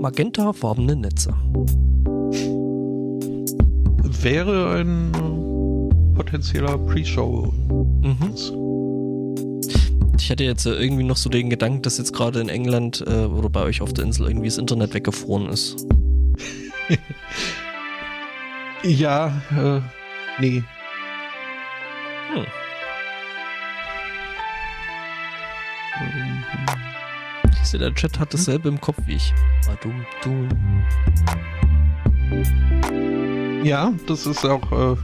magentafarbene Netze. Wäre ein äh, potenzieller Pre-Show. Mhm. Ich hätte jetzt äh, irgendwie noch so den Gedanken, dass jetzt gerade in England äh, oder bei euch auf der Insel irgendwie das Internet weggefroren ist. ja, äh, nee. Hm. Ich sehe, der Chat hat dasselbe im Kopf wie ich. Badum, dum. Ja, das ist auch äh,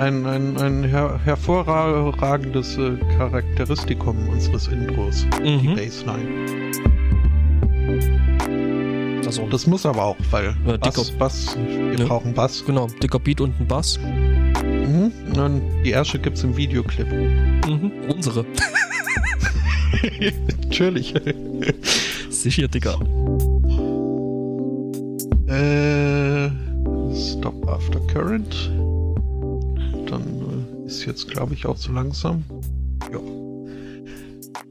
ein, ein, ein her hervorragendes äh, Charakteristikum unseres Intros, mhm. die Bassline. Also, das muss aber auch, weil ja, Bass, Bass, wir ja. brauchen Bass. Genau, dicker Beat und ein Bass. Mhm. Und die Ärsche gibt's im Videoclip. Mhm. Unsere. Natürlich. Sicher, Digga. Äh, Stop After Current. Dann äh, ist jetzt, glaube ich, auch zu langsam. Ja.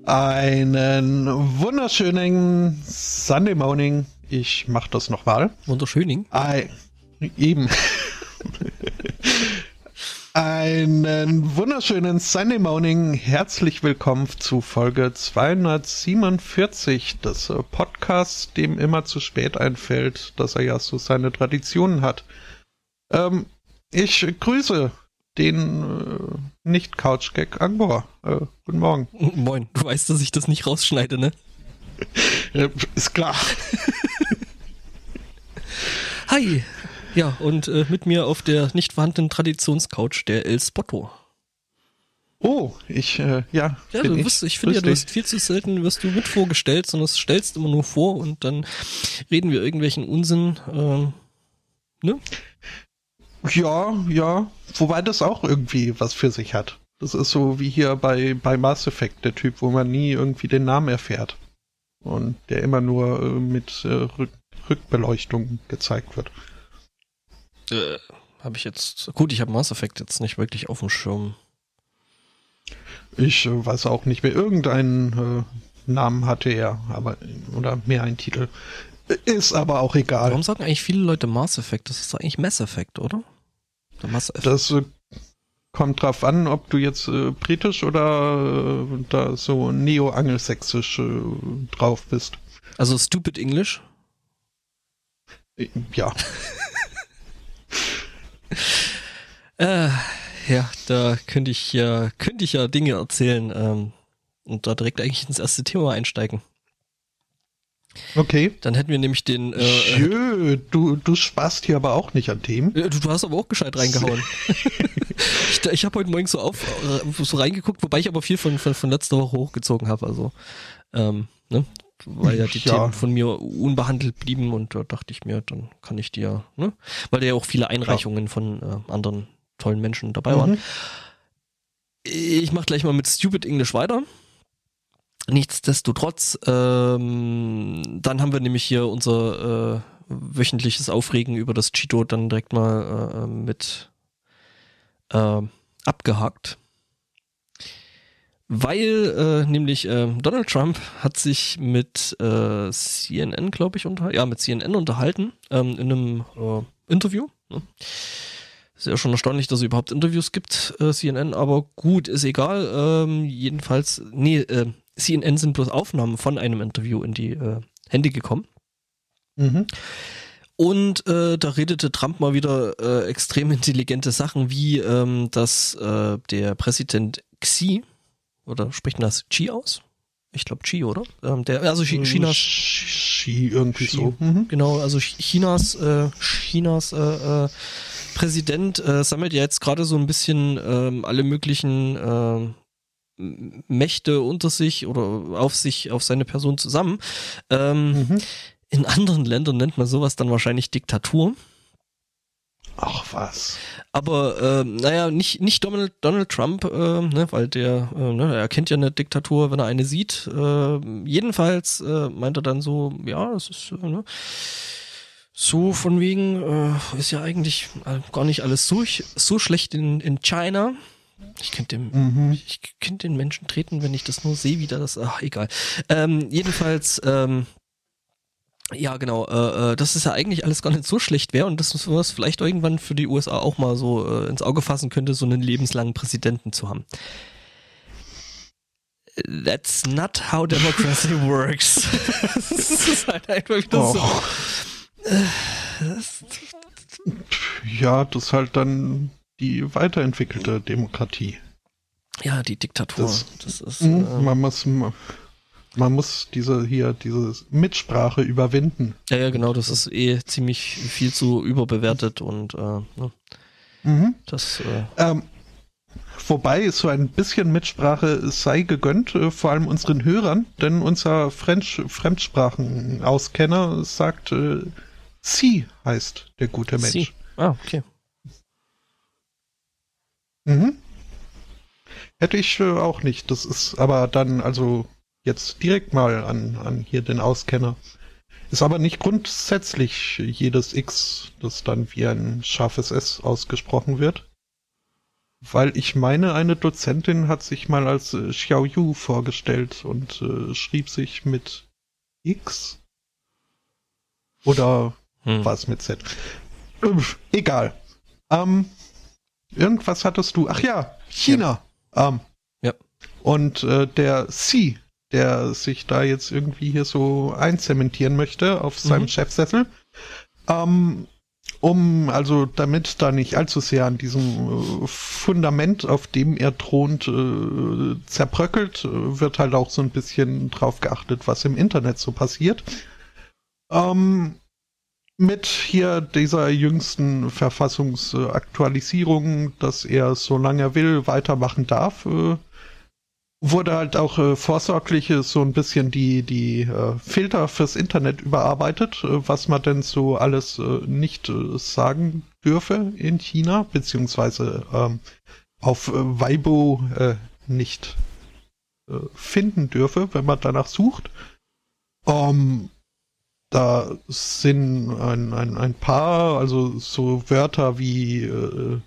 Einen wunderschönen Sunday Morning. Ich mach das nochmal. Wunderschöning? eben. Einen wunderschönen Sunday Morning. Herzlich willkommen zu Folge 247 des äh, Podcasts, dem immer zu spät einfällt, dass er ja so seine Traditionen hat. Ähm, ich grüße den äh, Nicht-Couch-Gag Angbor. Äh, guten Morgen. Moin. Du weißt, dass ich das nicht rausschneide, ne? Äh, ist klar. Hi. Ja, und äh, mit mir auf der nicht vorhandenen Traditionscouch der El Spotto. Oh, ich, äh, ja. Ja, du wirst, ich, ich finde ja, du hast viel zu selten, wirst du mit vorgestellt, sondern es stellst immer nur vor und dann reden wir irgendwelchen Unsinn, ähm, ne? Ja, ja. Wobei das auch irgendwie was für sich hat. Das ist so wie hier bei, bei Mass Effect, der Typ, wo man nie irgendwie den Namen erfährt. Und der immer nur äh, mit äh, Rück Rückbeleuchtung gezeigt wird. Äh, habe ich jetzt. Gut, ich habe Mass Effect jetzt nicht wirklich auf dem Schirm. Ich äh, weiß auch nicht mehr. Irgendeinen äh, Namen hatte er, aber oder mehr ein Titel. Ist aber auch egal. Warum sagen eigentlich viele Leute Mass Effect? Das ist doch eigentlich Mass Effect, oder? Mass Effect. Das äh, kommt drauf an, ob du jetzt äh, britisch oder äh, da so neo-angelsächsisch äh, drauf bist. Also stupid English? Ja. Äh, ja, da könnte ich ja, könnte ich ja Dinge erzählen ähm, und da direkt eigentlich ins erste Thema einsteigen. Okay. Dann hätten wir nämlich den. Äh, Jö, du, du sparst hier aber auch nicht an Themen. Du, du hast aber auch gescheit reingehauen. ich ich habe heute Morgen so auf äh, so reingeguckt, wobei ich aber viel von, von, von letzter Woche hochgezogen habe. Also, ähm, ne? Weil ja die ja. Themen von mir unbehandelt blieben und da dachte ich mir, dann kann ich dir, ne? Weil da ja auch viele Einreichungen ja. von äh, anderen tollen Menschen dabei waren. Mhm. Ich mache gleich mal mit Stupid English weiter. Nichtsdestotrotz, ähm, dann haben wir nämlich hier unser äh, wöchentliches Aufregen über das Cheeto dann direkt mal äh, mit äh, abgehakt. Weil äh, nämlich äh, Donald Trump hat sich mit äh, CNN, glaube ich, unter ja mit CNN unterhalten ähm, in einem äh, Interview. Ne? Ist ja schon erstaunlich, dass es überhaupt Interviews gibt, äh, CNN, aber gut, ist egal. Ähm, jedenfalls, nee, äh, CNN sind bloß Aufnahmen von einem Interview in die äh, Hände gekommen. Mhm. Und äh, da redete Trump mal wieder äh, extrem intelligente Sachen, wie ähm, dass äh, der Präsident Xi, oder spricht man das Xi aus? Ich glaube Xi, oder? Ähm, der, also Ch Chinas. Xi irgendwie Xi, so. Mhm. Genau, also Chinas, äh, Chinas äh, äh, Präsident äh, sammelt ja jetzt gerade so ein bisschen ähm, alle möglichen äh, Mächte unter sich oder auf sich, auf seine Person zusammen. Ähm, mhm. In anderen Ländern nennt man sowas dann wahrscheinlich Diktatur. Ach was. Aber äh, naja, nicht, nicht Donald, Donald Trump, äh, ne, weil der, äh, ne, er kennt ja eine Diktatur, wenn er eine sieht. Äh, jedenfalls äh, meint er dann so, ja, das ist, äh, ne, so von wegen, äh, ist ja eigentlich äh, gar nicht alles so, so schlecht in, in China. Ich könnte dem, mhm. ich könnte den Menschen treten, wenn ich das nur sehe, wie da das, ach, egal. Ähm, jedenfalls, ähm, Ja, genau. Äh, äh, dass es ja eigentlich alles gar nicht so schlecht wäre und dass man es vielleicht irgendwann für die USA auch mal so äh, ins Auge fassen könnte, so einen lebenslangen Präsidenten zu haben. That's not how democracy works. das ist halt einfach wieder Oh. so. Das, Ja, das ist halt dann die weiterentwickelte Demokratie. ja, die Diktatur. Das- Das, ist. Mhm, Äh, Man muss, man muss diese hier, diese Mitsprache überwinden. ja, ja, genau. Das ist eh ziemlich viel zu überbewertet und äh, ne, Mhm. das. Äh, Ähm, wobei so ein bisschen Mitsprache sei gegönnt, äh, vor allem unseren Hörern, denn unser French Fremdsprachenauskenner sagt, äh, Sie heißt der gute Mensch. Sie. Ah, okay. Mhm. Hätte ich äh, auch nicht. Das ist aber dann also jetzt direkt mal an, an hier den Auskenner. Ist aber nicht grundsätzlich jedes X, das dann wie ein scharfes S ausgesprochen wird. Weil ich meine, eine Dozentin hat sich mal als äh, Xiao Yu vorgestellt und äh, schrieb sich mit X. Oder Hm. was mit Z? Üff, Egal. Ähm, irgendwas hattest du. Ach ja, China. Ähm, Ja. Und äh, der Xi, der sich da jetzt irgendwie hier so einzementieren möchte auf seinem Mhm. Chefsessel. Ähm, um, also damit da nicht allzu sehr an diesem äh, Fundament, auf dem er thront, äh, zerbröckelt, äh, wird halt auch so ein bisschen drauf geachtet, was im Internet so passiert. Ähm, mit hier dieser jüngsten Verfassungsaktualisierung, dass er, solange er will, weitermachen darf, äh, wurde halt auch äh, vorsorglich äh, so ein bisschen die, die äh, Filter fürs Internet überarbeitet, äh, was man denn so alles äh, nicht sagen dürfe in China, beziehungsweise ähm, auf Weibo nicht finden dürfe, wenn man danach sucht. Ähm, da sind ein, ein, ein paar, also so Wörter wie äh,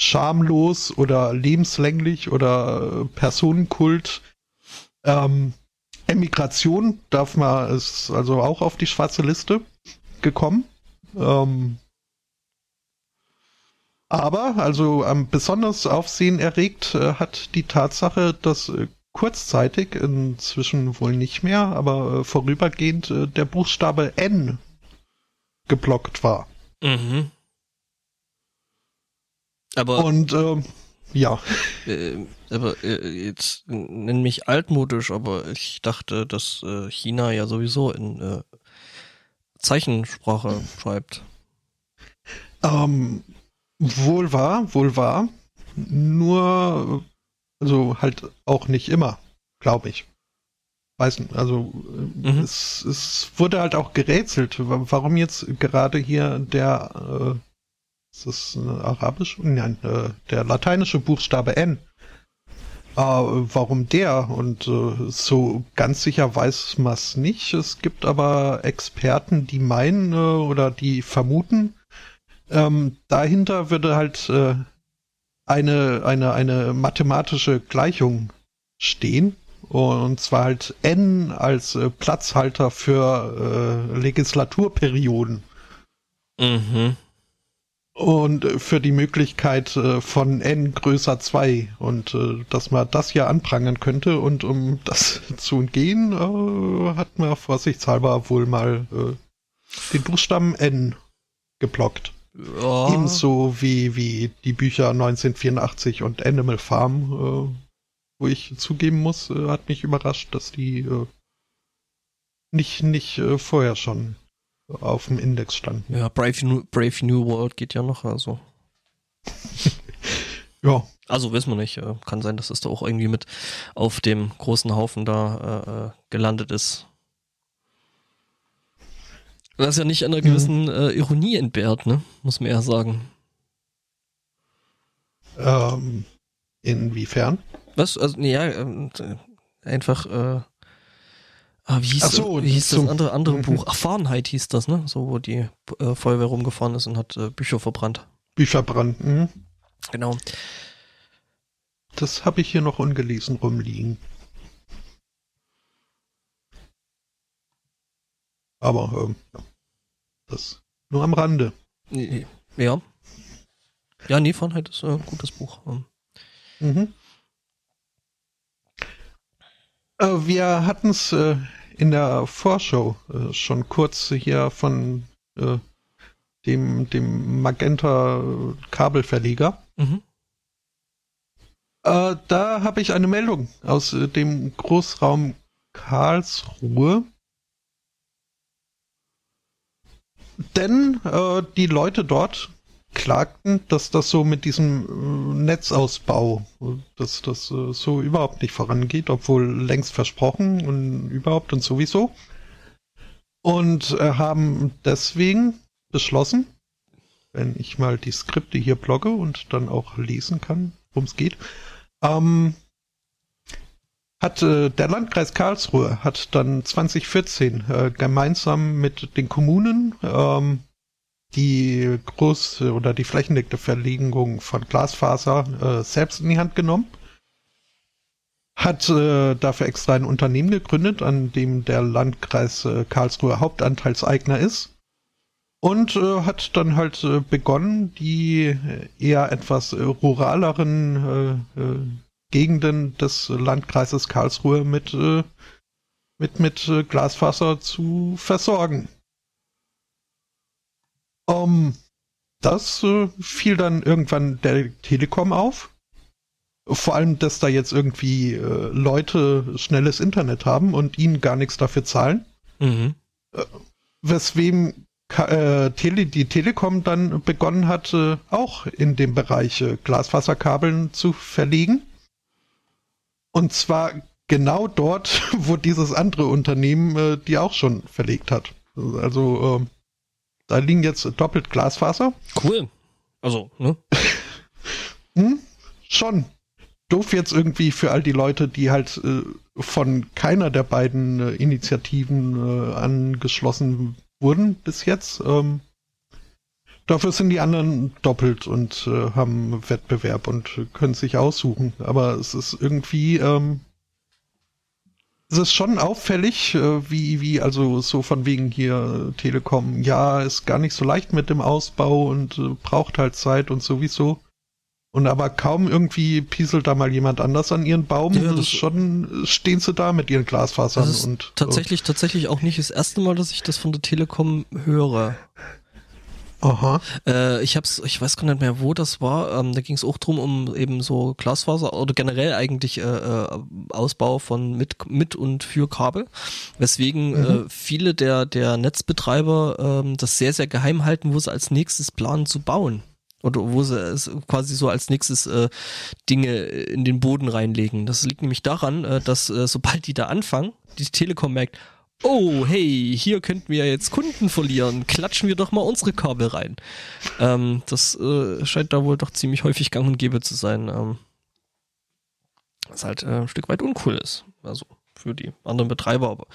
schamlos oder lebenslänglich oder äh, Personenkult. Ähm, Emigration darf man, ist also auch auf die schwarze Liste gekommen. Ähm, aber, also ähm, besonders Aufsehen erregt äh, hat die Tatsache, dass äh, kurzzeitig, inzwischen wohl nicht mehr, aber äh, vorübergehend äh, der Buchstabe N geblockt war. Mhm. Aber, Und ähm, ja, äh, aber äh, jetzt nenn mich altmodisch, aber ich dachte, dass äh, China ja sowieso in äh, Zeichensprache schreibt. ähm, wohl wahr, wohl wahr. Nur, also halt auch nicht immer, glaube ich. Weiß nicht, also äh, Mhm. es, es wurde halt auch gerätselt, wa- warum jetzt gerade hier der, äh, ist das äh, arabisch? Nein, äh, der lateinische Buchstabe N. Äh, warum der? Und äh, so ganz sicher weiß man es nicht. Es gibt aber Experten, die meinen äh, oder die vermuten, ähm, dahinter würde halt äh, eine, eine, eine mathematische Gleichung stehen. Und zwar halt n als äh, Platzhalter für äh, Legislaturperioden. Mhm. Und äh, für die Möglichkeit äh, von n größer 2 und äh, dass man das ja anprangern könnte und um das zu äh, hat man vorsichtshalber wohl mal äh, den Buchstaben n geblockt. Ja. Ebenso wie, wie die Bücher 1984 und Animal Farm, äh, wo ich zugeben muss, hat mich überrascht, dass die nicht, nicht vorher schon auf dem Index standen. Ja, Brave New, Brave New World geht ja noch, also. Ja, Also wissen wir nicht. äh, Kann sein, dass es da auch irgendwie mit auf dem großen Haufen da äh, äh, gelandet ist. Was ja nicht einer gewissen äh, Ironie entbehrt, ne? Muss man eher sagen. ähm, inwiefern? Was? Also, ja, ähm, äh, einfach, äh, ah, wie hieß, Ach so, wie hieß das andere, andere Mhm. Buch? Ach, Fahrenheit hieß das, ne? So, wo die äh, Feuerwehr rumgefahren ist und hat äh, Bücher verbrannt. Bücher brannten. Genau. Das habe ich hier noch ungelesen rumliegen. Aber ähm, das nur am Rande. Ja. Ja, nee, Fahrenheit ist ein gutes Buch. Ähm. Mhm. Äh, wir hatten es äh, in der Vorschau äh, schon kurz hier von äh, dem, dem Magenta Kabelverleger. Mhm. Äh, da habe ich eine Meldung aus äh, dem Großraum Karlsruhe. Denn äh, die Leute dort klagten, dass das so mit diesem äh, Netzausbau, dass das äh, so überhaupt nicht vorangeht, obwohl längst versprochen und überhaupt und sowieso. Und äh, haben deswegen beschlossen, wenn ich mal die Skripte hier blogge und dann auch lesen kann, worum es geht, ähm, hat äh, der Landkreis Karlsruhe hat dann 2014 äh, gemeinsam mit den Kommunen ähm, die große oder die flächendeckende Verlegung von Glasfaser äh, selbst in die Hand genommen. Hat äh, dafür extra ein Unternehmen gegründet, an dem der Landkreis äh, Karlsruhe Hauptanteilseigner ist. Und äh, hat dann halt äh, begonnen, die eher etwas äh, ruraleren äh, äh, Gegenden des Landkreises Karlsruhe mit, äh, mit, mit äh, Glasfaser zu versorgen. Um, das äh, fiel dann irgendwann der Telekom auf. Vor allem, dass da jetzt irgendwie äh, Leute schnelles Internet haben und ihnen gar nichts dafür zahlen. Mhm. Äh, weswegen äh, Tele die Telekom dann begonnen hat, auch in dem Bereich äh, Glasfaserkabeln zu verlegen. Und zwar genau dort, wo dieses andere Unternehmen äh, die auch schon verlegt hat. Also äh, da liegen jetzt doppelt Glasfaser. Cool. Also, ne? hm? Schon. Doof jetzt irgendwie für all die Leute, die halt äh, von keiner der beiden äh, Initiativen äh, angeschlossen wurden bis jetzt. Ähm, dafür sind die anderen doppelt und äh, haben Wettbewerb und können sich aussuchen. Aber es ist irgendwie ähm, es ist schon auffällig, äh, wie, wie, also so von wegen hier Telekom, ja, ist gar nicht so leicht mit dem Ausbau und äh, braucht halt Zeit und sowieso. Und aber kaum irgendwie pieselt da mal jemand anders an ihren Baum, ja, das schon stehen sie da mit ihren Glasfasern das ist und tatsächlich, tatsächlich auch nicht das erste Mal, dass ich das von der Telekom höre. Aha. Äh, ich hab's, ich weiß gar nicht mehr, wo das war. Ähm, da ging es auch drum um eben so Glasfaser oder generell eigentlich äh, äh, Ausbau von mit mit und für Kabel, weswegen mhm. äh, viele der der Netzbetreiber äh, das sehr sehr geheim halten, wo sie als nächstes planen zu bauen oder wo sie es quasi so als nächstes äh, Dinge in den Boden reinlegen. Das liegt nämlich daran, äh, dass äh, sobald die da anfangen, die Telekom merkt, oh, hey, hier könnten wir jetzt Kunden verlieren, klatschen wir doch mal unsere Kabel rein. Ähm, das äh, scheint da wohl doch ziemlich häufig gang und gäbe zu sein. Ähm, was halt äh, ein Stück weit uncool ist. Also für die anderen Betreiber, aber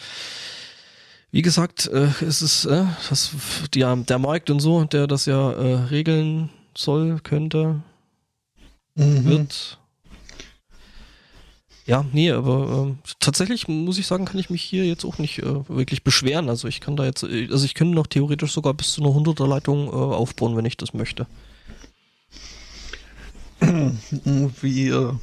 wie gesagt, äh, ist es äh, das, die, der Markt und so, der das ja äh, regeln soll, könnte, mhm. wird ja, nee, aber äh, tatsächlich muss ich sagen, kann ich mich hier jetzt auch nicht äh, wirklich beschweren. Also ich kann da jetzt, äh, also ich könnte noch theoretisch sogar bis zu einer 100er Leitung äh, aufbauen, wenn ich das möchte. Wie, äh,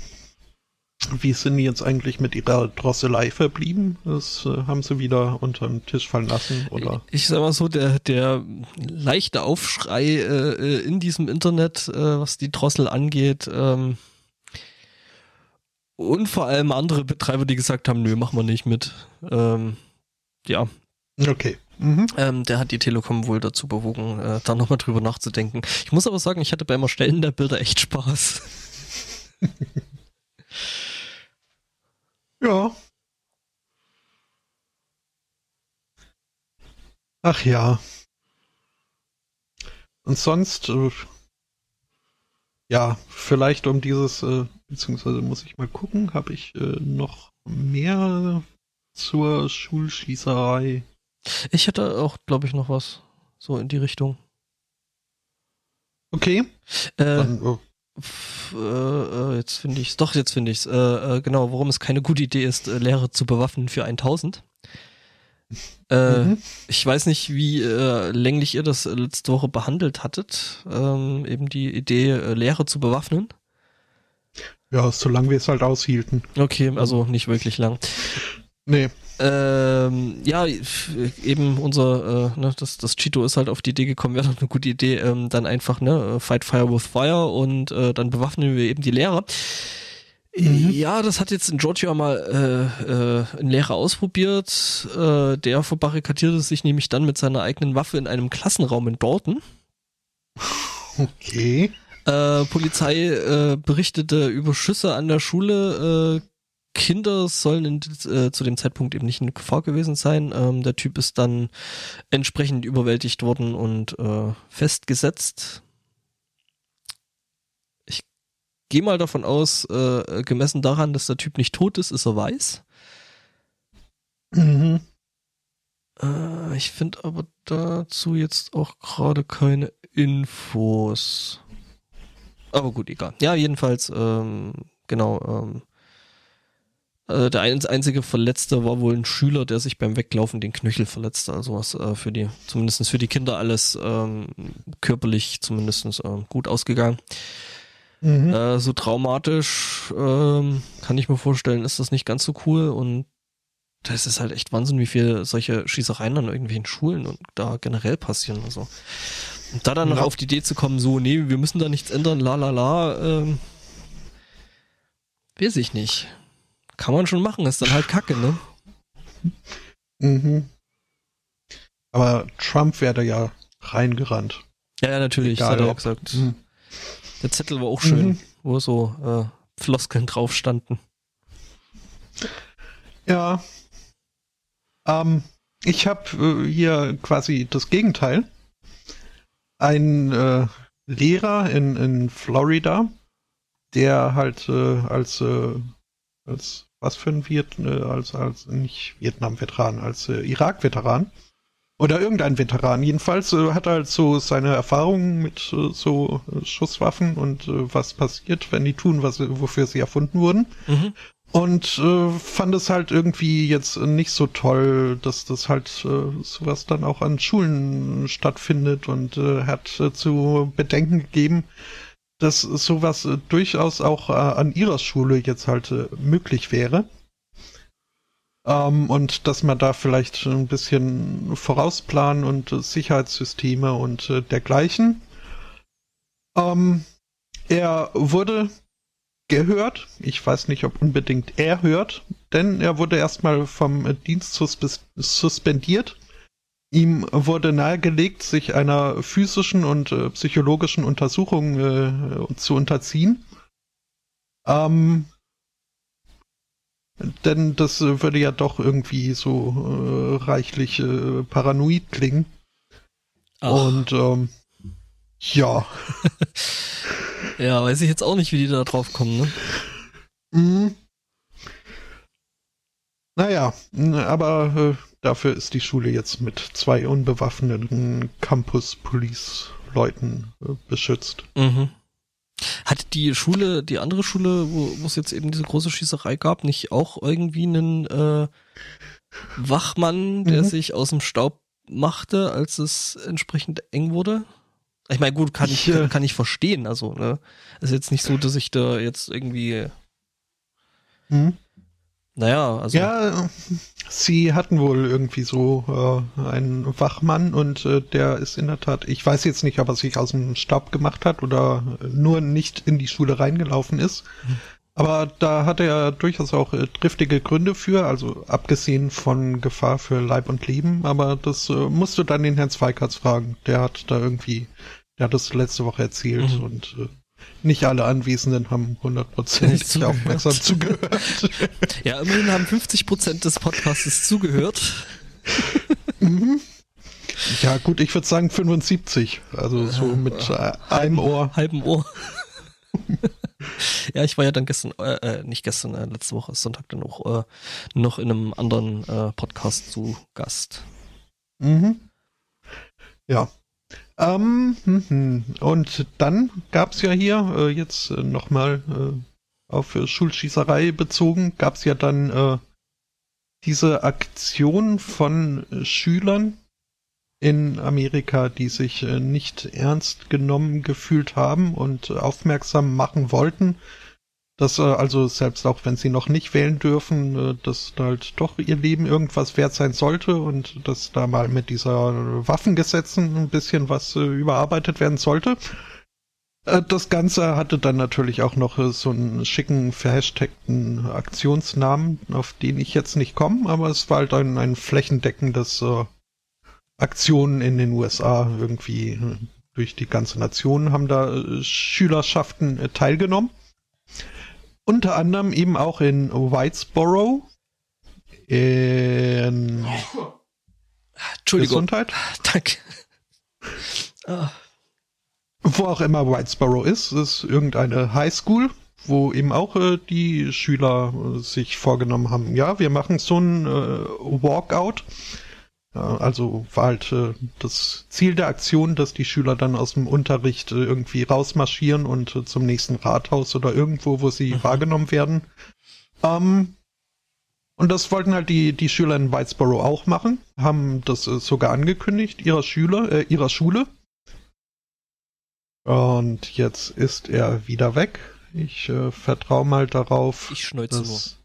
wie sind die jetzt eigentlich mit ihrer Drosselei verblieben? Das äh, haben sie wieder unter den Tisch fallen lassen, oder? Ich sag mal so, der, der leichte Aufschrei äh, äh in diesem Internet, äh, was die Drossel angeht, ähm, und vor allem andere Betreiber, die gesagt haben, nö, machen wir nicht mit. Ähm, ja. Okay. Mhm. Ähm, der hat die Telekom wohl dazu bewogen, äh, da nochmal drüber nachzudenken. Ich muss aber sagen, ich hatte beim Erstellen der Bilder echt Spaß. ja. Ach ja. Und sonst, äh, ja, vielleicht um dieses äh, beziehungsweise muss ich mal gucken, habe ich äh, noch mehr zur Schulschießerei? Ich hätte auch, glaube ich, noch was so in die Richtung. Okay. Äh, Dann, oh. äh, äh, jetzt finde ich es. Doch, jetzt finde ich es. Äh, äh, genau, warum es keine gute Idee ist, Lehrer zu bewaffnen für 1000. Äh, mhm. Ich weiß nicht, wie äh, länglich ihr das letzte Woche behandelt hattet, ähm, eben die Idee, äh, Lehrer zu bewaffnen. Ja, solange wir es halt aushielten. Okay, also nicht wirklich lang. Nee. Ähm, ja, eben unser, äh, ne, das, das Cheeto ist halt auf die Idee gekommen, wäre doch eine gute Idee, ähm, dann einfach, ne, Fight Fire with Fire und äh, dann bewaffnen wir eben die Lehrer. Mhm. Ja, das hat jetzt in Georgia mal äh, äh, ein Lehrer ausprobiert. Äh, der verbarrikadierte sich nämlich dann mit seiner eigenen Waffe in einem Klassenraum in Dorton. Okay. Äh, Polizei äh, berichtete über Schüsse an der Schule. Äh, Kinder sollen in, äh, zu dem Zeitpunkt eben nicht in Gefahr gewesen sein. Ähm, der Typ ist dann entsprechend überwältigt worden und äh, festgesetzt. Ich gehe mal davon aus, äh, gemessen daran, dass der Typ nicht tot ist, ist er weiß. Mhm. Äh, ich finde aber dazu jetzt auch gerade keine Infos. Aber gut, egal. Ja, jedenfalls, ähm, genau, ähm, äh, der einzige Verletzte war wohl ein Schüler, der sich beim Weglaufen den Knöchel verletzte. Also was äh, für die, zumindest für die Kinder alles ähm, körperlich zumindest äh, gut ausgegangen. Mhm. Äh, so traumatisch ähm, kann ich mir vorstellen, ist das nicht ganz so cool und das ist halt echt Wahnsinn, wie viel solche Schießereien dann irgendwie in Schulen und da generell passieren. Also. Da dann noch auf die Idee zu kommen, so, nee, wir müssen da nichts ändern, la la la, ähm, weiß ich nicht. Kann man schon machen, ist dann halt kacke, ne? Mhm. Aber Trump wäre da ja reingerannt. Ja, ja, natürlich, Egal, das hat er auch gesagt. Mhm. Der Zettel war auch schön, mhm. wo so äh, Floskeln drauf standen. Ja. Ähm, ich habe äh, hier quasi das Gegenteil. Ein äh, Lehrer in, in Florida, der halt äh, als, äh, als was für ein Viet, äh, als, als nicht Vietnam-Veteran, als äh, Irak-Veteran. Oder irgendein Veteran. Jedenfalls äh, hat er halt so seine Erfahrungen mit so Schusswaffen und was passiert, wenn die tun, was, wofür sie erfunden wurden. Mhm. Und äh, fand es halt irgendwie jetzt nicht so toll, dass das halt äh, sowas dann auch an Schulen stattfindet und äh, hat äh, zu bedenken gegeben, dass sowas äh, durchaus auch äh, an ihrer Schule jetzt halt äh, möglich wäre. Ähm, und dass man da vielleicht ein bisschen vorausplanen und äh, Sicherheitssysteme und äh, dergleichen. Ähm, er wurde gehört. Ich weiß nicht, ob unbedingt er hört, denn er wurde erstmal vom Dienst suspendiert Ihm wurde nahegelegt, sich einer physischen und äh, psychologischen Untersuchung äh, zu unterziehen. Ähm, denn das würde ja doch irgendwie so äh, reichlich äh, paranoid klingen. Ach. Und ähm, ja. ja, weiß ich jetzt auch nicht, wie die da drauf kommen, ne? Mhm. Naja, aber äh, Dafür ist die Schule jetzt mit zwei unbewaffneten Campus-Police-Leuten äh, beschützt. Mhm. Hat die Schule, die andere Schule, wo, es jetzt eben diese große Schießerei gab, nicht auch irgendwie einen äh, Wachmann, der mhm. sich aus dem Staub machte, als es entsprechend eng wurde? Ich meine, gut, kann ich, äh, kann ich verstehen. Also, ne? Ist jetzt nicht so, dass ich da jetzt irgendwie. Mhm. Naja, also. Ja, sie hatten wohl irgendwie so äh, einen Wachmann und äh, der ist in der Tat, ich weiß jetzt nicht, ob er sich aus dem Stab gemacht hat oder nur nicht in die Schule reingelaufen ist. Aber da hat er durchaus auch äh, triftige Gründe für, also abgesehen von Gefahr für Leib und Leben. Aber das äh, musst du dann den Herrn Zweikatz fragen. Der hat da irgendwie, der hat das letzte Woche erzählt mhm. und äh, nicht alle Anwesenden haben 100% aufmerksam zugehört. ja, immerhin haben 50% des Podcasts zugehört. Mhm. Ja, gut, ich würde sagen 75. Also so mit äh, einem Ohr. Halben Ohr. ja, ich war ja dann gestern, äh, äh, nicht gestern, äh, letzte Woche, Sonntag dann auch äh, noch in einem anderen äh, Podcast zu Gast. Mhm. Ja, ähm, hm, hm. und dann gab es ja hier, äh, jetzt äh, nochmal äh, auf Schulschießerei bezogen, gab es ja dann äh, diese Aktion von Schülern in Amerika, die sich äh, nicht ernst genommen gefühlt haben und aufmerksam machen wollten, dass äh, also selbst auch wenn sie noch nicht wählen dürfen, äh, dass da halt doch ihr Leben irgendwas wert sein sollte und dass da mal mit dieser Waffengesetzen ein bisschen was überarbeitet werden sollte. Das Ganze hatte dann natürlich auch noch so einen schicken, verhashtagten Aktionsnamen, auf den ich jetzt nicht komme, aber es war halt ein, ein flächendeckendes Aktionen in den USA irgendwie äh, durch die ganze Nation haben da äh, Schülerschaften äh, teilgenommen. Unter anderem eben auch in Whitesboro. In Entschuldigung. Gesundheit. Danke. Ah. Wo auch immer Whitesboro ist, ist irgendeine Highschool, wo eben auch äh, die Schüler äh, sich vorgenommen haben, ja, wir machen so ein äh, Walkout also war halt äh, das Ziel der Aktion, dass die Schüler dann aus dem Unterricht äh, irgendwie rausmarschieren und äh, zum nächsten Rathaus oder irgendwo, wo sie mhm. wahrgenommen werden. Ähm, und das wollten halt die, die Schüler in Whitesboro auch machen, haben das äh, sogar angekündigt, ihrer Schüler, äh, ihrer Schule. Und jetzt ist er wieder weg. Ich äh, vertraue mal darauf. Ich schneuze dass...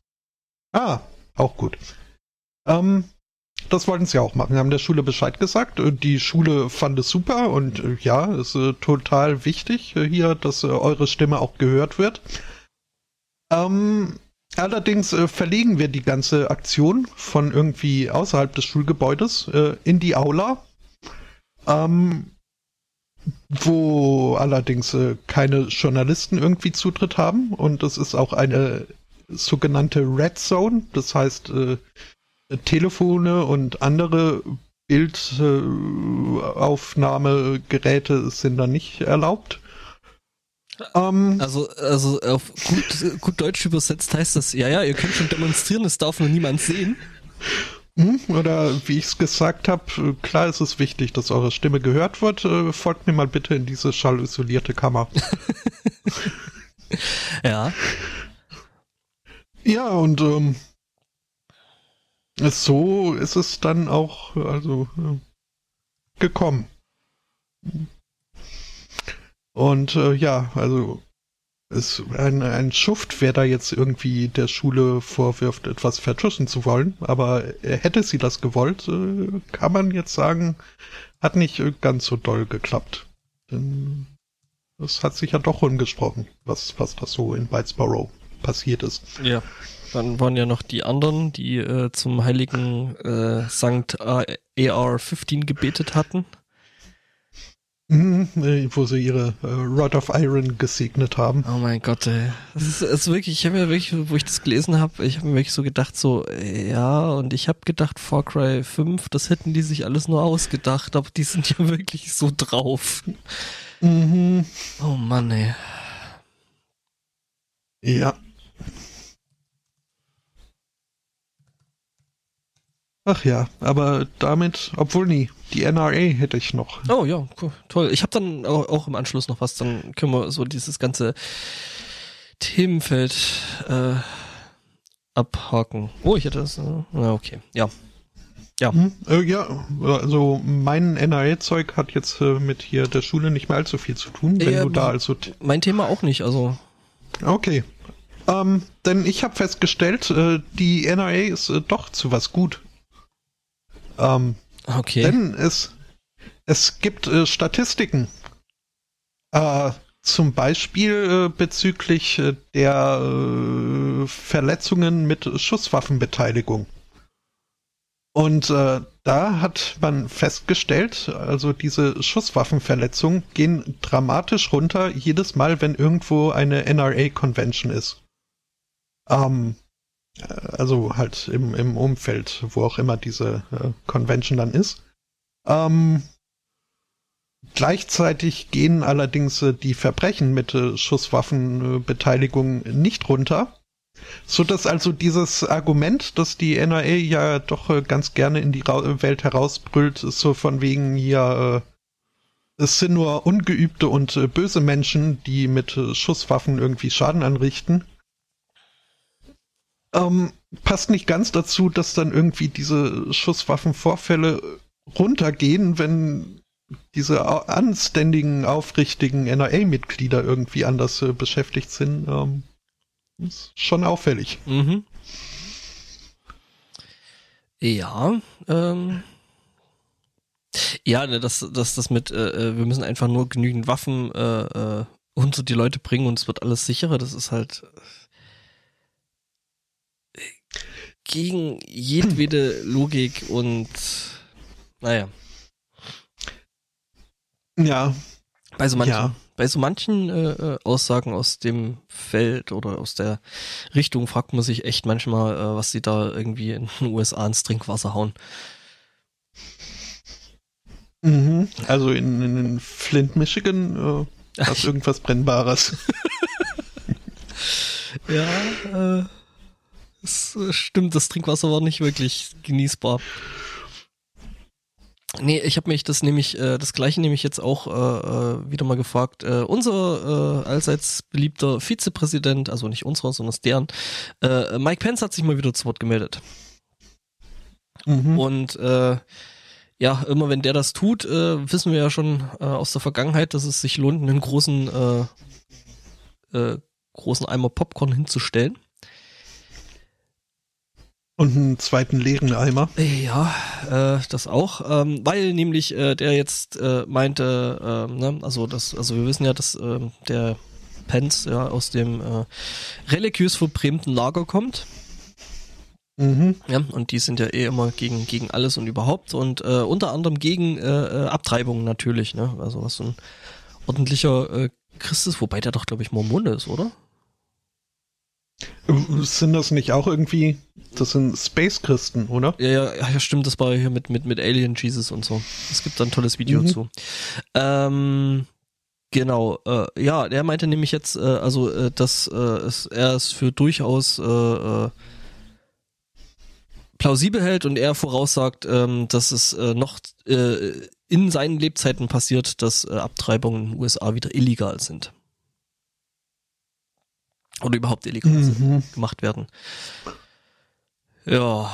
nur. Ah, auch gut. Ähm, das wollten sie auch machen. Wir haben der Schule Bescheid gesagt. Äh, die Schule fand es super und äh, ja, ist äh, total wichtig hier, dass eure Stimme auch gehört wird. Ähm, allerdings verlegen wir die ganze Aktion von irgendwie außerhalb des Schulgebäudes in die Aula. Ähm, wo allerdings keine Journalisten irgendwie Zutritt haben und es ist auch eine sogenannte Red Zone, das heißt, Telefone und andere Bildaufnahmegeräte sind da nicht erlaubt. Ähm, also, also auf gut, gut Deutsch übersetzt heißt das, ja, ja, ihr könnt schon demonstrieren, es darf nur niemand sehen. Hm, oder wie ich es gesagt habe, klar ist es wichtig, dass eure Stimme gehört wird. Äh, folgt mir mal bitte in diese schallisolierte Kammer. ja. Ja, und ähm, so ist es dann auch also äh, gekommen. Und äh, ja, also ist ein, ein Schuft, wer da jetzt irgendwie der Schule vorwirft, etwas vertuschen zu wollen. Aber hätte sie das gewollt, äh, kann man jetzt sagen, hat nicht ganz so doll geklappt. Denn es hat sich ja doch umgesprochen, was, was da so in Whitesboro passiert ist. Ja. Dann waren ja noch die anderen, die äh, zum heiligen äh, Sankt AR-15 gebetet hatten. Mhm, äh, wo sie ihre äh, Rod of Iron gesegnet haben. Oh mein Gott, ey. Das ist, ist wirklich, ich habe mir wirklich, wo ich das gelesen habe, ich habe mir wirklich so gedacht, so, ja, und ich habe gedacht, Far Cry 5, das hätten die sich alles nur ausgedacht, aber die sind ja wirklich so drauf. Mhm. Oh Mann, ey. Ja. Ach ja, aber damit, obwohl nie, die NRA hätte ich noch. Oh ja, cool, toll. Ich habe dann auch, auch, im Anschluss noch was, dann können wir so dieses ganze Themenfeld äh, abhaken. Oh, ich hätte das. Äh, okay, ja. Ja. Hm, äh, ja, also mein NRA-Zeug hat jetzt äh, mit hier der Schule nicht mehr allzu viel zu tun, wenn du da also. Mein Thema auch nicht, also. Okay. Ähm, denn ich habe festgestellt, äh, die NRA ist äh, doch zu was gut. Ähm, okay. Denn es, es gibt äh, Statistiken. Äh, zum Beispiel äh, bezüglich äh, der äh, Verletzungen mit Schusswaffenbeteiligung. Und äh, da hat man festgestellt, also diese Schusswaffenverletzungen gehen dramatisch runter jedes Mal, wenn irgendwo eine NRA-Convention ist. Ähm, also halt im, im Umfeld, wo auch immer diese äh, Convention dann ist. Ähm, gleichzeitig gehen allerdings äh, die Verbrechen mit äh, Schusswaffenbeteiligung nicht runter, so dass also dieses Argument, dass die NRA ja doch äh, ganz gerne in die Ra Welt herausbrüllt, ist so von wegen hier, äh, es sind nur ungeübte und äh, böse Menschen, die mit Schusswaffen irgendwie Schaden anrichten ähm, passt nicht ganz dazu, dass dann irgendwie diese Schusswaffenvorfälle runtergehen, wenn diese anständigen, aufrichtigen NRA-Mitglieder irgendwie anders äh, beschäftigt sind. Ähm, ist schon auffällig. Mhm. Ja, ähm, ja, ne, das, das, das mit, äh, äh, wir müssen einfach nur genügend Waffen äh, äh, unter die Leute bringen und es wird alles sicherer, das ist halt äh, gegen jedwede Logik und naja. Ja. Bei so manchen, Ja. bei so manchen äh, äh, Aussagen aus dem Feld oder aus der Richtung fragt man sich echt manchmal, äh, was sie da irgendwie in den USA ins Trinkwasser hauen. Mhm. Also in, in Flint, Michigan, äh, hast irgendwas Brennbares. Ja, äh, es äh, stimmt, das Trinkwasser war nicht wirklich genießbar. Nee, ich habe mich das nämlich, äh, das gleiche nämlich jetzt auch äh, äh, wieder mal gefragt. Äh, unser äh, allseits beliebter Vizepräsident, also nicht unserer, sondern deren, äh, Mike Pence hat sich mal wieder zu Wort gemeldet. Mhm. Und äh, ja, immer wenn der das tut, äh, wissen wir ja schon äh, aus der Vergangenheit, dass es sich lohnt, einen großen, äh, äh, großen Eimer Popcorn hinzustellen. Und einen zweiten leeren Eimer. Äh, Ja, äh, das auch, ähm, weil nämlich äh, der jetzt äh, meinte, ähm, ne, also das, also wir wissen ja, dass ähm, der Pence ja aus dem äh, religiös verbrämten Lager kommt. Mhm. Ja, und die sind ja eh immer gegen, gegen alles und überhaupt und äh, unter anderem gegen äh, äh, Abtreibungen natürlich, ne? Also was so ein ordentlicher äh, Christ ist, wobei der doch, glaube ich, Mormone ist, oder? Äh, Sind das nicht auch irgendwie, das sind Space-Christen, oder? Ja, ja, ja, stimmt, das war hier mit, mit, mit Alien Jesus und so. Es gibt da ein tolles Video Mhm. zu. Ähm, genau, äh, ja, der meinte nämlich jetzt, äh, also, äh, dass äh, es, er es für durchaus äh, äh, plausibel hält und er voraussagt, ähm, dass es noch in seinen Lebzeiten passiert, dass Abtreibungen in den USA wieder illegal sind. Oder überhaupt illegal sind, Mhm. gemacht werden. Ja,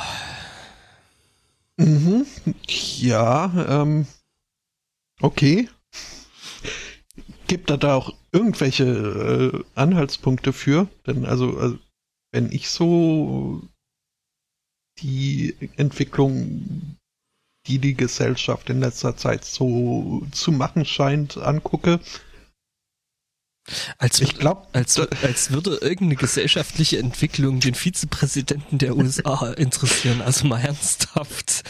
Mhm. Ja, ähm, okay. Gibt da da auch irgendwelche äh, Anhaltspunkte für? Denn also, also, wenn ich so die Entwicklung, die die Gesellschaft in letzter Zeit so zu machen scheint, angucke, als ich glaube, Als, als würde irgendeine gesellschaftliche Entwicklung den Vizepräsidenten der USA interessieren. Also mal ernsthaft.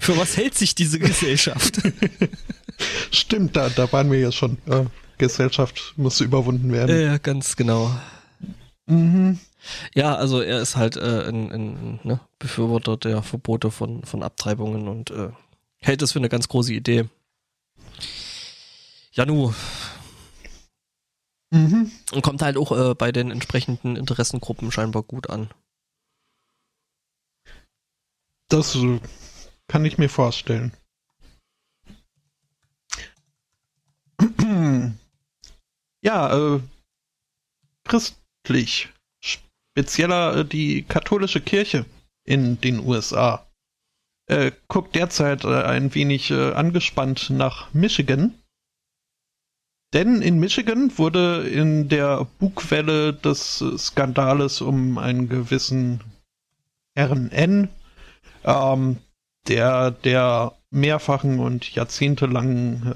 Für was hält sich diese Gesellschaft? stimmt, da, da waren wir ja schon. Äh, Gesellschaft muss überwunden werden. ja, ganz genau. Mhm. Ja, also er ist halt äh, ein, ein ne, Befürworter der Verbote von, von Abtreibungen und äh, hält das für eine ganz große Idee. Janu, Mhm. und kommt halt auch äh, bei den entsprechenden Interessengruppen scheinbar gut an. Das äh, kann ich mir vorstellen. Ja, äh, christlich. Spezieller äh, die katholische Kirche in den USA. Äh, guckt derzeit äh, ein wenig äh, angespannt nach Michigan. Denn in Michigan wurde in der Bugwelle des Skandales um einen gewissen Herrn N ähm, der der mehrfachen und jahrzehntelangen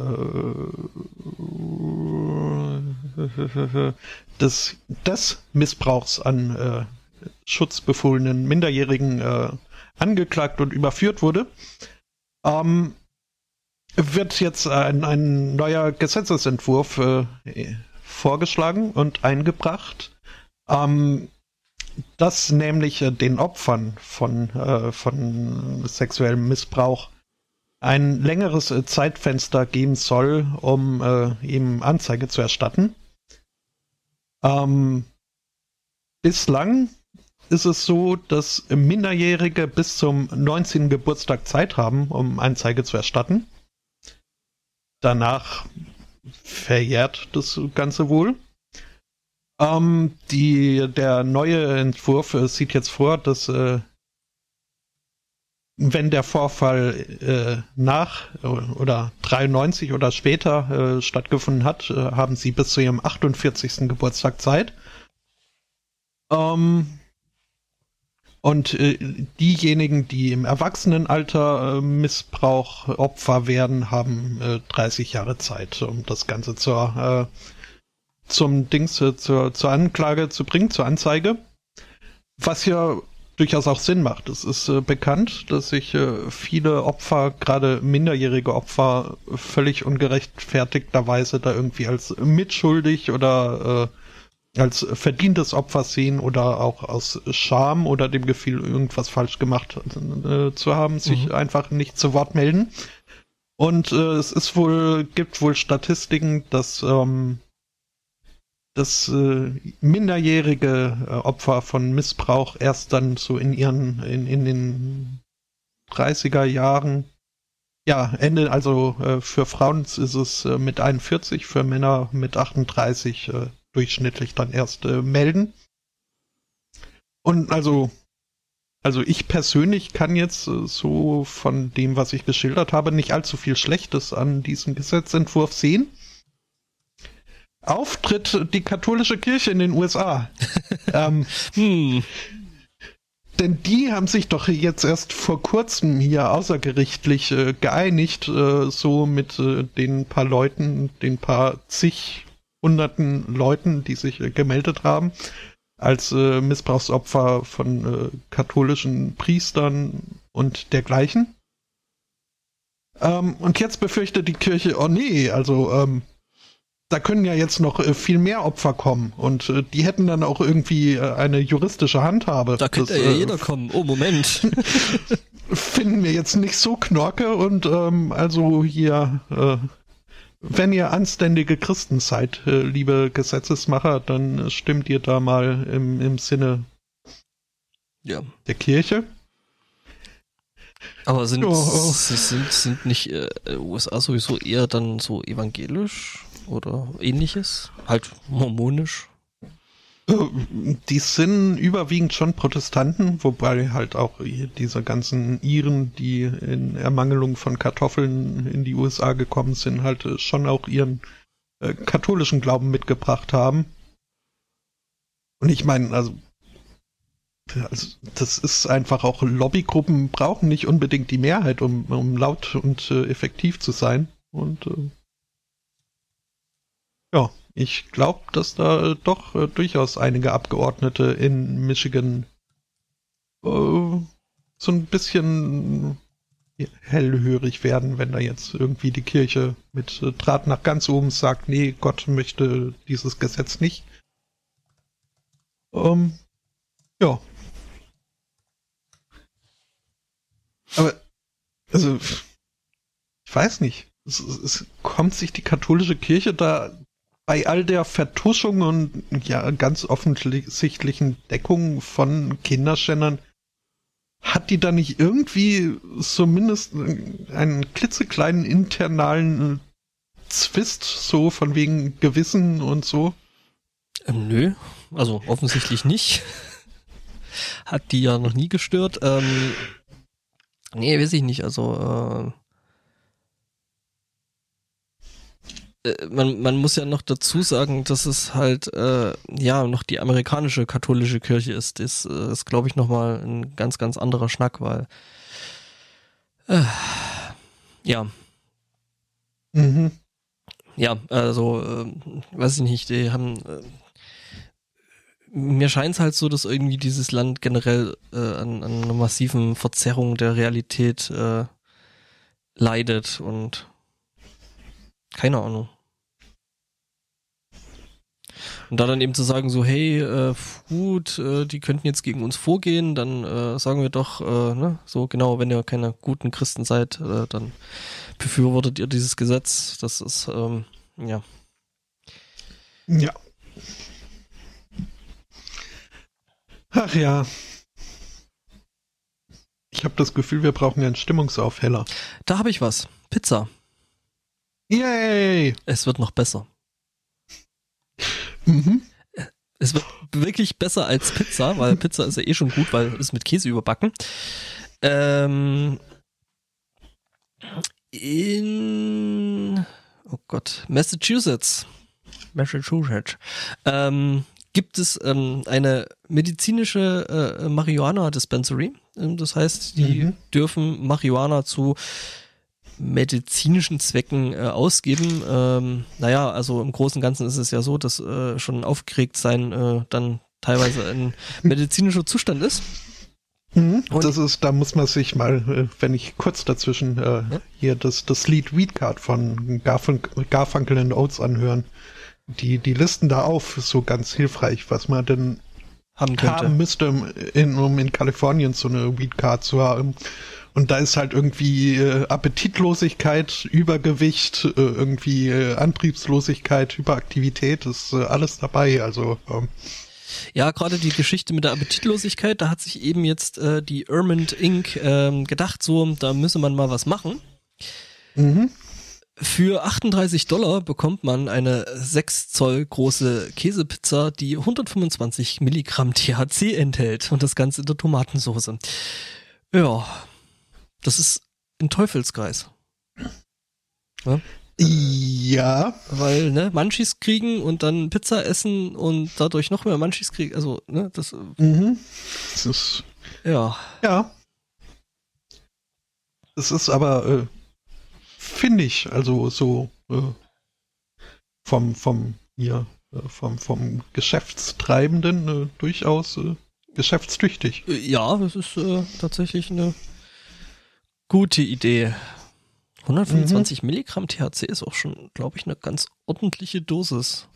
äh, des, des Missbrauchs an äh, schutzbefohlenen Minderjährigen äh, angeklagt und überführt wurde, ähm, wird jetzt ein, ein neuer Gesetzesentwurf äh, vorgeschlagen und eingebracht. Ähm, dass nämlich äh, den Opfern von, äh, von sexuellem Missbrauch ein längeres äh, Zeitfenster geben soll, um äh, ihm Anzeige zu erstatten. Ähm, bislang ist es so, dass Minderjährige bis zum 19. Geburtstag Zeit haben, um Anzeige zu erstatten. Danach verjährt das Ganze wohl. Ähm, die, der neue Entwurf äh, sieht jetzt vor, dass äh, wenn der Vorfall äh, nach äh, oder 93 oder später äh, stattgefunden hat, äh, haben sie bis zu ihrem 48. Geburtstag Zeit. Ähm, und äh, diejenigen, die im Erwachsenenalter äh, Missbrauch Opfer werden, haben äh, 30 Jahre Zeit, um das Ganze zur, äh, zum Dings, äh, zur, zur Anklage zu bringen, zur Anzeige. Was ja durchaus auch Sinn macht. Es ist äh, bekannt, dass sich äh, viele Opfer, gerade minderjährige Opfer, völlig ungerechtfertigterweise da irgendwie als mitschuldig oder äh, als verdientes Opfer sehen oder auch aus Scham oder dem Gefühl, irgendwas falsch gemacht äh, zu haben, sich mhm. einfach nicht zu Wort melden. Und äh, es ist wohl, gibt wohl Statistiken, dass, ähm, dass äh, minderjährige äh, Opfer von Missbrauch erst dann so in ihren, in, in den 30er Jahren, ja, Ende, also äh, für Frauen ist es äh, mit 41, für Männer mit 38 äh, durchschnittlich dann erst äh, melden. Und also, also ich persönlich kann jetzt äh, so von dem, was ich geschildert habe, nicht allzu viel Schlechtes an diesem Gesetzentwurf sehen. Auftritt die katholische Kirche in den USA. ähm, hm. Denn die haben sich doch jetzt erst vor kurzem hier außergerichtlich äh, geeinigt, äh, so mit äh, den paar Leuten, den paar zig hunderten Leuten, die sich äh, gemeldet haben, als äh, Missbrauchsopfer von äh, katholischen Priestern und dergleichen. Ähm, und jetzt befürchtet die Kirche, oh nee, also ähm, da können ja jetzt noch äh, viel mehr Opfer kommen und äh, die hätten dann auch irgendwie äh, eine juristische Handhabe. Da könnte das, ja jeder kommen. Oh, Moment. finden wir jetzt nicht so knorke und ähm, also hier wenn ihr anständige Christen seid, äh, liebe Gesetzesmacher, dann stimmt ihr da mal im, im Sinne ja. der Kirche. Aber sind, oh, oh. sind, sind nicht äh, USA sowieso eher dann so evangelisch oder ähnliches? Halt mormonisch? Die sind überwiegend schon Protestanten, wobei halt auch diese ganzen Iren, die in Ermangelung von Kartoffeln in die USA gekommen sind, halt schon auch ihren äh, katholischen Glauben mitgebracht haben. Und ich meine, also, also, das ist einfach auch Lobbygruppen brauchen nicht unbedingt die Mehrheit, um, um laut und äh, effektiv zu sein. Und äh, ja, ich glaube, dass da doch äh, durchaus einige Abgeordnete in Michigan äh, so ein bisschen hellhörig werden, wenn da jetzt irgendwie die Kirche mit äh, Draht nach ganz oben sagt, nee, Gott möchte dieses Gesetz nicht. Ähm, ja. Aber, also, ich weiß nicht. Es, es, kommt sich die katholische Kirche da bei all der Vertuschung und ja ganz offensichtlichen Deckung von Kinderschändern hat die da nicht irgendwie zumindest einen klitzekleinen internalen Zwist, so von wegen Gewissen und so? Ähm, nö, also offensichtlich nicht. hat die ja noch nie gestört. Ähm, nee, weiß ich nicht. Also äh, Äh, man, man muss ja noch dazu sagen, dass es halt äh, ja noch die amerikanische katholische Kirche ist. Das äh, ist, glaube ich, nochmal ein ganz, ganz anderer Schnack, weil äh, ja. Mhm. Ja, also, äh, weiß ich nicht, die haben äh, mir scheint es halt so, dass irgendwie dieses Land generell äh, an, an einer massiven Verzerrung der Realität äh, leidet und keine Ahnung. Und da dann eben zu sagen, so, hey, äh, gut, äh, die könnten jetzt gegen uns vorgehen, dann äh, sagen wir doch, äh, ne, so genau, wenn ihr keine guten Christen seid, äh, dann befürwortet ihr dieses Gesetz. Das ist, ähm, ja. Ja. Ach ja. Ich habe das Gefühl, wir brauchen einen Stimmungsaufheller. Da habe ich was. Pizza. Yay! Es wird noch besser. Mhm. Es wird wirklich besser als Pizza, weil Pizza ist ja eh schon gut, weil es mit Käse überbacken. Ähm, in, oh Gott, Massachusetts. Massachusetts. Ähm, gibt es ähm, eine medizinische äh, Marihuana-Dispensary. Ähm, das heißt, die mhm. dürfen Marihuana zu medizinischen Zwecken äh, ausgeben. Ähm, naja, also im Großen und Ganzen ist es ja so, dass äh, schon aufgeregt sein äh, dann teilweise ein medizinischer Zustand ist. Mhm, das ist, da muss man sich mal, äh, wenn ich kurz dazwischen äh, ja? hier das, das Lied Weed Card von Garfun Garfunkel and Oates anhören. Die, die listen da auf, so ganz hilfreich, was man denn haben, haben müsste, in, um in Kalifornien so eine Weed Card zu haben. Und da ist halt irgendwie äh, Appetitlosigkeit, Übergewicht, äh, irgendwie äh, Antriebslosigkeit, Hyperaktivität, ist äh, alles dabei. Also ähm. ja, gerade die Geschichte mit der Appetitlosigkeit, da hat sich eben jetzt äh, die Ermond Inc. Ähm, gedacht, so, da müsse man mal was machen. Mhm. Für 38 Dollar bekommt man eine 6 Zoll große Käsepizza, die 125 Milligramm THC enthält und das Ganze in der Tomatensauce. Ja, das ist ein Teufelskreis. Ja? ja. Weil, ne, Munchies kriegen und dann Pizza essen und dadurch noch mehr Munchies kriegen. Also, ne, das. Mhm. Das ist. Ja. Ja. Es ist aber, äh, finde ich, also so äh, vom, vom, ja, äh, vom, vom Geschäftstreibenden äh, durchaus äh, geschäftstüchtig. Ja, das ist äh, tatsächlich eine Gute Idee. 125 mhm. Milligramm THC ist auch schon, glaube ich, eine ganz ordentliche Dosis.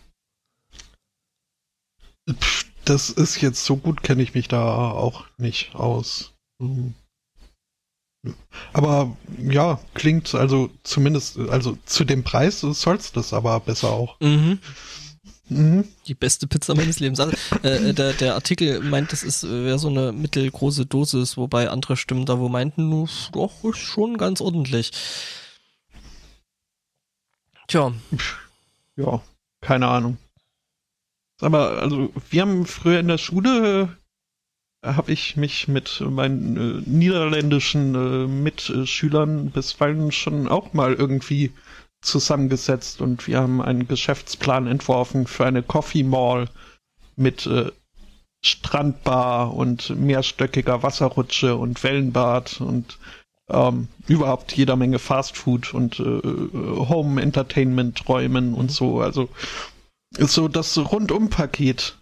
Das ist jetzt so gut, kenne ich mich da auch nicht aus. Mhm. Aber ja, klingt also zumindest, also zu dem Preis soll's das aber besser auch. Mhm. Mhm. Die beste Pizza meines Lebens. Also, äh, der, der Artikel meint, das ist wäre so eine mittelgroße Dosis, wobei andere Stimmen da wo meinten, doch, ist schon ganz ordentlich. Tja. Ja, keine Ahnung. Aber also, wir haben früher in der Schule äh, habe ich mich mit meinen äh, niederländischen äh, Mitschülern bisweilen schon auch mal irgendwie zusammengesetzt und wir haben einen Geschäftsplan entworfen für eine Coffee Mall mit äh, Strandbar und mehrstöckiger Wasserrutsche und Wellenbad und ähm, überhaupt jeder Menge Fastfood und äh, Home Entertainment Räumen und so. Also so das Rundum-Paket.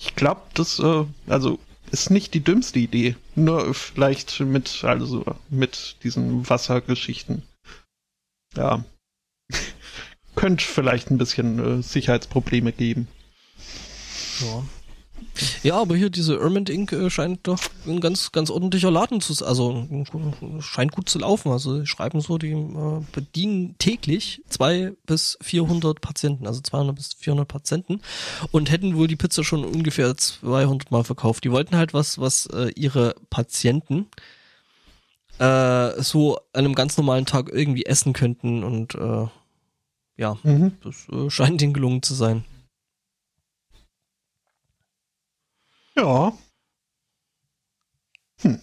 Ich glaube, das äh, also ist nicht die dümmste Idee. Nur vielleicht mit also mit diesen Wassergeschichten. Ja könnte vielleicht ein bisschen äh, Sicherheitsprobleme geben. Ja. Ja, aber hier diese Ermint Inc. Äh, scheint doch ein ganz, ganz ordentlicher Laden zu sein. Also scheint gut zu laufen. Also die schreiben so, die äh, bedienen täglich zwei bis 400 Patienten, also 200 bis 400 Patienten und hätten wohl die Pizza schon ungefähr 200 Mal verkauft. Die wollten halt was, was äh, ihre Patienten äh, so an einem ganz normalen Tag irgendwie essen könnten und äh, ja, mhm. das äh, scheint ihnen gelungen zu sein. Ja. Hm.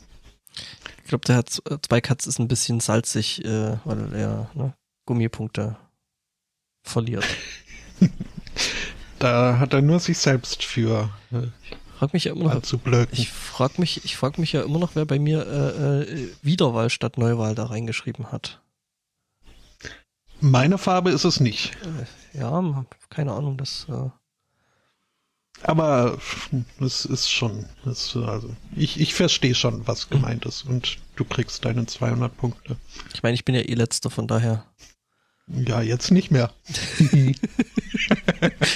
Ich glaube, der hat äh, zwei Katz ist ein bisschen salzig, äh, weil er ne, Gummipunkte verliert. da hat er nur sich selbst für. Äh, frag mich ja immer noch. Ich frag mich, ich frag mich ja immer noch, wer bei mir äh, äh, Wiederwahl statt Neuwahl da reingeschrieben hat. Meine Farbe ist es nicht. Ja, keine Ahnung, das. Äh aber es ist schon, es, also ich, ich verstehe schon, was gemeint ist und du kriegst deine 200 Punkte. Ich meine, ich bin ja eh letzter, von daher. Ja, jetzt nicht mehr.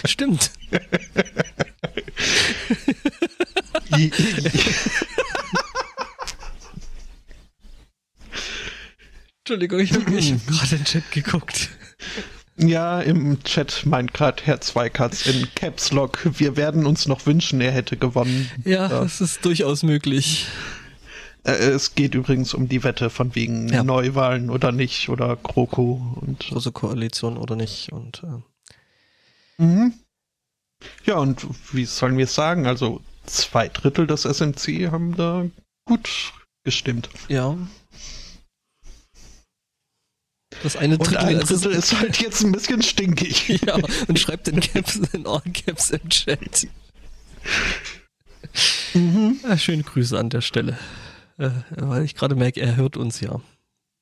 Stimmt. Entschuldigung, ich habe hab gerade in den Chat geguckt. Ja, im Chat meint gerade Herr Zweikatz in Caps Lock, wir werden uns noch wünschen, er hätte gewonnen. Ja, ja. das ist durchaus möglich. Äh, es geht übrigens um die Wette von wegen ja. Neuwahlen oder nicht oder GroKo und große Koalition oder nicht und äh. mhm. Ja, und wie sollen wir es sagen? Also zwei Drittel des SMC haben da gut gestimmt. Ja. Das eine Drittel, und ein Drittel ist, ist halt jetzt ein bisschen stinkig. Ja, und schreibt in Caps, in All Caps im Chat. Mhm. Ja, schöne Grüße an der Stelle. Äh, weil ich gerade merke, er hört uns ja.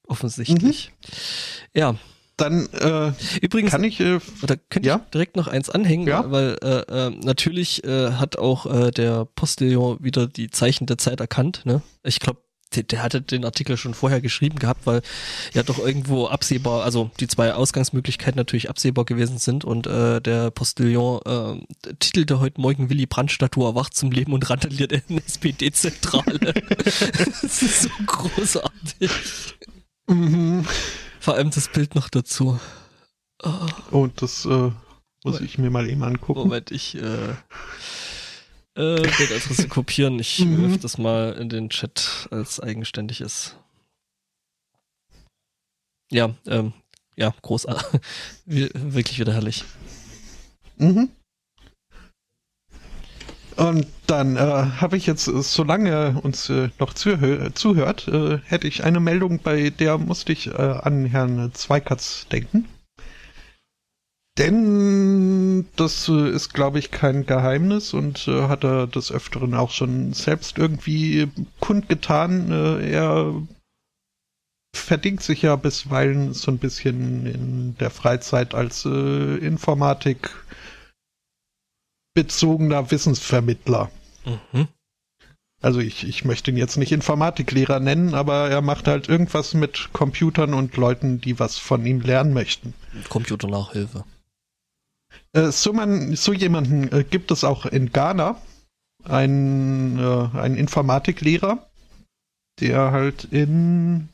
Offensichtlich. Mhm. Ja, dann äh, übrigens kann ich äh, da könnte ja? ich direkt noch eins anhängen, ja? weil äh, äh, natürlich äh, hat auch äh, der Postillon wieder die Zeichen der Zeit erkannt. Ne? Ich glaube, der, der hatte den Artikel schon vorher geschrieben gehabt, weil ja doch irgendwo absehbar, also die zwei Ausgangsmöglichkeiten natürlich absehbar gewesen sind und äh, der Postillon äh, titelte heute Morgen Willy Brandt-Statue erwacht zum Leben und randaliert in SPD-Zentrale. das ist so großartig. Mhm. Vor allem das Bild noch dazu. Oh, oh das äh, muss ich mir mal eben angucken. Moment, ich äh, äh, Bildadresse kopieren. Ich mhm. wirf das mal in den Chat als eigenständiges. Ja, ähm, ja, großartig. Wirklich wieder herrlich. Mhm. Und dann äh, habe ich jetzt, äh, solange uns äh, noch zuhö zuhört, äh, hätte ich eine Meldung, bei der musste ich äh, an Herrn Zweikatz denken. Denn das äh, ist, glaube ich, kein Geheimnis und äh, hat er des Öfteren auch schon selbst irgendwie kundgetan. Äh, er verdingt sich ja bisweilen so ein bisschen in der Freizeit als äh, Informatik bezogener Wissensvermittler. Mhm. Also ich, ich möchte ihn jetzt nicht Informatiklehrer nennen, aber er macht halt irgendwas mit Computern und Leuten, die was von ihm lernen möchten. Computernachhilfe. Äh, so, man, so jemanden äh, gibt es auch in Ghana. Ein, äh, ein Informatiklehrer, der halt in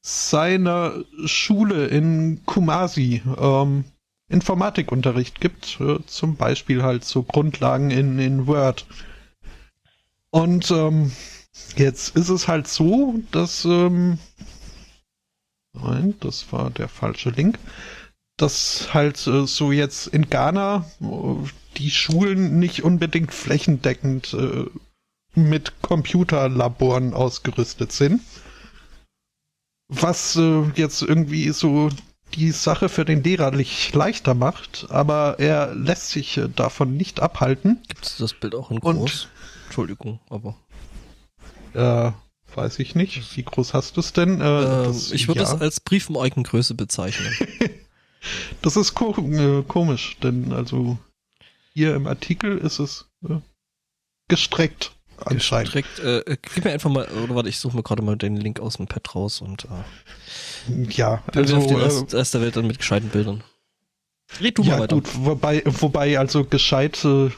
seiner Schule in Kumasi ähm, Informatikunterricht gibt, äh, zum Beispiel halt so Grundlagen in, in Word. Und ähm, jetzt ist es halt so, dass ähm, nein, das war der falsche Link, dass halt äh, so jetzt in Ghana die Schulen nicht unbedingt flächendeckend äh, mit Computerlaboren ausgerüstet sind. Was äh, jetzt irgendwie so die Sache für den Lehrer leichter macht, aber er lässt sich davon nicht abhalten. Gibt es das Bild auch in groß? Und, Entschuldigung, aber. Äh, weiß ich nicht. Wie groß hast du es denn? Äh, das, ich würde es ja. als Briefmarkengröße bezeichnen. das ist ko äh, komisch, denn also hier im Artikel ist es äh, gestreckt anscheinend. Gestreckt, äh, gib mir einfach mal, oder warte, ich suche mir gerade mal den Link aus dem Pad raus und äh, ja, also den Rest, äh, Rest der Welt dann mit gescheiten Bildern. Red du ja, mal weiter. Gut, wobei, wobei also gescheit äh,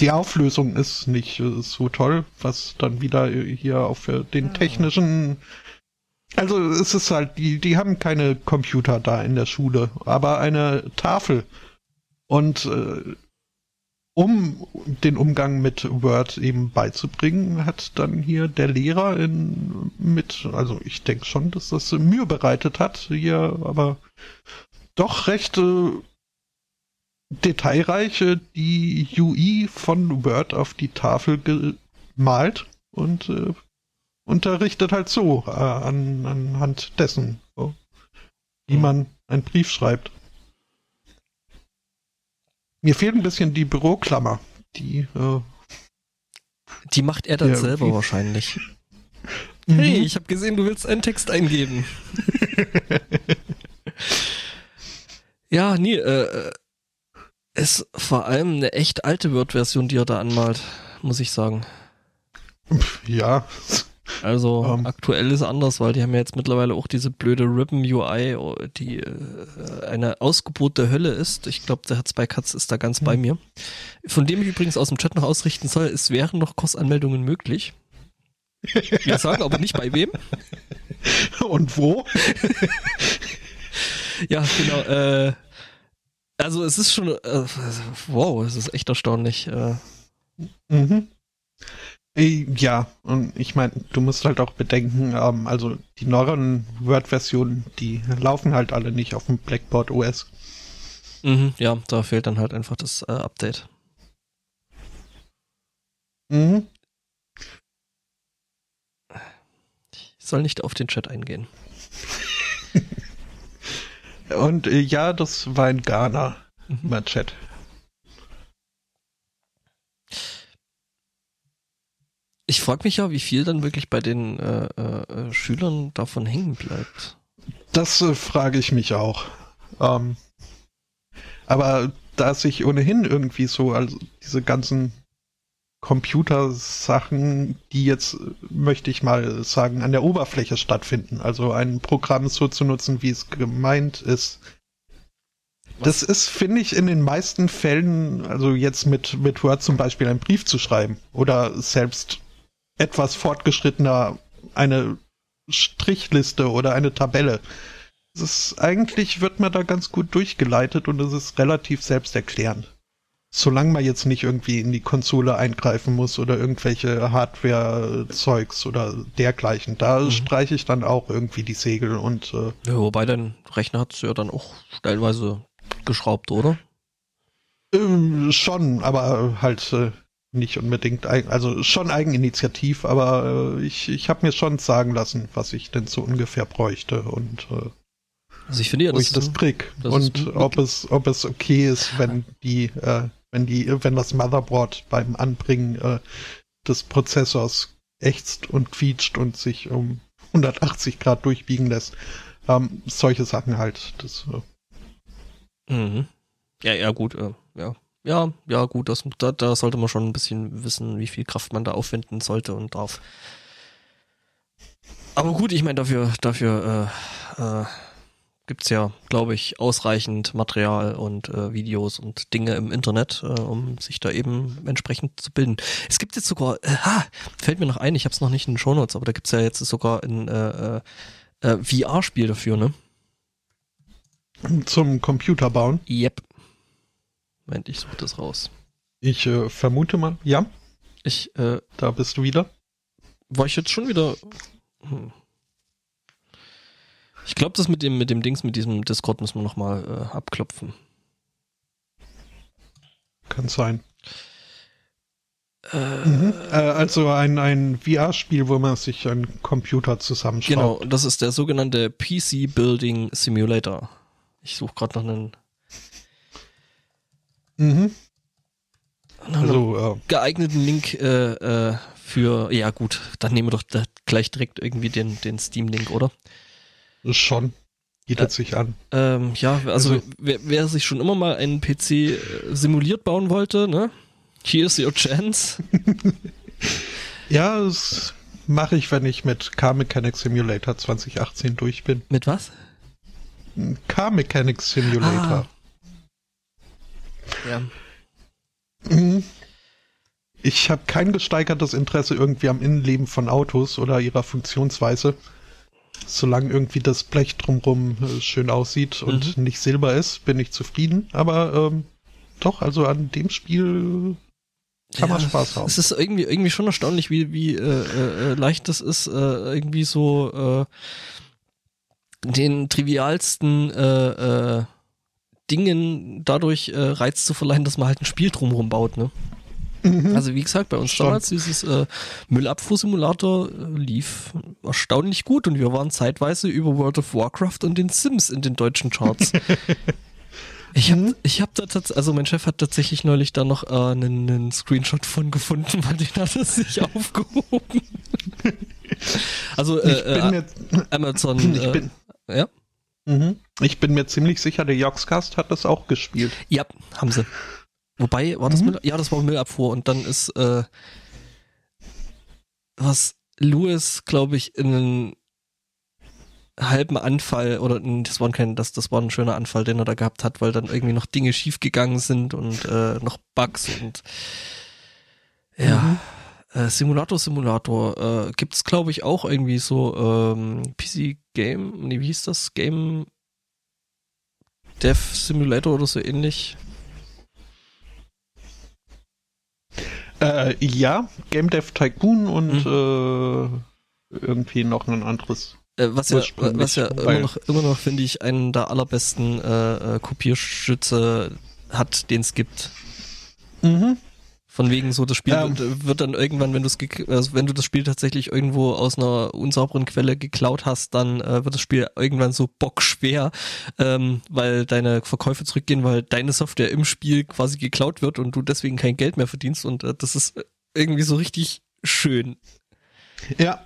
die Auflösung ist nicht äh, so toll, was dann wieder hier auf äh, den ah. technischen also es ist halt, die, die haben keine Computer da in der Schule, aber eine Tafel. Und äh, um den Umgang mit Word eben beizubringen, hat dann hier der Lehrer in, mit, also ich denke schon, dass das Mühe bereitet hat, hier aber doch recht äh, detailreich die UI von Word auf die Tafel gemalt und äh, unterrichtet halt so äh, an, anhand dessen, so, wie mhm. man einen Brief schreibt. Mir fehlt ein bisschen die Büroklammer. Die, äh, die macht er dann selber wie, wahrscheinlich. Mhm. Hey, ich habe gesehen, du willst einen Text eingeben. ja, nee, äh, ist vor allem eine echt alte Word-Version, die er da anmalt, muss ich sagen. Ja, also um. Ähm. aktuell ist anders, weil die haben ja jetzt mittlerweile auch diese blöde Ribbon UI, die äh, eine Ausgebot der Hölle ist. Ich glaube, der hat zwei Katz ist da ganz mhm. bei mir. Von dem ich übrigens aus dem Chat noch ausrichten soll, es wären noch Kursanmeldungen möglich. Wir sagen aber nicht bei wem. Und wo? ja, genau. Äh, also es ist schon, äh, wow, es ist echt erstaunlich. Äh, mhm. Äh, ja, und ich meine, du musst halt auch bedenken, ähm, also die neueren Word-Versionen, die laufen halt alle nicht auf dem Blackboard OS. Mhm, ja, da fehlt dann halt einfach das äh, Update. Mhm. Ich soll nicht auf den Chat eingehen. Und äh, ja, das war in Ghana, Mhm. mein Chat. Ich frage mich ja, wie viel dann wirklich bei den äh, äh, Schülern davon hängen bleibt. Das äh, frage ich mich auch. Ähm, aber da sich ohnehin irgendwie so, also diese ganzen Computersachen, die jetzt, äh, möchte ich mal sagen, an der Oberfläche stattfinden, also ein Programm so zu nutzen, wie es gemeint ist. Das ist, finde ich, in den meisten Fällen, also jetzt mit, mit Word zum Beispiel einen Brief zu schreiben oder selbst etwas fortgeschrittener eine Strichliste oder eine Tabelle. Es ist, eigentlich wird man da ganz gut durchgeleitet und es ist relativ selbsterklärend. Solange man jetzt nicht irgendwie in die Konsole eingreifen muss oder irgendwelche Hardware-Zeugs oder dergleichen. Da Mhm. streiche ich dann auch irgendwie die Segel und äh, Ja, wobei dein Rechner hat ja dann auch stellenweise geschraubt, oder? ähm, schon, aber halt äh, nicht unbedingt, also schon Eigeninitiativ, aber äh, ich, ich habe mir schon sagen lassen, was ich denn so ungefähr bräuchte und äh, Also ich finde ja, wo das ich ist das ein- krieg das und ob es ob es okay ist, wenn die äh, wenn die wenn das Motherboard beim Anbringen äh, des Prozessors ächzt und quietscht und sich um 180 Grad durchbiegen lässt. Ähm, solche Sachen halt. Das, äh, Mhm. Ja, ja, gut, äh, ja. Ja, ja, gut, das, da, da sollte man schon ein bisschen wissen, wie viel Kraft man da aufwenden sollte und darf. Aber gut, ich meine, dafür, dafür äh, äh, gibt's ja, glaube ich, ausreichend Material und äh, Videos und Dinge im Internet, äh, um sich da eben entsprechend zu bilden. Es gibt jetzt sogar, äh, ha, fällt mir noch ein, ich habe es noch nicht in den Shownotes, aber da gibt's ja jetzt sogar ein äh, äh, VR-Spiel dafür, ne? zum Computer bauen. Yep. Moment, ich suche das raus. Ich äh, vermute mal, ja, Ich, äh, da bist du wieder. war ich jetzt schon wieder. Hm. Ich glaube, das mit dem, mit dem Dings, mit diesem Discord müssen wir nochmal äh, abklopfen. Kann sein. Äh, Mhm. Äh, also ein, ein VR-Spiel, wo man sich einen Computer zusammenschraubt. Genau, das ist der sogenannte PC Building Simulator. Ich suche gerade noch einen, Mhm. Also, äh, geeigneten Link äh, äh, für. Ja, gut, dann nehmen wir doch gleich direkt irgendwie den, den Steam-Link, oder? schon. Bietet Äh, sich an. Ähm, ja, also, Also- wer, wer sich schon immer mal einen PC äh, simuliert bauen wollte, ne? Here's your chance. Ja, das mache ich, wenn ich mit Car Mechanic Simulator 2018 durch bin. Mit was? Car Mechanic Simulator. Ja. Mhm. Ich habe kein gesteigertes Interesse irgendwie am Innenleben von Autos oder ihrer Funktionsweise. Solange irgendwie das Blech drumrum äh, schön aussieht und nicht silber ist, bin ich zufrieden. Aber ähm, doch, also an dem Spiel kann man Spaß haben. Es ist irgendwie, irgendwie schon erstaunlich, wie, wie äh, äh, leicht das ist, äh, irgendwie so äh, den trivialsten äh, äh, Dingen dadurch äh, Reiz zu verleihen, dass man halt ein Spiel drumherum baut, ne? Mhm. Also wie gesagt, bei uns Schon. damals dieses äh, Müllabfuhrsimulator äh, lief erstaunlich gut und wir waren zeitweise über World of Warcraft und den Sims in den deutschen Charts. Ich habe Mhm. ich hab da tatsächlich, also mein Chef hat tatsächlich neulich da noch äh, einen, einen Screenshot von gefunden, weil den hat er sich aufgehoben. also ich äh, bin äh, Amazon, ich äh, bin, ja, mhm. ich bin mir ziemlich sicher, der Joxcast hat das auch gespielt. ja, haben sie. Wobei, war das Mhm. Müll? Ja, das war Müllabfuhr und dann ist äh, was Louis, glaube ich, in einen halben Anfall oder in, das war kein, das, das war ein schöner Anfall, den er da gehabt hat, weil dann irgendwie noch Dinge schiefgegangen sind und äh, noch Bugs und ja. Mhm. Äh, Simulator, Simulator, äh, gibt's glaube ich auch irgendwie so ähm, PC Game, nee, wie hieß das? Game Dev Simulator oder so ähnlich. Äh, ja, Game Dev Tycoon und Mhm. äh, irgendwie noch ein anderes. Äh, was ja, was ja immer noch, immer noch finde ich, einen der allerbesten äh, äh Kopierschütze hat, den es gibt. Mhm. Von wegen so, das Spiel ja. wird, wird, dann irgendwann, wenn, also wenn du das Spiel tatsächlich irgendwo aus einer unsauberen Quelle geklaut hast, dann äh, wird das Spiel irgendwann so bockschwer, ähm, weil deine Verkäufe zurückgehen, weil deine Software im Spiel quasi geklaut wird und du deswegen kein Geld mehr verdienst und äh, das ist irgendwie so richtig schön. Ja,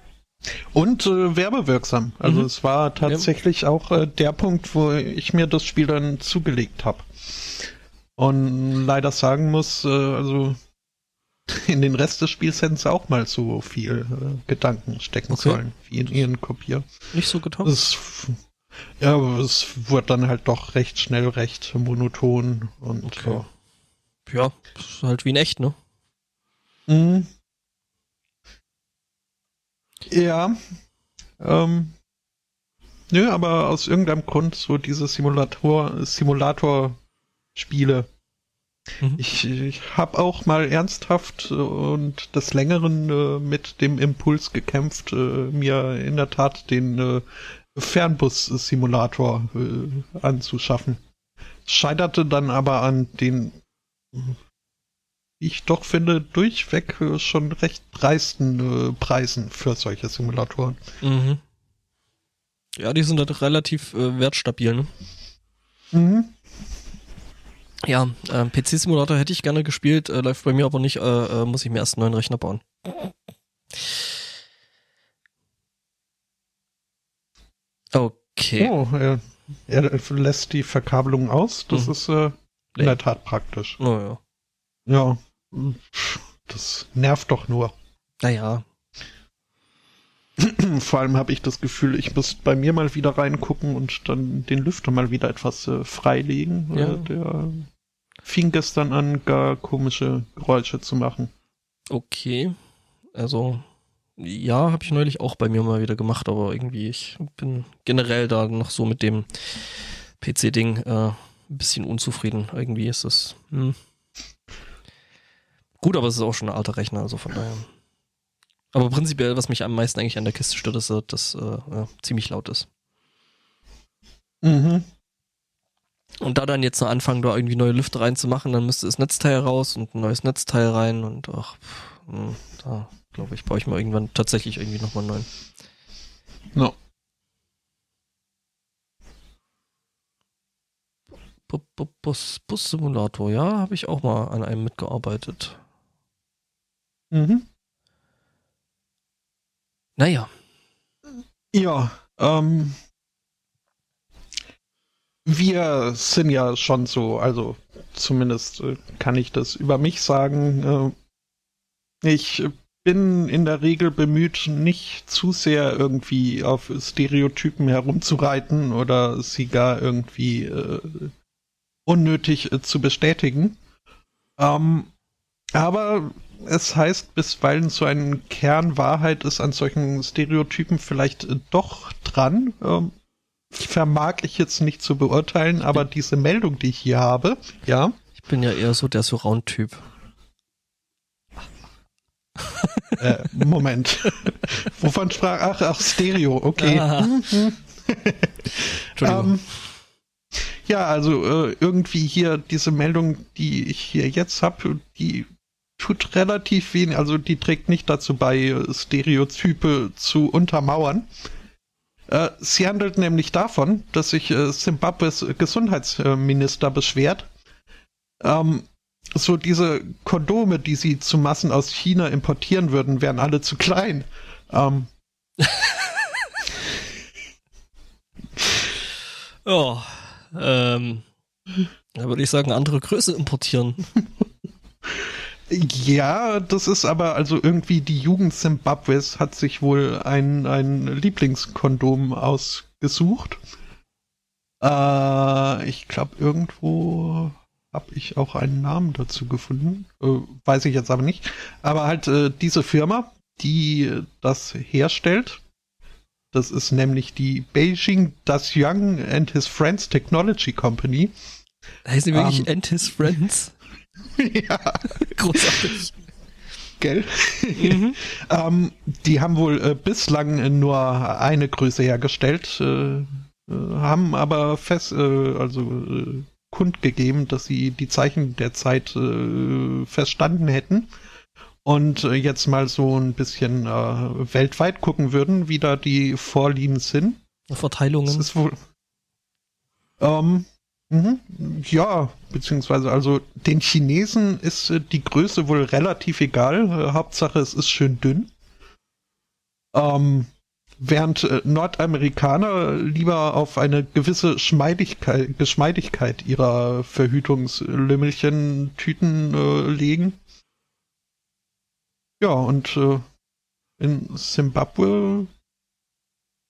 und äh, werbewirksam. Also mhm. es war tatsächlich ja. auch äh, der Punkt, wo ich mir das Spiel dann zugelegt habe. Und leider sagen muss, äh, also in den Rest des Spiels hätten sie auch mal so viel äh, Gedanken stecken okay. sollen, wie in ihren Kopier. Nicht so getan? Es, ja, aber es wurde dann halt doch recht schnell recht monoton und okay. äh, ja, ist halt wie in echt, ne? Mhm. Ja. Ähm, nö, aber aus irgendeinem Grund so diese Simulator, Simulator-Spiele Mhm. Ich, ich habe auch mal ernsthaft und des Längeren äh, mit dem Impuls gekämpft, äh, mir in der Tat den äh, Fernbus-Simulator äh, anzuschaffen. Scheiterte dann aber an den, wie ich doch finde, durchweg äh, schon recht dreisten äh, Preisen für solche Simulatoren. Mhm. Ja, die sind halt relativ wertstabil, ne? Mhm. Ja, äh, PC-Simulator hätte ich gerne gespielt, äh, läuft bei mir aber nicht, äh, äh, muss ich mir erst einen neuen Rechner bauen. Okay. Oh, er, er lässt die Verkabelung aus. Das mhm. ist äh, in der Tat praktisch. Oh ja. Ja, das nervt doch nur. Naja. Vor allem habe ich das Gefühl, ich muss bei mir mal wieder reingucken und dann den Lüfter mal wieder etwas äh, freilegen. Ja. Der fing gestern an, gar komische Geräusche zu machen. Okay. Also, ja, habe ich neulich auch bei mir mal wieder gemacht, aber irgendwie, ich bin generell da noch so mit dem PC-Ding äh, ein bisschen unzufrieden. Irgendwie ist es. Hm. Gut, aber es ist auch schon ein alter Rechner, also von daher. Aber prinzipiell, was mich am meisten eigentlich an der Kiste stört, ist, dass das äh, ja, ziemlich laut ist. Mhm. Und da dann jetzt noch anfangen, da irgendwie neue Lüfter reinzumachen, dann müsste das Netzteil raus und ein neues Netzteil rein und ach, hm, da glaube ich, brauche ich mal irgendwann tatsächlich irgendwie nochmal einen neuen. No. Bus, Bus Simulator, ja, habe ich auch mal an einem mitgearbeitet. Mhm. Naja. Ja, ähm, wir sind ja schon so, also zumindest äh, kann ich das über mich sagen. Äh, ich bin in der Regel bemüht, nicht zu sehr irgendwie auf Stereotypen herumzureiten oder sie gar irgendwie äh, unnötig zu bestätigen. Ähm, aber es heißt bisweilen so ein Kern Wahrheit ist an solchen Stereotypen vielleicht doch dran. Ähm, vermag ich jetzt nicht zu beurteilen, aber diese Meldung, die ich hier habe, ja. Ich bin ja eher so der Surround-Typ. äh, Moment. Wovon sprach? Ach, ach, Stereo, okay. Entschuldigung. Ähm, ja, also äh, irgendwie hier diese Meldung, die ich hier jetzt habe, die tut relativ wenig, also die trägt nicht dazu bei, Stereotype zu untermauern. Äh, sie handelt nämlich davon, dass sich äh, Zimbabwes Gesundheitsminister beschwert. Ähm, so diese Kondome, die sie zu Massen aus China importieren würden, wären alle zu klein. Ähm. oh, ähm, da würde ich sagen, andere Größe importieren. Ja, das ist aber also irgendwie die Jugend Zimbabwes hat sich wohl ein, ein Lieblingskondom ausgesucht. Äh, ich glaube, irgendwo habe ich auch einen Namen dazu gefunden. Äh, weiß ich jetzt aber nicht. Aber halt äh, diese Firma, die das herstellt, das ist nämlich die Beijing Das Young and His Friends Technology Company. Heißen die wirklich ähm, and His Friends? ja. Großartig. gell? Mhm. ähm, die haben wohl äh, bislang nur eine Größe hergestellt, äh, äh haben aber fest, äh, also äh, kundgegeben, dass sie die Zeichen der Zeit äh, verstanden hätten und jetzt mal so ein bisschen weltweit gucken würden, wie da die Vorlieben sind. Verteilungen. Das ist wohl. Ähm, Mhm. Ja, beziehungsweise also den Chinesen ist äh, die Größe wohl relativ egal. Äh, Hauptsache es ist schön dünn. Ähm, während äh, Nordamerikaner lieber auf eine gewisse Schmeidigkeit, Geschmeidigkeit ihrer Verhütungslümmelchen-Tüten äh, legen. Ja, und äh, in Simbabwe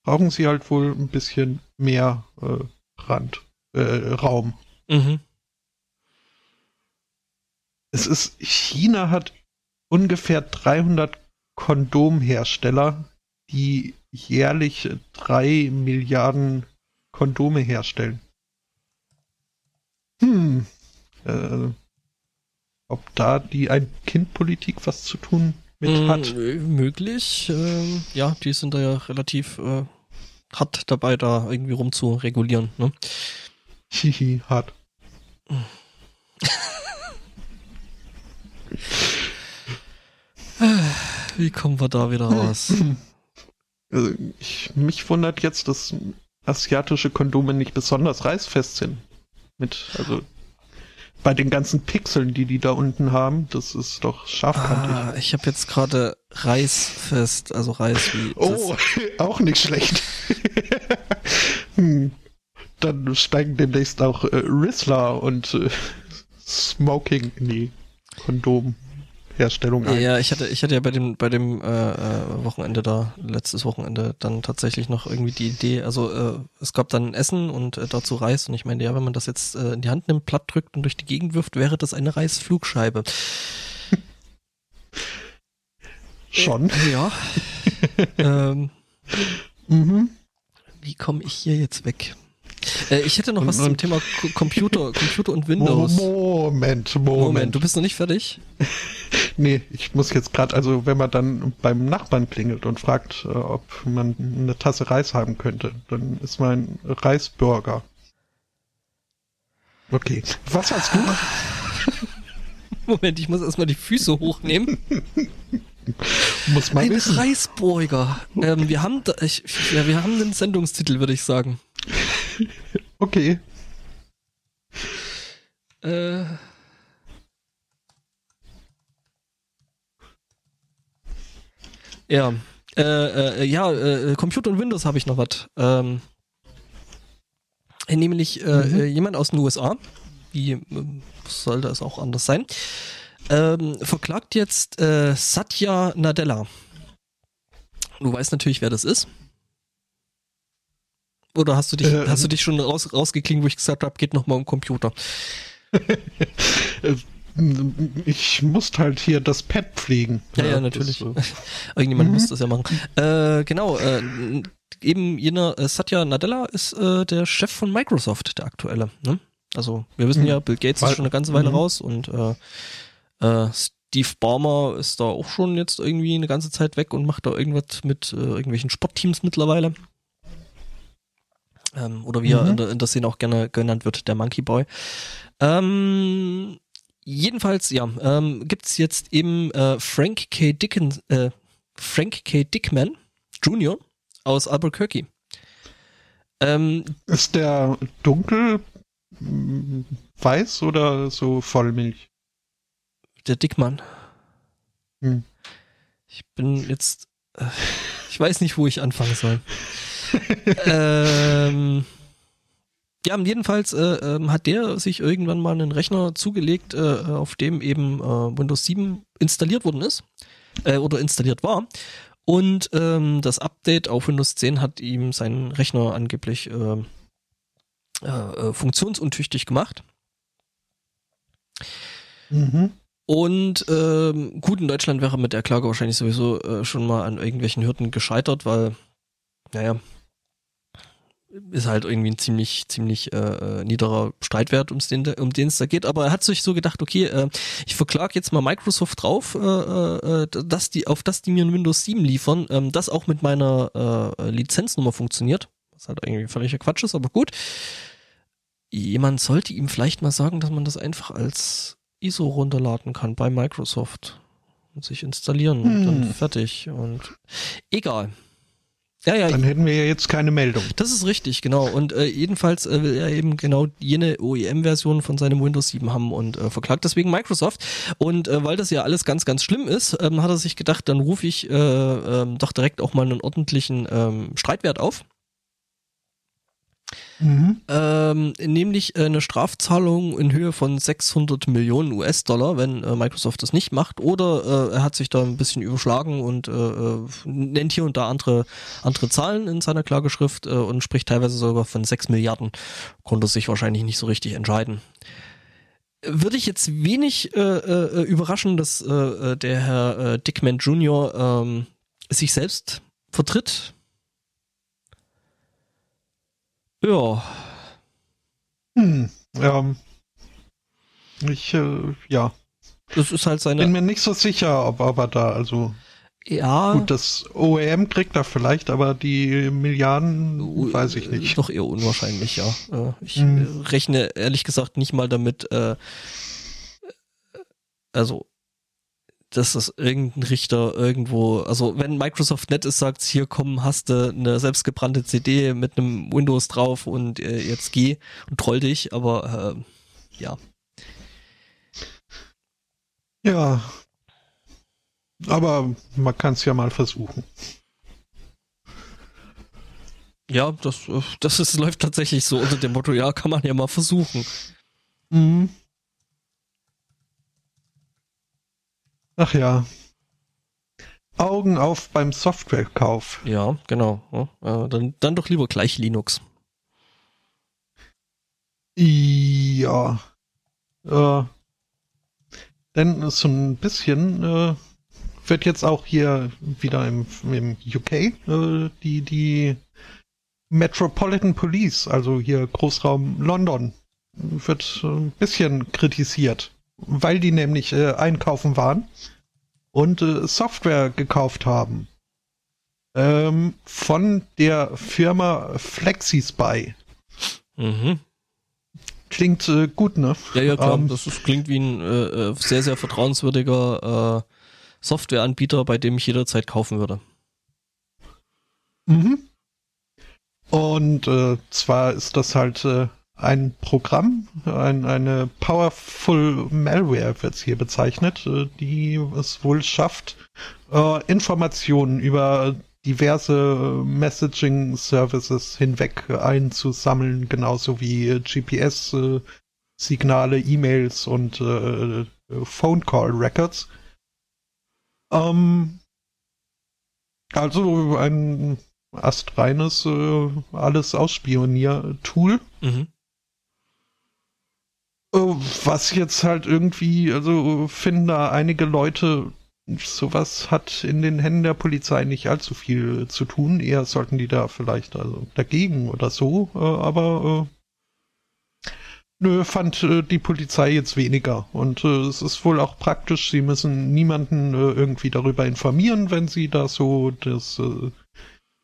brauchen sie halt wohl ein bisschen mehr äh, Rand äh, Raum. Mhm. Es ist, China hat ungefähr 300 Kondomhersteller, die jährlich drei Milliarden Kondome herstellen. Hm. Äh, ob da die Ein-Kind-Politik was zu tun mit hm, hat? Möglich. Ähm, ja, die sind da ja relativ äh, hart dabei, da irgendwie rumzuregulieren. Ne? Hihi, hart. Wie kommen wir da wieder raus? Also ich, mich wundert jetzt, dass asiatische Kondome nicht besonders reißfest sind. Mit, also bei den ganzen Pixeln, die die da unten haben, das ist doch scharfkantig. Ah, ich habe jetzt gerade reißfest, also Reiß wie. Oh, auch nicht schlecht. hm dann steigen demnächst auch äh, Rizzler und äh, Smoking in die Kondomherstellung ein. Ja, ich hatte, ich hatte ja bei dem, bei dem äh, äh, Wochenende da, letztes Wochenende, dann tatsächlich noch irgendwie die Idee, also äh, es gab dann Essen und äh, dazu Reis und ich meine, ja, wenn man das jetzt äh, in die Hand nimmt, platt drückt und durch die Gegend wirft, wäre das eine Reisflugscheibe. Schon. Äh, ja. ähm, mhm. Wie komme ich hier jetzt weg? Äh, ich hätte noch was zum Thema Computer, Computer und Windows. Moment, Moment. Moment, du bist noch nicht fertig? nee, ich muss jetzt gerade, also wenn man dann beim Nachbarn klingelt und fragt, äh, ob man eine Tasse Reis haben könnte, dann ist mein Reisburger. Okay, was hast du? Moment, ich muss erstmal die Füße hochnehmen. muss man Ein wissen. Reisburger. Ähm, wir haben da, ich, ja, wir haben den Sendungstitel, würde ich sagen. okay. Äh. Ja. Äh, äh, ja, äh, Computer und Windows habe ich noch was. Ähm, nämlich äh, mhm. Äh, jemand aus den USA, wie äh, sollte es auch anders sein, ähm, verklagt jetzt äh, Satya Nadella. Du weißt natürlich, wer das ist. Oder hast du dich, äh, hast du dich schon raus, rausgeklingt, wo ich gesagt habe, geht nochmal um Computer? ich musste halt hier das Pad pflegen. Ja, ja, ja natürlich. So. Irgendjemand mhm. muss das ja machen. Äh, genau, äh, eben jener äh, Satya Nadella ist äh, der Chef von Microsoft, der aktuelle. Ne? Also wir wissen mhm. ja, Bill Gates Weil, ist schon eine ganze Weile mhm. raus und äh, äh, Steve Ballmer ist da auch schon jetzt irgendwie eine ganze Zeit weg und macht da irgendwas mit äh, irgendwelchen Sportteams mittlerweile. Ähm, oder wie mhm. er in der, in der Szene auch gerne genannt wird, der Monkey Boy. Ähm, jedenfalls, ja, ähm, gibt's jetzt eben äh, Frank K. Dickens, äh, Frank K. Dickman Jr. aus Albuquerque. Ähm, Ist der dunkel weiß oder so Vollmilch? Der Dickmann. Hm. Ich bin jetzt, äh, ich weiß nicht, wo ich anfangen soll. ähm, ja, jedenfalls äh, äh, hat der sich irgendwann mal einen Rechner zugelegt, äh, auf dem eben äh, Windows 7 installiert worden ist äh, oder installiert war. Und ähm, das Update auf Windows 10 hat ihm seinen Rechner angeblich äh, äh, funktionsuntüchtig gemacht. Mhm. Und ähm, gut, in Deutschland wäre mit der Klage wahrscheinlich sowieso äh, schon mal an irgendwelchen Hürden gescheitert, weil, naja, ist halt irgendwie ein ziemlich, ziemlich äh, niederer Streitwert, ums den, um den es da geht. Aber er hat sich so gedacht, okay, äh, ich verklag jetzt mal Microsoft drauf, äh, äh, dass die, auf das die mir ein Windows 7 liefern, ähm, das auch mit meiner äh, Lizenznummer funktioniert. Was halt irgendwie völliger Quatsch ist, aber gut. Jemand sollte ihm vielleicht mal sagen, dass man das einfach als ISO runterladen kann bei Microsoft und sich installieren hm. und dann fertig. Und egal. Ja, ja. Dann hätten wir ja jetzt keine Meldung. Das ist richtig, genau. Und äh, jedenfalls äh, will er eben genau jene OEM-Version von seinem Windows 7 haben und äh, verklagt deswegen Microsoft. Und äh, weil das ja alles ganz, ganz schlimm ist, ähm, hat er sich gedacht, dann rufe ich äh, äh, doch direkt auch mal einen ordentlichen ähm, Streitwert auf. Mhm. Ähm, nämlich äh, eine Strafzahlung in Höhe von 600 Millionen US-Dollar, wenn äh, Microsoft das nicht macht. Oder äh, er hat sich da ein bisschen überschlagen und äh, äh, nennt hier und da andere, andere Zahlen in seiner Klageschrift äh, und spricht teilweise sogar von 6 Milliarden. Konnte sich wahrscheinlich nicht so richtig entscheiden. Würde ich jetzt wenig äh, äh, überraschen, dass äh, der Herr Dickman Jr. Ähm, sich selbst vertritt ja. Hm, ähm, ich, äh, ja. Das ist halt seine. Bin mir nicht so sicher, ob, ob er da, also. Ja. Gut, das OEM kriegt er vielleicht, aber die Milliarden weiß ich nicht. Doch eher unwahrscheinlich, ja. Äh, ich hm. rechne ehrlich gesagt nicht mal damit, äh, also dass das irgendein Richter irgendwo, also wenn Microsoft nett ist, sagt hier komm, hast du eine selbstgebrannte CD mit einem Windows drauf und äh, jetzt geh und troll dich, aber äh, ja. Ja. Aber man kann es ja mal versuchen. Ja, das, das ist, läuft tatsächlich so unter dem Motto, ja, kann man ja mal versuchen. Mhm. Ach ja. Augen auf beim Softwarekauf. Ja, genau. Ja, äh, dann, dann doch lieber gleich Linux. Ja. Äh, denn so ein bisschen äh, wird jetzt auch hier wieder im, im UK äh, die, die Metropolitan Police, also hier Großraum London, wird ein bisschen kritisiert weil die nämlich äh, einkaufen waren und äh, Software gekauft haben. Ähm, von der Firma FlexiSpy. Mhm. Klingt äh, gut, ne? Ja, ja, klar. Ähm, das ist, klingt wie ein äh, äh, sehr, sehr vertrauenswürdiger äh, Softwareanbieter, bei dem ich jederzeit kaufen würde. Mhm. Und zwar ist das halt ein Programm, ein, eine Powerful Malware wird es hier bezeichnet, äh, die es wohl schafft, äh, Informationen über diverse Messaging Services hinweg einzusammeln, genauso wie GPS-Signale, E-Mails und äh, Phone Call Records. Ähm, also ein astreines äh, alles Ausspionier-Tool. Mhm. Äh, was jetzt halt irgendwie, also finden da einige Leute, sowas hat in den Händen der Polizei nicht allzu viel zu tun. Eher sollten die da vielleicht also dagegen oder so, äh, aber äh, nö, fand die Polizei jetzt weniger. Und es ist wohl auch praktisch, sie müssen niemanden irgendwie darüber informieren, wenn sie da so das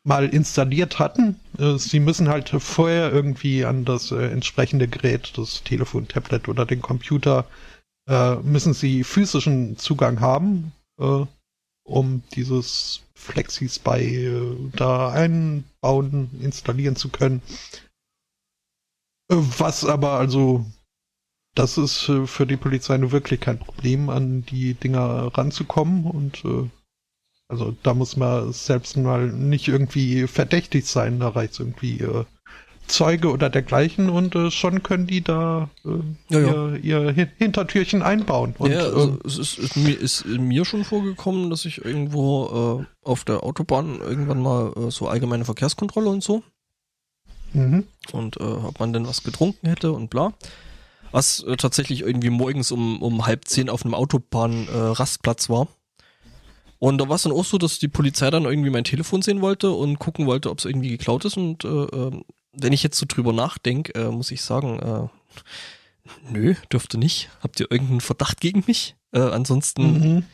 mal installiert hatten. Äh, sie müssen halt vorher irgendwie an das äh, entsprechende Gerät, das Telefon, Tablet oder den Computer, äh, müssen sie physischen Zugang haben, äh, um dieses FlexiSpy äh, da einbauen, installieren zu können. Äh, was aber also, das ist für die Polizei nur wirklich kein Problem, an die Dinger ranzukommen und also da muss man selbst mal nicht irgendwie verdächtig sein, da reicht irgendwie äh, Zeuge oder dergleichen und äh, schon können die da äh, ja, ja. Ihr, ihr, Hintertürchen einbauen. Und, ja, also ähm, es ist, ist, mir, ist mir schon vorgekommen, dass ich irgendwo äh, auf der Autobahn irgendwann mal äh, so allgemeine Verkehrskontrolle und so. Mhm. Und äh, ob man denn was getrunken hätte und bla. Was äh, tatsächlich irgendwie morgens um, um halb zehn auf einem Autobahn-Rastplatz war. Und da war es dann auch so, dass die Polizei dann irgendwie mein Telefon sehen wollte und gucken wollte, ob es irgendwie geklaut ist. Und äh, ähm, wenn ich jetzt so drüber nachdenke, äh, muss ich sagen, äh, nö, dürfte nicht. Habt ihr irgendeinen Verdacht gegen mich? Äh, ansonsten Mhm.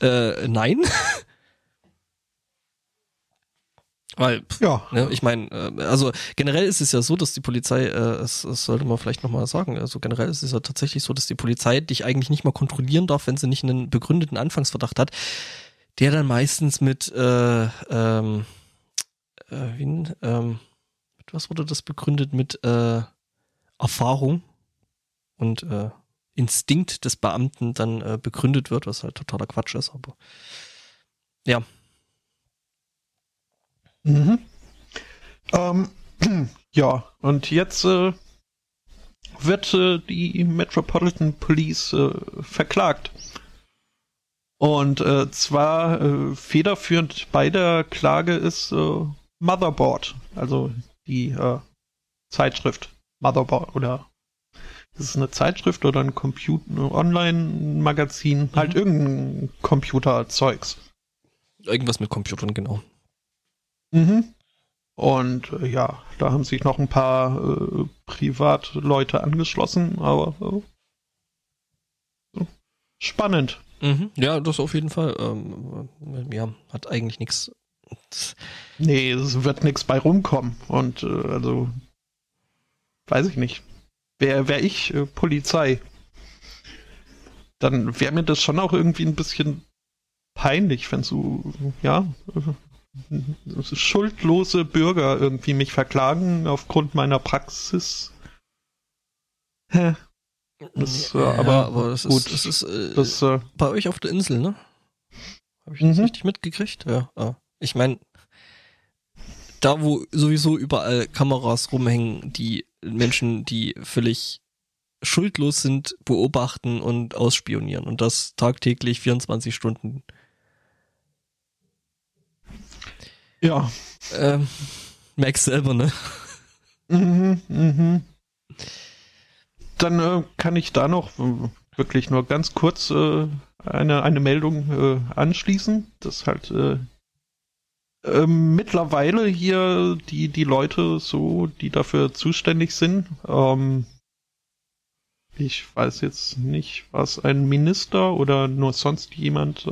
äh, nein. Weil, pff, Ja. ne, ich meine, äh, also generell ist es ja so, dass die Polizei, äh, das, das sollte man vielleicht nochmal sagen, also generell ist es ja tatsächlich so, dass die Polizei dich eigentlich nicht mal kontrollieren darf, wenn sie nicht einen begründeten Anfangsverdacht hat, der dann meistens mit, äh, ähm, äh, wie, ähm, mit was wurde das begründet? Mit äh, Erfahrung und äh, Instinkt des Beamten dann äh, begründet wird, was halt totaler Quatsch ist, aber ja. Mhm. Ähm, ja, und jetzt äh, wird äh, die Metropolitan Police äh, verklagt. Und äh, zwar äh, federführend bei der Klage ist äh, Motherboard, also die äh, Zeitschrift Motherboard oder ist es eine Zeitschrift oder ein Computer Online-Magazin, halt irgendein Computerzeugs. Irgendwas mit Computern, genau. Mhm. Und äh, ja, da haben sich noch ein paar äh, Privatleute angeschlossen, aber äh, spannend. Mhm. Ja, das auf jeden Fall. Ähm, ja, hat eigentlich nichts. Nee, es wird nichts bei rumkommen. Und äh, also, weiß ich nicht. Wäre wär ich äh, Polizei, dann wäre mir das schon auch irgendwie ein bisschen peinlich, wenn so, ja, äh, schuldlose Bürger irgendwie mich verklagen aufgrund meiner Praxis. Hä? Das, äh, ja, aber aber das gut, ist, das ist äh, Das, äh, bei euch auf der Insel, ne? Habe ich das Mhm. richtig mitgekriegt? Ja. Ah. Ich meine, da wo sowieso überall Kameras rumhängen, die Menschen, die völlig schuldlos sind, beobachten und ausspionieren und das tagtäglich 24 Stunden. ja. Ähm, merkst selber, ne? Mhm, mhm. Dann äh, kann ich da noch äh, wirklich nur ganz kurz äh, eine, eine Meldung äh, anschließen, dass halt äh, äh, mittlerweile hier die, die Leute so, die dafür zuständig sind, ähm, ich weiß jetzt nicht, was ein Minister oder nur sonst jemand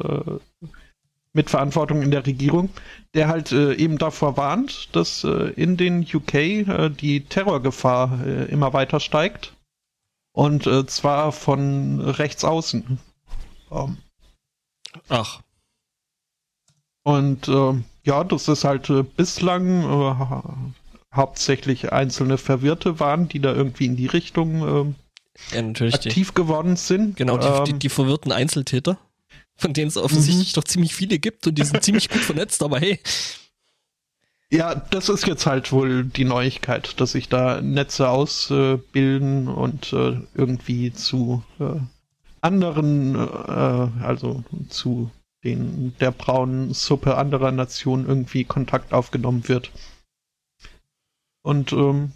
mit Verantwortung in der Regierung, der halt äh, eben davor warnt, dass äh, in den UK äh, die Terrorgefahr immer weiter steigt. Und äh, zwar von rechts außen. Ähm, Ach, und äh, ja, das ist halt äh, bislang äh, ha hauptsächlich einzelne Verwirrte waren, die da irgendwie in die Richtung ja, natürlich. äh, Die, aktiv geworden sind. genau, die, Ähm, die, die verwirrten Einzeltäter, von denen es offensichtlich doch ziemlich viele gibt und die sind ziemlich gut vernetzt, aber hey. Ja, das ist jetzt halt wohl die Neuigkeit, dass sich da Netze ausbilden und äh, irgendwie zu äh, anderen, äh, also zu den der braunen Suppe anderer Nationen irgendwie Kontakt aufgenommen wird. Und ähm,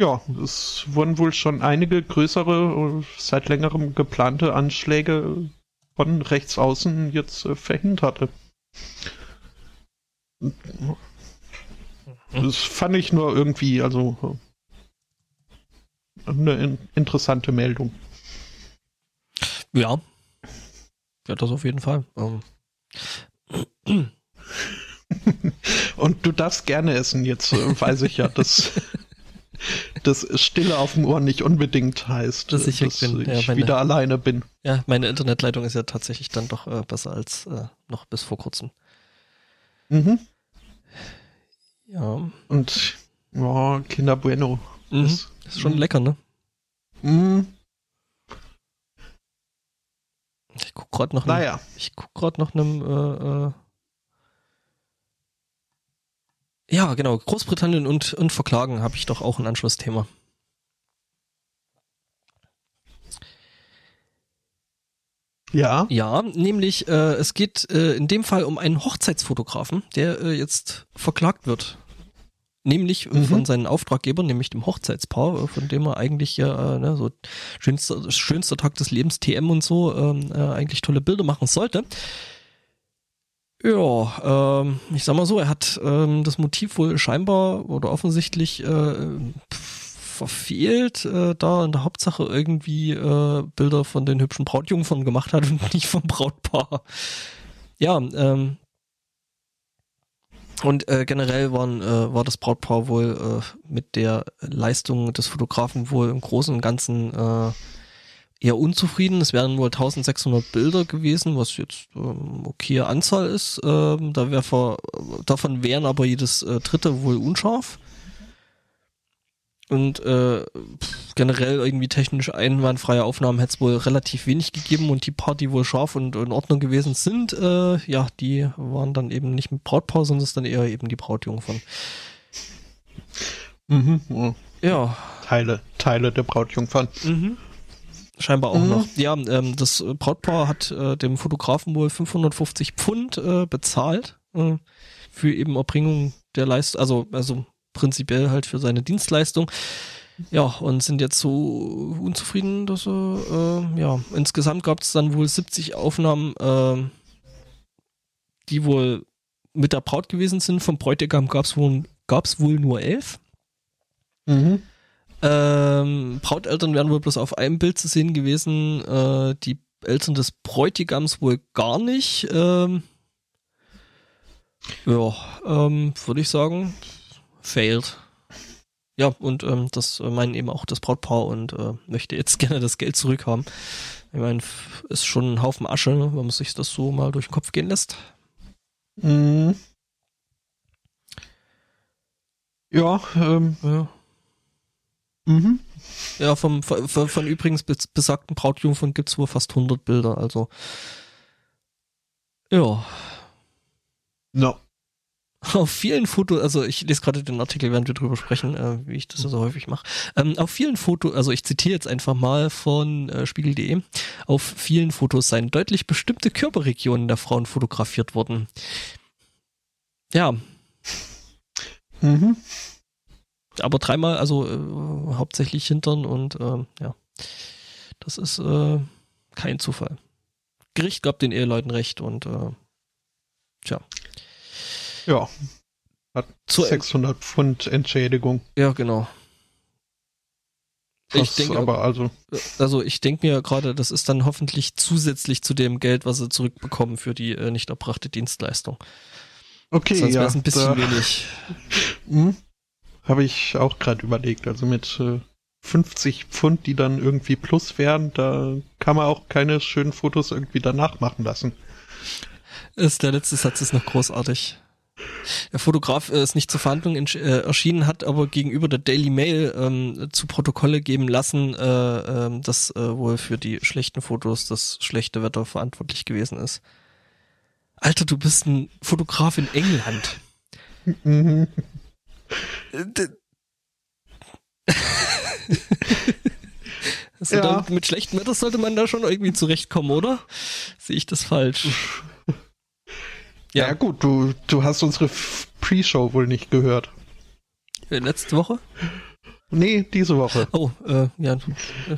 ja, es wurden wohl schon einige größere, äh, seit längerem geplante Anschläge von rechts außen jetzt äh, verhinderte. Das fand ich nur irgendwie, also eine in interessante Meldung. Ja. Ja, das auf jeden Fall. Ähm, Und du darfst gerne essen, jetzt weiß ich ja, dass das Stille auf dem Ohr nicht unbedingt heißt, Dass ich weg bin. ich Ja, meine- wieder alleine bin. ja, meine Internetleitung ist ja tatsächlich dann doch äh, besser als äh, noch bis vor kurzem. Mhm. Ja. Und oh, Kinder Bueno. Mhm. Das- ist schon lecker, ne? Mhm. Ich guck gerade noch, Naja, ich guck gerade noch einem, äh, äh, ja, genau, Großbritannien und, und Verklagen habe ich doch auch ein Anschlussthema. Ja. Ja, nämlich äh, es geht äh, in dem Fall um einen Hochzeitsfotografen, der äh, jetzt verklagt wird. Nämlich äh, Mhm. von seinen Auftraggebern, nämlich dem Hochzeitspaar, äh, von dem er eigentlich ja äh, ne, so schönster, schönster Tag des Lebens TM und so ähm, äh, eigentlich tolle Bilder machen sollte. Ja, ähm, ich sag mal so, er hat ähm, das Motiv wohl scheinbar oder offensichtlich äh, verfehlt, äh, da in der Hauptsache irgendwie äh, Bilder von den hübschen Brautjungfern gemacht hat und nicht vom Brautpaar. Ja, ähm, und äh, generell waren, äh, war das Brautpaar wohl äh, mit der Leistung des Fotografen wohl im Großen und Ganzen äh, eher unzufrieden. Es wären wohl 1600 Bilder gewesen, was jetzt ähm, okay Anzahl ist. Ähm, da wär davon wären aber jedes äh, dritte wohl unscharf. Und äh, generell irgendwie technisch einwandfreie Aufnahmen hätte es wohl relativ wenig gegeben und die paar, die wohl scharf und in Ordnung gewesen sind, äh, ja, die waren dann eben nicht mit Brautpaar, sondern es ist dann eher eben die Brautjungfern. Mhm. Ja. ja. Teile, Teile der Brautjungfern. Mhm. Scheinbar auch mhm. noch. Ja, ähm, das Brautpaar hat äh, dem Fotografen wohl 550 Pfund äh, bezahlt äh, für eben Erbringung der Leistung, also, also prinzipiell halt für seine Dienstleistung. Ja, und sind jetzt so unzufrieden, dass er, äh, ja, insgesamt gab es dann wohl 70 Aufnahmen, äh, die wohl mit der Braut gewesen sind. Vom Bräutigam gab es wohl, gab's wohl nur elf. Mhm. Ähm, Brauteltern wären wohl bloß auf einem Bild zu sehen gewesen, äh, die Eltern des Bräutigams wohl gar nicht. Ähm, ja, ähm, würde ich sagen, failed. Ja, und ähm, das äh, meinen eben auch das Brautpaar und äh, möchte jetzt gerne das Geld zurückhaben. Ich meine, ist schon ein Haufen Asche, ne, wenn man sich das so mal durch den Kopf gehen lässt. Mhm. Ja, ähm, ja. Mhm. Ja, vom, von, von übrigens besagten Brautjungfern gibt es wohl fast 100 Bilder, also. Ja. No. Auf vielen Fotos, also ich lese gerade den Artikel, während wir drüber sprechen, äh, wie ich das so häufig mache. Ähm, auf vielen Fotos, also ich zitiere jetzt einfach mal von äh, Spiegel.de, auf vielen Fotos seien deutlich bestimmte Körperregionen der Frauen fotografiert worden. Ja. Mhm. Aber dreimal, also äh, hauptsächlich Hintern und äh, ja. Das ist äh, kein Zufall. Gericht gab den Eheleuten recht und äh, tja. Ja. Hat Zu 600 Pfund Entschädigung. Ja, genau. Das ich denke aber also also ich denke mir gerade, das ist dann hoffentlich zusätzlich zu dem Geld, was sie zurückbekommen für die äh, nicht erbrachte Dienstleistung. Okay, Sonst ja. Ein bisschen da, wenig. Hm, Habe ich auch gerade überlegt. Also mit äh, 50 Pfund, die dann irgendwie plus wären, da kann man auch keine schönen Fotos irgendwie danach machen lassen. Ist der letzte Satz ist noch großartig. Der Fotograf ist nicht zur Verhandlung äh, erschienen, hat aber gegenüber der Daily Mail ähm, zu Protokolle geben lassen, äh, äh, dass äh, wohl für die schlechten Fotos das schlechte Wetter verantwortlich gewesen ist. Alter, du bist ein Fotograf in England. also ja. da, mit schlechtem Wetter sollte man da schon irgendwie zurechtkommen, oder? Sehe ich das falsch? Ja, ja gut, du, du hast unsere Pre-Show wohl nicht gehört. Äh, letzte Woche? Nee, diese Woche. Oh, äh, ja,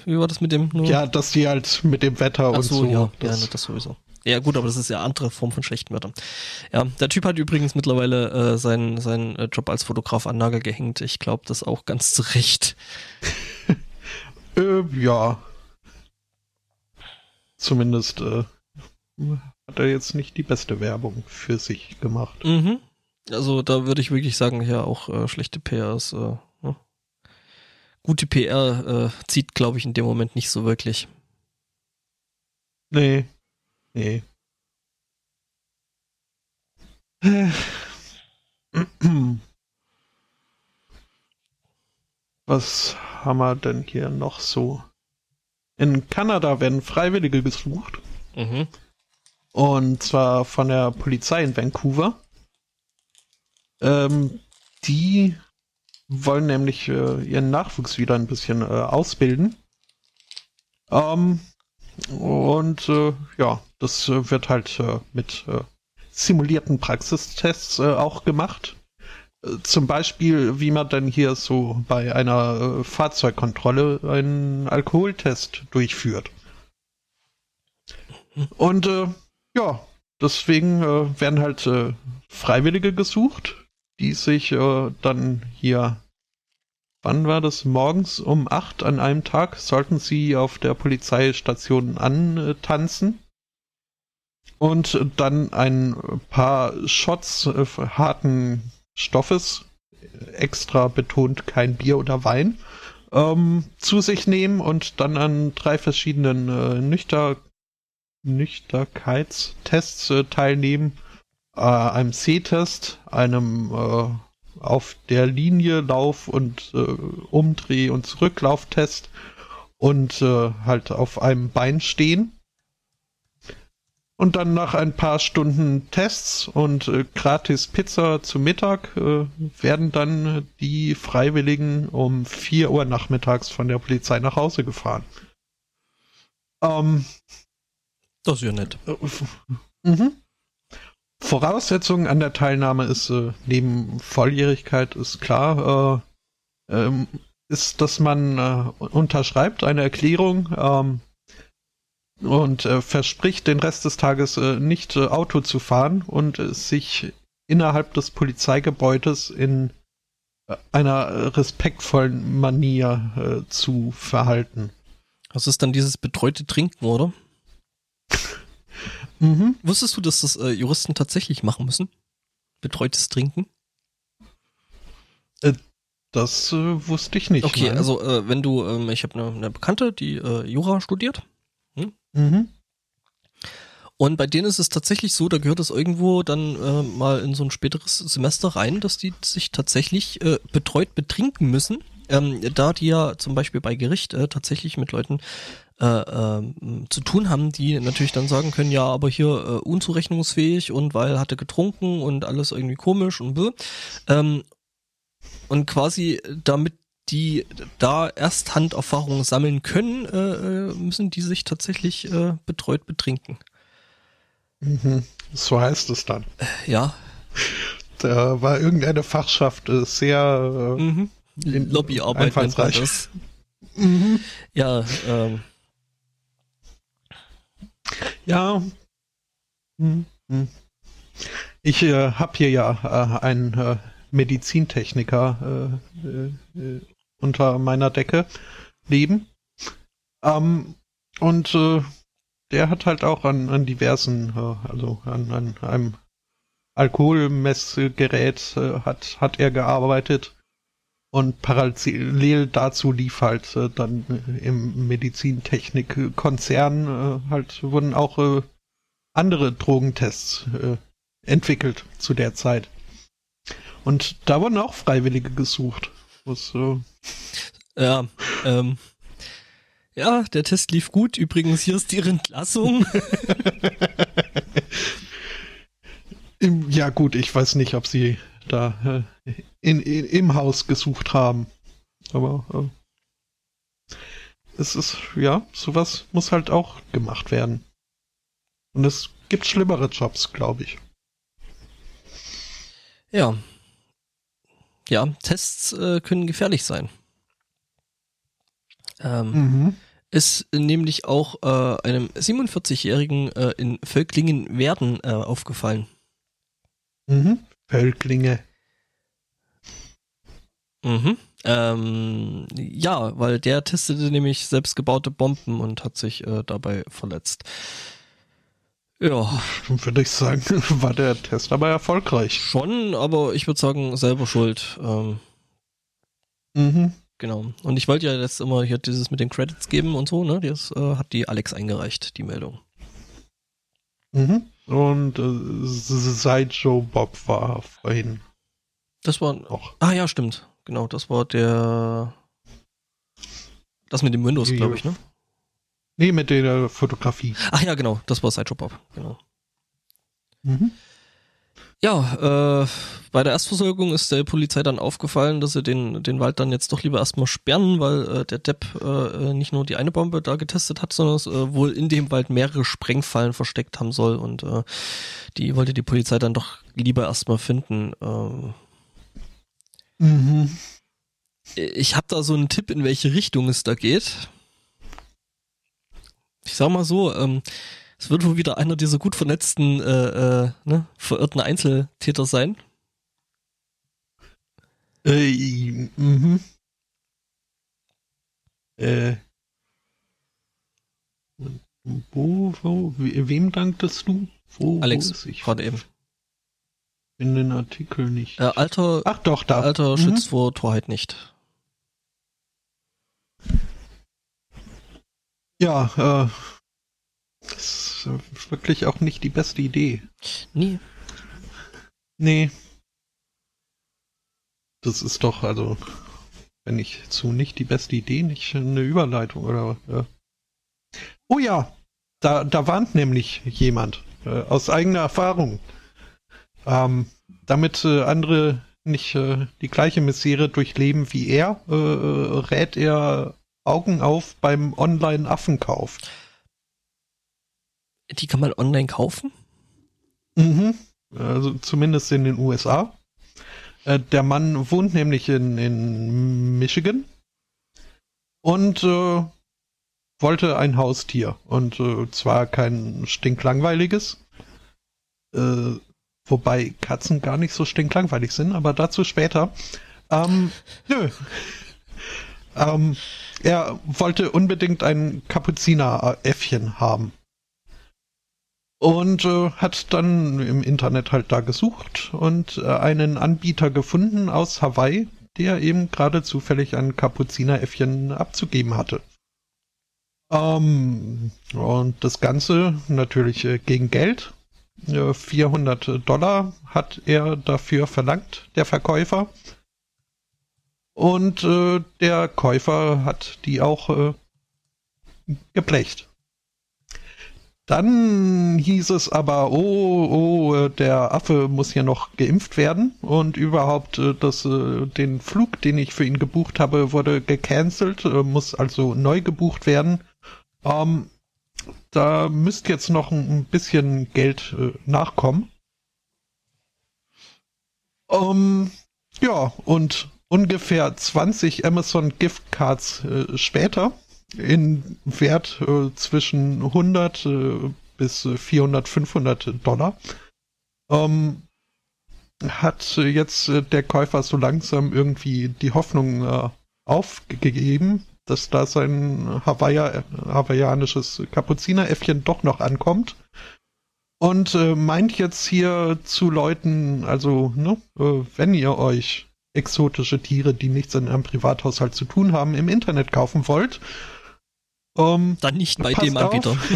wie war das mit dem? Nur? Ja, dass die halt mit dem Wetter Ach und so. Ja, das, ja, das sowieso. Ja gut, aber das ist ja andere Form von schlechten Wetter. Ja, der Typ hat übrigens mittlerweile äh, seinen, seinen äh, Job als Fotograf an Nagel gehängt. Ich glaube, das auch ganz zu Recht. äh, ja. Zumindest äh, hat er jetzt nicht die beste Werbung für sich gemacht. Mhm. Also da würde ich wirklich sagen, ja, auch äh, schlechte PR ist, äh, ne? gute PR äh, zieht, glaube ich, in dem Moment nicht so wirklich. Nee. Nee. Was haben wir denn hier noch so? In Kanada werden Freiwillige gesucht. Mhm. Und zwar von der Polizei in Vancouver. Ähm, die wollen nämlich äh, ihren Nachwuchs wieder ein bisschen äh, ausbilden. Ähm, und äh, ja, das äh, wird halt äh, mit äh, simulierten Praxistests auch gemacht. Zum Beispiel, wie man dann hier so bei einer Fahrzeugkontrolle einen Alkoholtest durchführt. Und äh, ja, deswegen äh, werden halt äh, Freiwillige gesucht, die sich äh, dann hier, wann war das, morgens um acht an einem Tag, sollten sie auf der Polizeistation antanzen und dann ein paar Shots äh, harten Stoffes, extra betont kein Bier oder Wein, ähm, zu sich nehmen und dann an drei verschiedenen äh, Nüchter Nüchterkeitstests äh, teilnehmen. Äh, einem C-Test, einem äh, auf der Linie Lauf- und äh, Umdreh- und Zurücklauftest und äh, halt auf einem Bein stehen. Und dann nach ein paar Stunden Tests und äh, gratis Pizza zu Mittag werden dann die Freiwilligen um 4 Uhr nachmittags von der Polizei nach Hause gefahren. Ähm, das ist ja nett. Mhm. Voraussetzung an der Teilnahme ist äh, neben Volljährigkeit ist klar, äh, ähm, ist, dass man äh, unterschreibt eine Erklärung, ähm, und äh, verspricht den Rest des Tages äh, nicht äh, Auto zu fahren und sich innerhalb des Polizeigebäudes in einer respektvollen Manier zu verhalten. Das ist dann dieses betreute Trinken, oder? Mhm. Wusstest du, dass das Juristen tatsächlich machen müssen? Betreutes Trinken? Das wusste ich nicht. Okay, nein. also wenn du, ähm, ich habe eine, eine Bekannte, die Jura studiert Mhm. Und bei denen ist es tatsächlich so, da gehört es irgendwo dann äh, mal in so ein späteres Semester rein, dass die sich tatsächlich äh, betreut betrinken müssen. Ähm, da die ja zum Beispiel bei Gericht äh, tatsächlich mit Leuten äh, äh, zu tun haben, die natürlich dann sagen können, ja, aber hier äh, unzurechnungsfähig und weil hatte getrunken und alles irgendwie komisch und bläh. Ähm, und quasi damit die da erst Handerfahrungen sammeln können, äh, äh, müssen die sich tatsächlich äh, betreut betrinken. Mhm. So heißt es dann. Äh, ja. Da war irgendeine Fachschaft äh, sehr äh, mhm. Lobbyarbeit einfallsreich. Mhm. Ja, ähm. Ja. Mhm. Ich äh, habe hier ja äh, einen äh, Medizintechniker äh, unter meiner Decke leben. Ähm, und äh, der hat halt auch an, an diversen, äh, also an, an einem Alkoholmessgerät äh, hat, hat er gearbeitet. Und parallel dazu lief halt äh, dann im Medizintechnikkonzern äh, halt wurden auch äh, andere Drogentests äh, entwickelt zu der Zeit. Und da wurden auch Freiwillige gesucht. Was, äh, ja, ähm, ja, der Test lief gut. Übrigens, hier ist die Entlassung. ja, gut, ich weiß nicht, ob sie da äh, in, in, im Haus gesucht haben. Aber äh, es ist, ja, sowas muss halt auch gemacht werden. Und es gibt schlimmere Jobs, glaube ich. Ja, ja, Tests äh, können gefährlich sein. Ähm, mhm. Ist nämlich auch äh, einem 47-Jährigen äh, in Völklingen-Werden äh, aufgefallen. Mhm. Völklinge. Mhm. Ähm, ja, weil der testete nämlich selbstgebaute Bomben und hat sich äh, dabei verletzt. Ja. Würde ich sagen, war der Test aber erfolgreich. Schon, aber ich würde sagen, selber schuld. Ähm, mhm. Genau. Und ich wollte ja jetzt immer hier dieses mit den Credits geben und so, ne? Das äh, hat die Alex eingereicht, die Meldung. Mhm. Und äh, seit Joe Bob war vorhin. Das war. Auch. Ah ja, stimmt. Genau, das war der. Das mit dem Windows, glaube ich, ne? Nee, mit der Fotografie. Ach ja, genau, das war Sideshow Bob, genau. Mhm. Ja, äh, bei der Erstversorgung ist der Polizei dann aufgefallen, dass sie den, den Wald dann jetzt doch lieber erstmal sperren, weil äh, der Depp äh, nicht nur die eine Bombe da getestet hat, sondern es äh, wohl in dem Wald mehrere Sprengfallen versteckt haben soll und äh, die wollte die Polizei dann doch lieber erstmal finden. Ähm, mhm. Ich habe da so einen Tipp, in welche Richtung es da geht ich sag mal so, ähm, Es wird wohl wieder einer dieser gut vernetzten, äh, äh, ne, verirrten Einzeltäter sein. Äh, mhm. Äh. Wo, wo, wem danktest du? Wo, Alex, wo gerade eben. In den Artikel nicht. Äh, Alter, Ach doch, da. Alter mhm. schützt vor Torheit nicht. Ja, äh, das ist wirklich auch nicht die beste Idee. Nee. Nee. Das ist doch, also, wenn ich zu nicht die beste Idee, nicht eine Überleitung oder. Äh. Oh ja, da, da warnt nämlich jemand äh, aus eigener Erfahrung. Ähm, damit äh, andere nicht äh, die gleiche Misere durchleben wie er, äh, rät er Augen auf beim Online-Affenkauf. Die kann man online kaufen? Mhm. Also zumindest in den USA. Äh, der Mann wohnt nämlich in, in Michigan und äh, wollte ein Haustier. Und äh, zwar kein stinklangweiliges. Äh, wobei Katzen gar nicht so stinklangweilig sind, aber dazu später. Ähm, nö. ähm, er wollte unbedingt ein Kapuzineräffchen haben. Und äh, hat dann im Internet halt da gesucht und äh, einen Anbieter gefunden aus Hawaii, der eben gerade zufällig ein Kapuzineräffchen abzugeben hatte. Ähm, und das Ganze natürlich äh, gegen Geld. 400 Dollar hat er dafür verlangt, der Verkäufer. Und äh, der Käufer hat die auch äh, geblecht. Dann hieß es aber, oh, oh, äh, der Affe muss ja noch geimpft werden und überhaupt äh, das, äh, den Flug, den ich für ihn gebucht habe, wurde gecancelt, muss also neu gebucht werden. Ähm, da müsste jetzt noch ein bisschen Geld nachkommen. Ähm, ja, und ungefähr 20 Amazon Gift Cards äh, später. In Wert äh, zwischen 100 äh, bis 400, 500 Dollar. Ähm, hat jetzt äh, der Käufer so langsam irgendwie die Hoffnung äh, aufgegeben, dass da sein Hawaii hawaiianisches Kapuzineräffchen doch noch ankommt und äh, meint jetzt hier zu Leuten, also ne, wenn ihr euch exotische Tiere, die nichts in einem Privathaushalt zu tun haben, im Internet kaufen wollt. Ähm, Dann nicht bei dem Anbieter.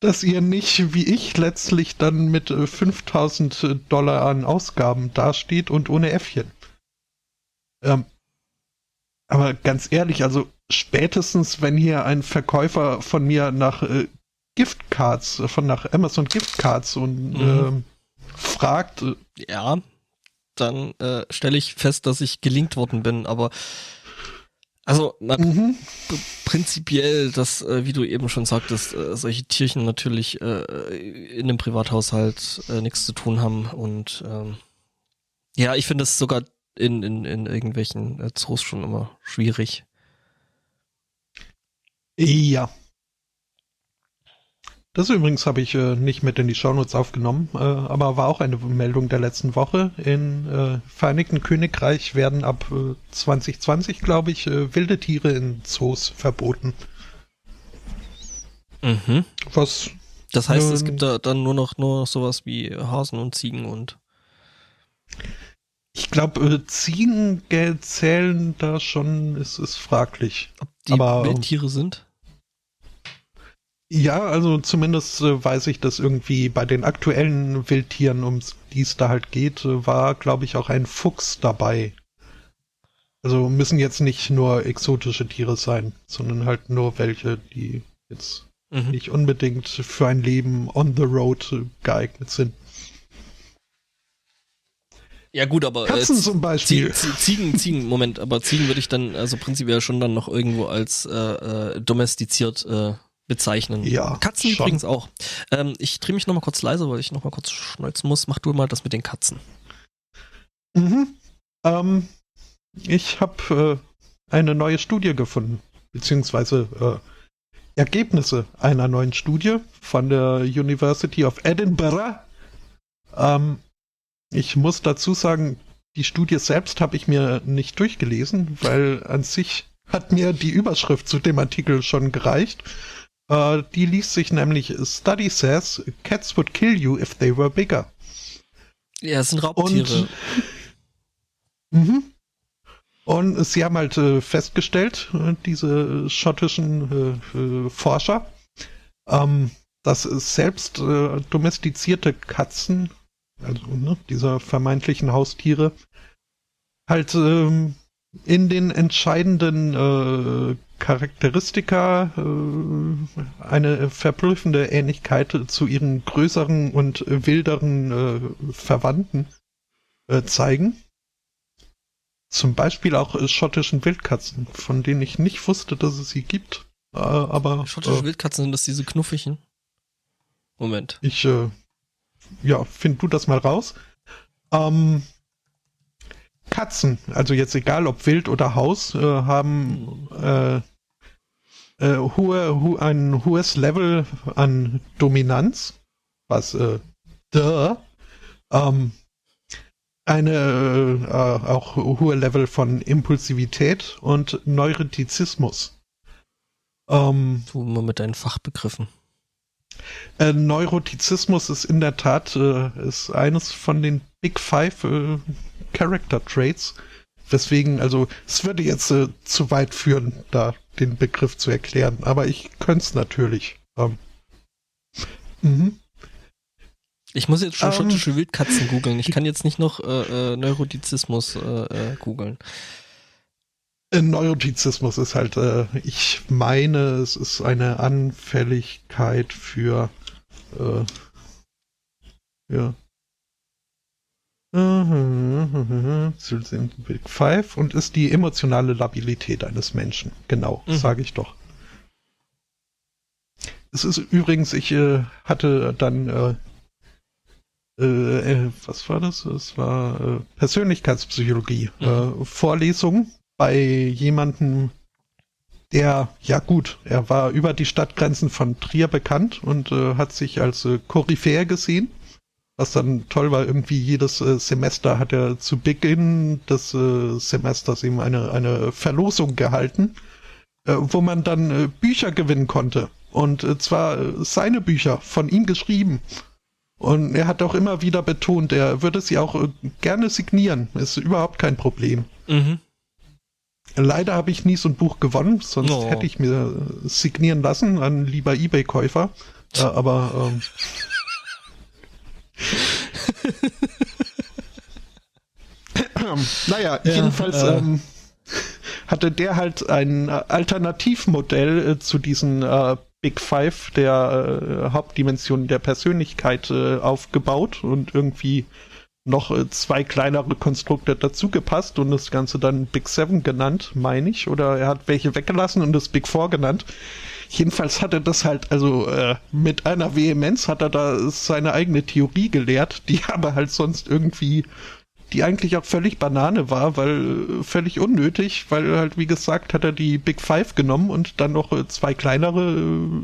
dass ihr nicht wie ich letztlich dann mit 5000 äh, Dollar an Ausgaben dasteht und ohne Äffchen. Ähm, aber ganz ehrlich, also spätestens, wenn hier ein Verkäufer von mir nach äh, Giftcards, von nach Amazon Giftcards und mhm. äh, fragt. Äh, ja, dann äh, stelle ich fest, dass ich gelingt worden bin. Aber also na, mhm. prinzipiell, dass, äh, wie du eben schon sagtest, äh, solche Tierchen natürlich äh, in einem Privathaushalt äh, nichts zu tun haben. Und ähm, ja, ich finde es sogar in, in, in irgendwelchen äh, Zoos schon immer schwierig. Ja, das übrigens habe ich äh, nicht mit in die Shownotes aufgenommen, äh, aber war auch eine Meldung der letzten Woche. In äh, Vereinigten Königreich werden ab 2020, äh, glaube ich, äh, wilde Tiere in Zoos verboten. Mhm. Was? Das heißt, es gibt da dann nur noch nur noch sowas wie Hasen und Ziegen und. Ich glaube, äh, Ziegen zählen da schon, ist, ist fraglich. Ob die aber, Wildtiere sind? Ja, also zumindest äh, weiß ich, dass irgendwie bei den aktuellen Wildtieren, um die es da halt geht, äh, war, glaube ich, auch ein Fuchs dabei. Also müssen jetzt nicht nur exotische Tiere sein, sondern halt nur welche, die jetzt mhm. nicht unbedingt für ein Leben on the road äh, geeignet sind. Ja gut, aber Katzen äh, zum Beispiel. Ziegen, Ziegen, Moment, aber Ziegen würde ich dann also prinzipiell schon dann noch irgendwo als äh, äh, domestiziert äh, bezeichnen. Ja. Katzen schon. übrigens auch. Ähm, ich drehe mich nochmal kurz leise, weil ich nochmal kurz schneuzen muss. Mach du mal das mit den Katzen. Mhm. Ähm, ich habe äh, eine neue Studie gefunden, beziehungsweise äh, Ergebnisse einer neuen Studie von der University of Edinburgh. Ähm, ich muss dazu sagen, die Studie selbst habe ich mir nicht durchgelesen, weil an sich hat mir die Überschrift zu dem Artikel schon gereicht. Äh, die liest sich nämlich Study says cats would kill you if they were bigger. Ja, es sind Raubtiere. Und, mhm. Und sie haben halt äh, festgestellt, äh, diese schottischen äh, äh Forscher, ähm, dass selbst äh, domestizierte Katzen, also ne, dieser vermeintlichen Haustiere, halt ähm, in den entscheidenden äh, Charakteristika äh, eine verblüffende Ähnlichkeit zu ihren größeren und wilderen äh, Verwandten äh, zeigen. Zum Beispiel auch äh, schottischen Wildkatzen, von denen ich nicht wusste, dass es sie gibt. Äh, aber schottische äh, Wildkatzen sind das diese knuffigen? Moment. Ich äh, ja, find du das mal raus. Ähm, Katzen, also jetzt egal ob Wild oder Haus, äh, haben äh, äh, hohe, ho ein hohes Level an Dominanz, was äh, duh, ähm, eine äh, auch hohe Level von Impulsivität und Neurotizismus. Ähm, du mal mit deinen Fachbegriffen. Äh, Neurotizismus ist in der Tat äh, ist eines von den Big Five äh, Character Traits. Weswegen, also es würde jetzt äh, zu weit führen, da den Begriff zu erklären, aber ich könnte es natürlich. Ähm, mhm. Ich muss jetzt schon ähm, schottische Wildkatzen googeln. Ich kann jetzt nicht noch äh, äh, Neurotizismus äh, googeln. Äh, Neurotizismus ist halt, äh, ich meine, es ist eine Anfälligkeit für äh, ja. Big Five und ist die emotionale Labilität eines Menschen. Genau, mhm. sage ich doch. Es ist übrigens, ich äh, hatte dann äh, äh, äh was war das? Es war äh, Persönlichkeitspsychologie, mhm. äh, Vorlesung bei jemandem, der, ja gut, er war über die Stadtgrenzen von Trier bekannt und äh, hat sich als äh, Koryphäe gesehen. Was dann toll war, irgendwie jedes äh, Semester hat er zu Beginn des äh, Semesters eben eine, eine Verlosung gehalten, äh, wo man dann äh, Bücher gewinnen konnte. Und äh, zwar seine Bücher, von ihm geschrieben. Und er hat auch immer wieder betont, er würde sie auch gerne signieren. Ist überhaupt kein Problem. Mhm. Leider habe ich nie so ein Buch gewonnen, sonst oh. hätte ich mir signieren lassen an lieber Ebay-Käufer. Äh, aber ähm, naja, ja, jedenfalls äh. ähm, hatte der halt ein Alternativmodell äh, zu diesen äh, Big Five der äh, Hauptdimensionen der Persönlichkeit äh, aufgebaut und irgendwie noch äh, zwei kleinere Konstrukte dazugepasst und das Ganze dann Big Seven genannt, meine ich. Oder er hat welche weggelassen und das Big Four genannt. Jedenfalls hat er das halt, also äh, mit einer Vehemenz hat er da seine eigene Theorie gelehrt, die aber halt sonst irgendwie, die eigentlich auch völlig Banane war, weil äh, völlig unnötig, weil halt, wie gesagt, hat er die Big Five genommen und dann noch äh, zwei kleinere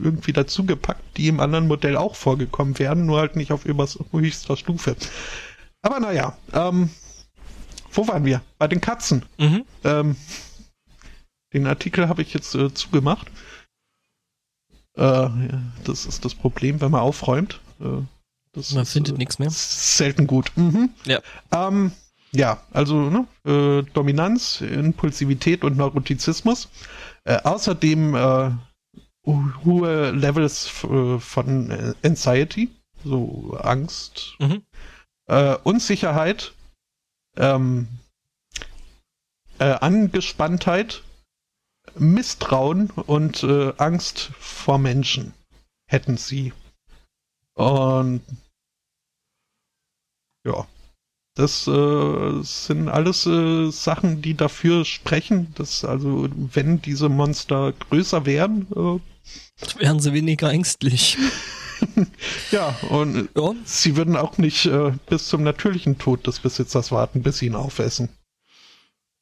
irgendwie dazugepackt, die im anderen Modell auch vorgekommen wären, nur halt nicht auf höchster Stufe. Aber naja, ähm, wo waren wir? Bei den Katzen. Mhm. Ähm, den Artikel habe ich jetzt äh, zugemacht. Äh, ja, das ist das Problem, wenn man aufräumt. Äh, man ist, findet äh, nichts mehr. Selten gut. Mhm. Ja. Ähm, ja, also ne, äh, Dominanz, Impulsivität und Neurotizismus. Äh, außerdem hohe Levels von Anxiety, so Angst, mhm äh, Unsicherheit, ähm, äh, Angespanntheit, Misstrauen und äh, Angst vor Menschen hätten sie. Und ja, das äh, sind alles äh, Sachen, die dafür sprechen, dass also wenn diese Monster größer wären, äh, wären sie weniger ängstlich. ja, und ja. sie würden auch nicht äh, bis zum natürlichen Tod des Besitzers warten, bis sie ihn aufessen.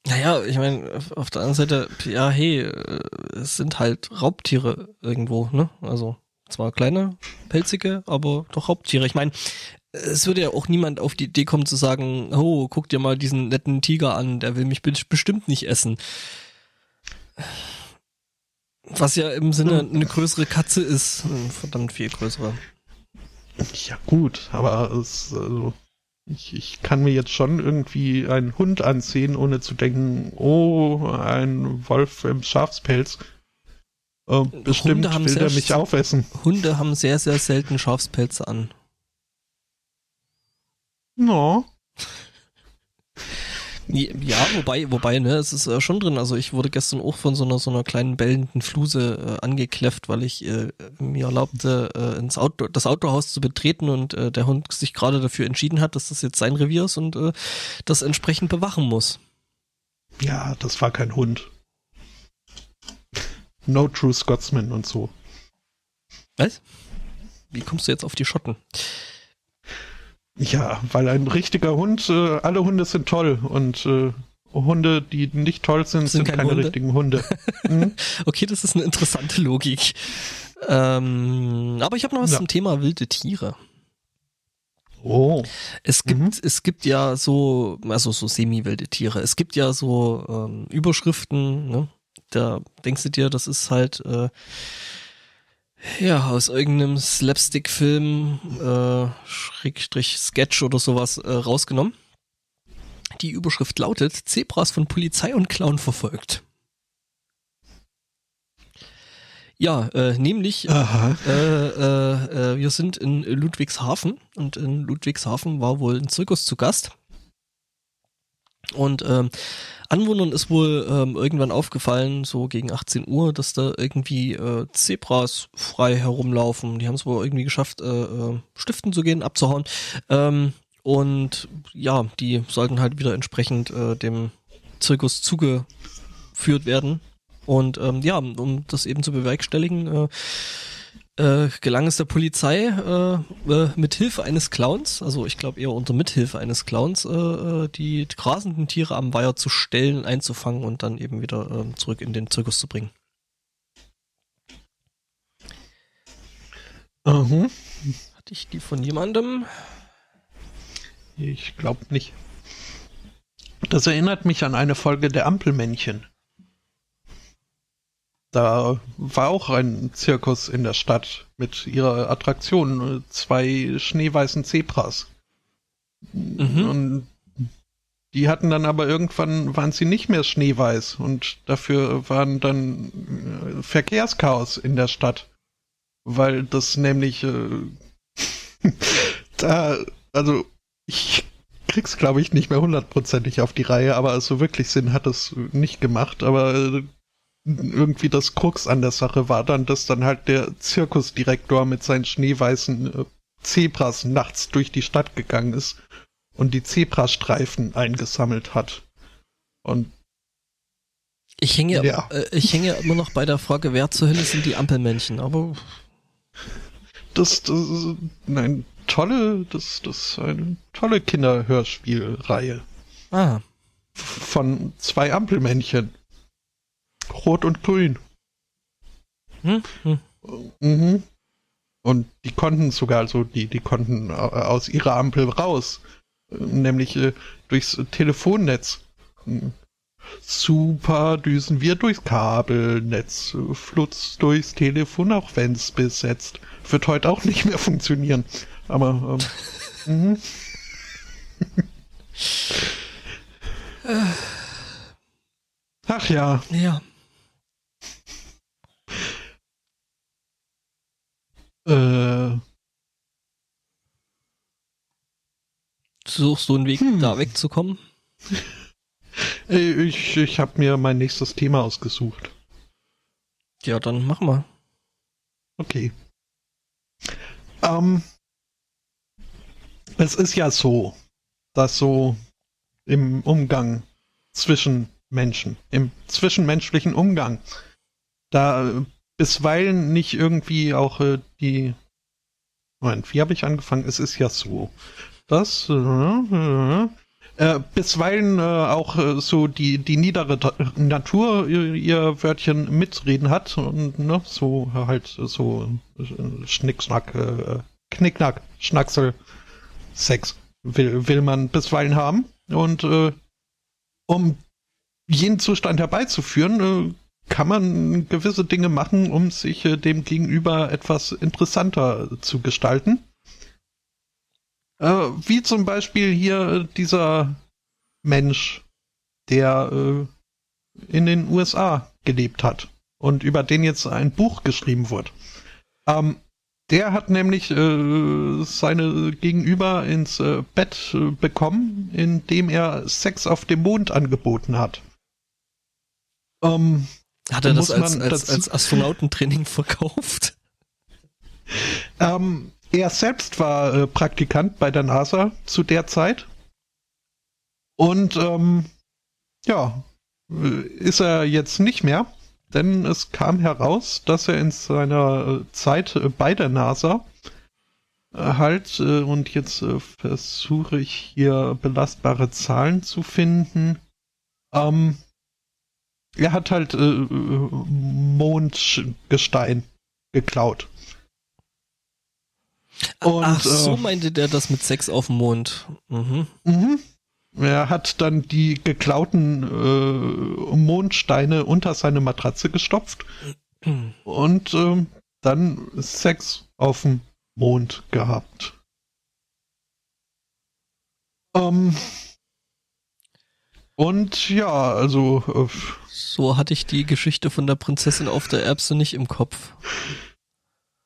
Naja, ich meine, auf der anderen Seite, ja, hey, äh, es sind halt Raubtiere irgendwo, ne? Also zwar kleine, pelzige, aber doch Raubtiere. Ich meine, es würde ja auch niemand auf die Idee kommen zu sagen, oh, guck dir mal diesen netten Tiger an, der will mich bestimmt nicht essen. Was ja im Sinne eine größere Katze ist, verdammt viel größere. Ja gut, aber es, also, ich, ich kann mir jetzt schon irgendwie einen Hund anziehen, ohne zu denken, oh, ein Wolf im Schafspelz. Äh, bestimmt will er mich aufessen. Hunde haben sehr, sehr selten Schafspelze an. No. Ja, wobei, wobei, ne, es ist äh, schon drin. Also ich wurde gestern auch von so einer so einer kleinen bellenden Fluse äh, angekläfft, weil ich äh, mir erlaubte, äh, ins Auto, das Autohaus zu betreten und äh, der Hund sich gerade dafür entschieden hat, dass das jetzt sein Revier ist und äh, das entsprechend bewachen muss. Ja, das war kein Hund. No True Scotsman und so. Was? Wie kommst du jetzt auf die Schotten? Ja, weil ein richtiger Hund, äh, alle Hunde sind toll und äh, Hunde, die nicht toll sind, sind, sind keine Hunde? richtigen Hunde. Mhm. okay, das ist eine interessante Logik. Ähm, aber ich habe noch was ja. zum Thema wilde Tiere. Oh. Es gibt, mhm. es gibt ja so, also so semi-wilde Tiere. Es gibt ja so ähm, Überschriften, ne? Da denkst du dir, das ist halt äh, ja, aus irgendeinem Slapstick-Film, äh, Schrägstrich Sketch oder sowas äh, rausgenommen. Die Überschrift lautet, Zebras von Polizei und Clown verfolgt. Ja, äh, nämlich, äh, äh, äh, wir sind in Ludwigshafen und in Ludwigshafen war wohl ein Zirkus zu Gast. Und ähm, Anwohnern ist wohl ähm, irgendwann aufgefallen, so gegen 18 Uhr, dass da irgendwie äh, Zebras frei herumlaufen. Die haben es wohl irgendwie geschafft, äh, äh, stiften zu gehen, abzuhauen. Ähm, und ja, die sollten halt wieder entsprechend äh, dem Zirkus zugeführt werden. Und ähm, ja, um das eben zu bewerkstelligen, äh, äh, gelang es der Polizei äh, äh, mit Hilfe eines Clowns, also ich glaube eher unter Mithilfe eines Clowns, äh, äh, die grasenden Tiere am Weiher zu stellen, einzufangen und dann eben wieder äh, zurück in den Zirkus zu bringen. Mhm. Hatte ich die von jemandem? Ich glaube nicht. Das erinnert mich an eine Folge der Ampelmännchen. Da war auch ein Zirkus in der Stadt mit ihrer Attraktion, zwei schneeweißen Zebras. Mhm. Und die hatten dann aber irgendwann, waren sie nicht mehr schneeweiß und dafür waren dann äh, Verkehrschaos in der Stadt. Weil das nämlich äh, da, also ich krieg's glaube ich nicht mehr hundertprozentig auf die Reihe, aber also wirklich Sinn hat es nicht gemacht, aber äh, irgendwie das Krux an der Sache war dann, dass dann halt der Zirkusdirektor mit seinen schneeweißen äh, Zebras nachts durch die Stadt gegangen ist und die Zebrastreifen eingesammelt hat. Und ich hänge, ja. äh, ich hänge immer noch bei der Frage, wer zur Hölle sind die Ampelmännchen, aber das, das ist eine tolle, das, das ist eine tolle Kinderhörspielreihe. Ah. Von zwei Ampelmännchen. Rot und Grün. Hm? Hm. Mhm. Und die konnten sogar, also die, die konnten aus ihrer Ampel raus, nämlich äh, durchs Telefonnetz. Super düsen wir durchs Kabelnetz, flutz durchs Telefon, auch wenn's besetzt. Wird heute auch nicht mehr funktionieren. Aber ähm, mhm. Ach ja. Ja. Äh, Suchst du einen Weg, hm. da wegzukommen? Ich, ich habe mir mein nächstes Thema ausgesucht. Ja, dann mach mal. Okay. Ähm, es ist ja so, dass so im Umgang zwischen Menschen, im zwischenmenschlichen Umgang, da bisweilen nicht irgendwie auch äh, die. Moment, wie habe ich angefangen? Es ist ja so, dass äh, äh, bisweilen äh, auch äh, so die, die niedere Natur ihr, ihr Wörtchen mitreden hat und ne, so halt so äh, Schnickschnack, äh, Knickknack, Schnacksel, Sex will, will man bisweilen haben. Und äh, um jenen Zustand herbeizuführen, äh, kann man gewisse Dinge machen, um sich äh, dem Gegenüber etwas interessanter zu gestalten. Äh, wie zum Beispiel hier dieser Mensch, der äh, in den USA gelebt hat und über den jetzt ein Buch geschrieben wird. Ähm, der hat nämlich äh, seine Gegenüber ins äh, Bett äh, bekommen, indem er Sex auf dem Mond angeboten hat. Ähm, hat er das als, als, als Astronautentraining verkauft? Ähm, er selbst war äh, Praktikant bei der NASA zu der Zeit. Und ähm, ja, äh, ist er jetzt nicht mehr, denn es kam heraus, dass er in seiner äh, Zeit äh, bei der NASA halt, und jetzt versuche ich hier belastbare Zahlen zu finden, ähm, er hat halt äh, Mondgestein geklaut. Und, Ach, so äh, meinte der das mit Sex auf dem Mond. Mhm. Mhm. Er hat dann die geklauten äh, Mondsteine unter seine Matratze gestopft und äh, dann Sex auf dem Mond gehabt. Ähm, und ja, also. Äh, so hatte ich die Geschichte von der Prinzessin auf der Erbse nicht im Kopf.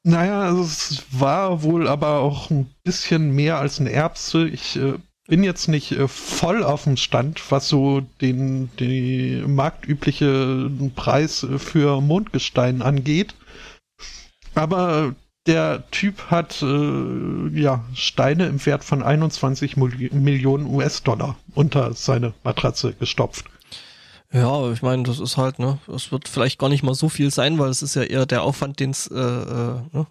Naja, also es war wohl aber auch ein bisschen mehr als eine Erbse. Ich äh, bin jetzt nicht äh, voll auf dem Stand, was so den die marktübliche Preis für Mondgestein angeht. Aber der Typ hat äh, ja Steine im Wert von 21 Millionen US-Dollar unter seine Matratze gestopft. Ja, ich meine, das ist halt, ne, es wird vielleicht gar nicht mal so viel sein, weil es ist ja eher der Aufwand, den es äh, äh, ne,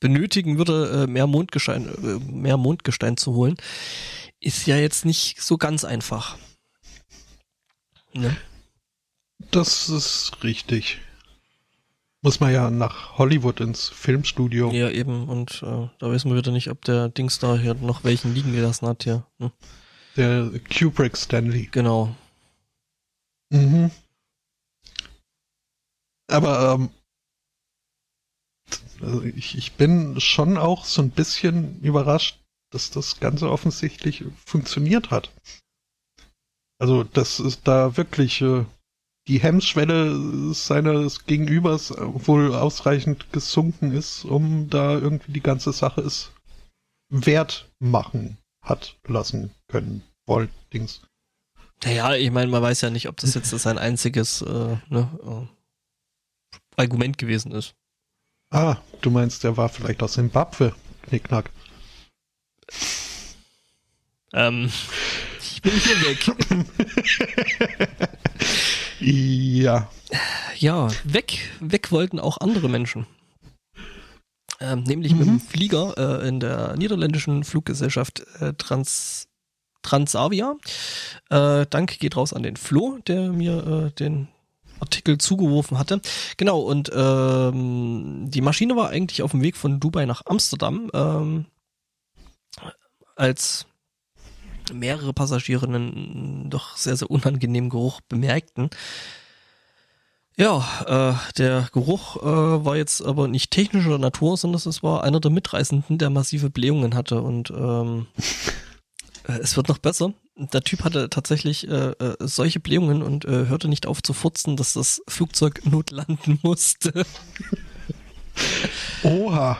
benötigen würde, äh, mehr Mondgestein, äh, mehr Mondgestein zu holen, ist ja jetzt nicht so ganz einfach. Ne? Das ist richtig. Muss man ja nach Hollywood ins Filmstudio. Ja, eben. Und äh, da wissen wir wieder nicht, ob der Dings da hier noch welchen liegen gelassen hat hier. Ne? Der Kubrick Stanley. Genau. Mhm. Aber ähm, also ich, ich bin schon auch so ein bisschen überrascht, dass das Ganze offensichtlich funktioniert hat. Also, dass es da wirklich äh, die Hemmschwelle seines Gegenübers wohl ausreichend gesunken ist, um da irgendwie die ganze Sache es wert machen hat lassen können. Wollt, Dings. Naja, ich meine, man weiß ja nicht, ob das jetzt sein einziges äh, ne, äh, Argument gewesen ist. Ah, du meinst, der war vielleicht aus Zimbabwe, Knickknack. Ähm, ich bin hier weg. ja. Ja, weg, weg wollten auch andere Menschen. Ähm, nämlich mhm. mit dem mhm. Flieger äh, in der niederländischen Fluggesellschaft äh, Trans Transavia. Äh, Dank geht raus an den Flo, der mir äh, den Artikel zugeworfen hatte. Genau, und ähm, die Maschine war eigentlich auf dem Weg von Dubai nach Amsterdam, ähm, als mehrere Passagiere einen doch sehr, sehr unangenehmen Geruch bemerkten. Ja, äh, der Geruch äh, war jetzt aber nicht technischer Natur, sondern es war einer der Mitreisenden, der massive Blähungen hatte und ähm, äh, es wird noch besser. Der Typ hatte tatsächlich äh, äh, solche Blähungen und äh, hörte nicht auf zu furzen, dass das Flugzeug notlanden musste. Oha.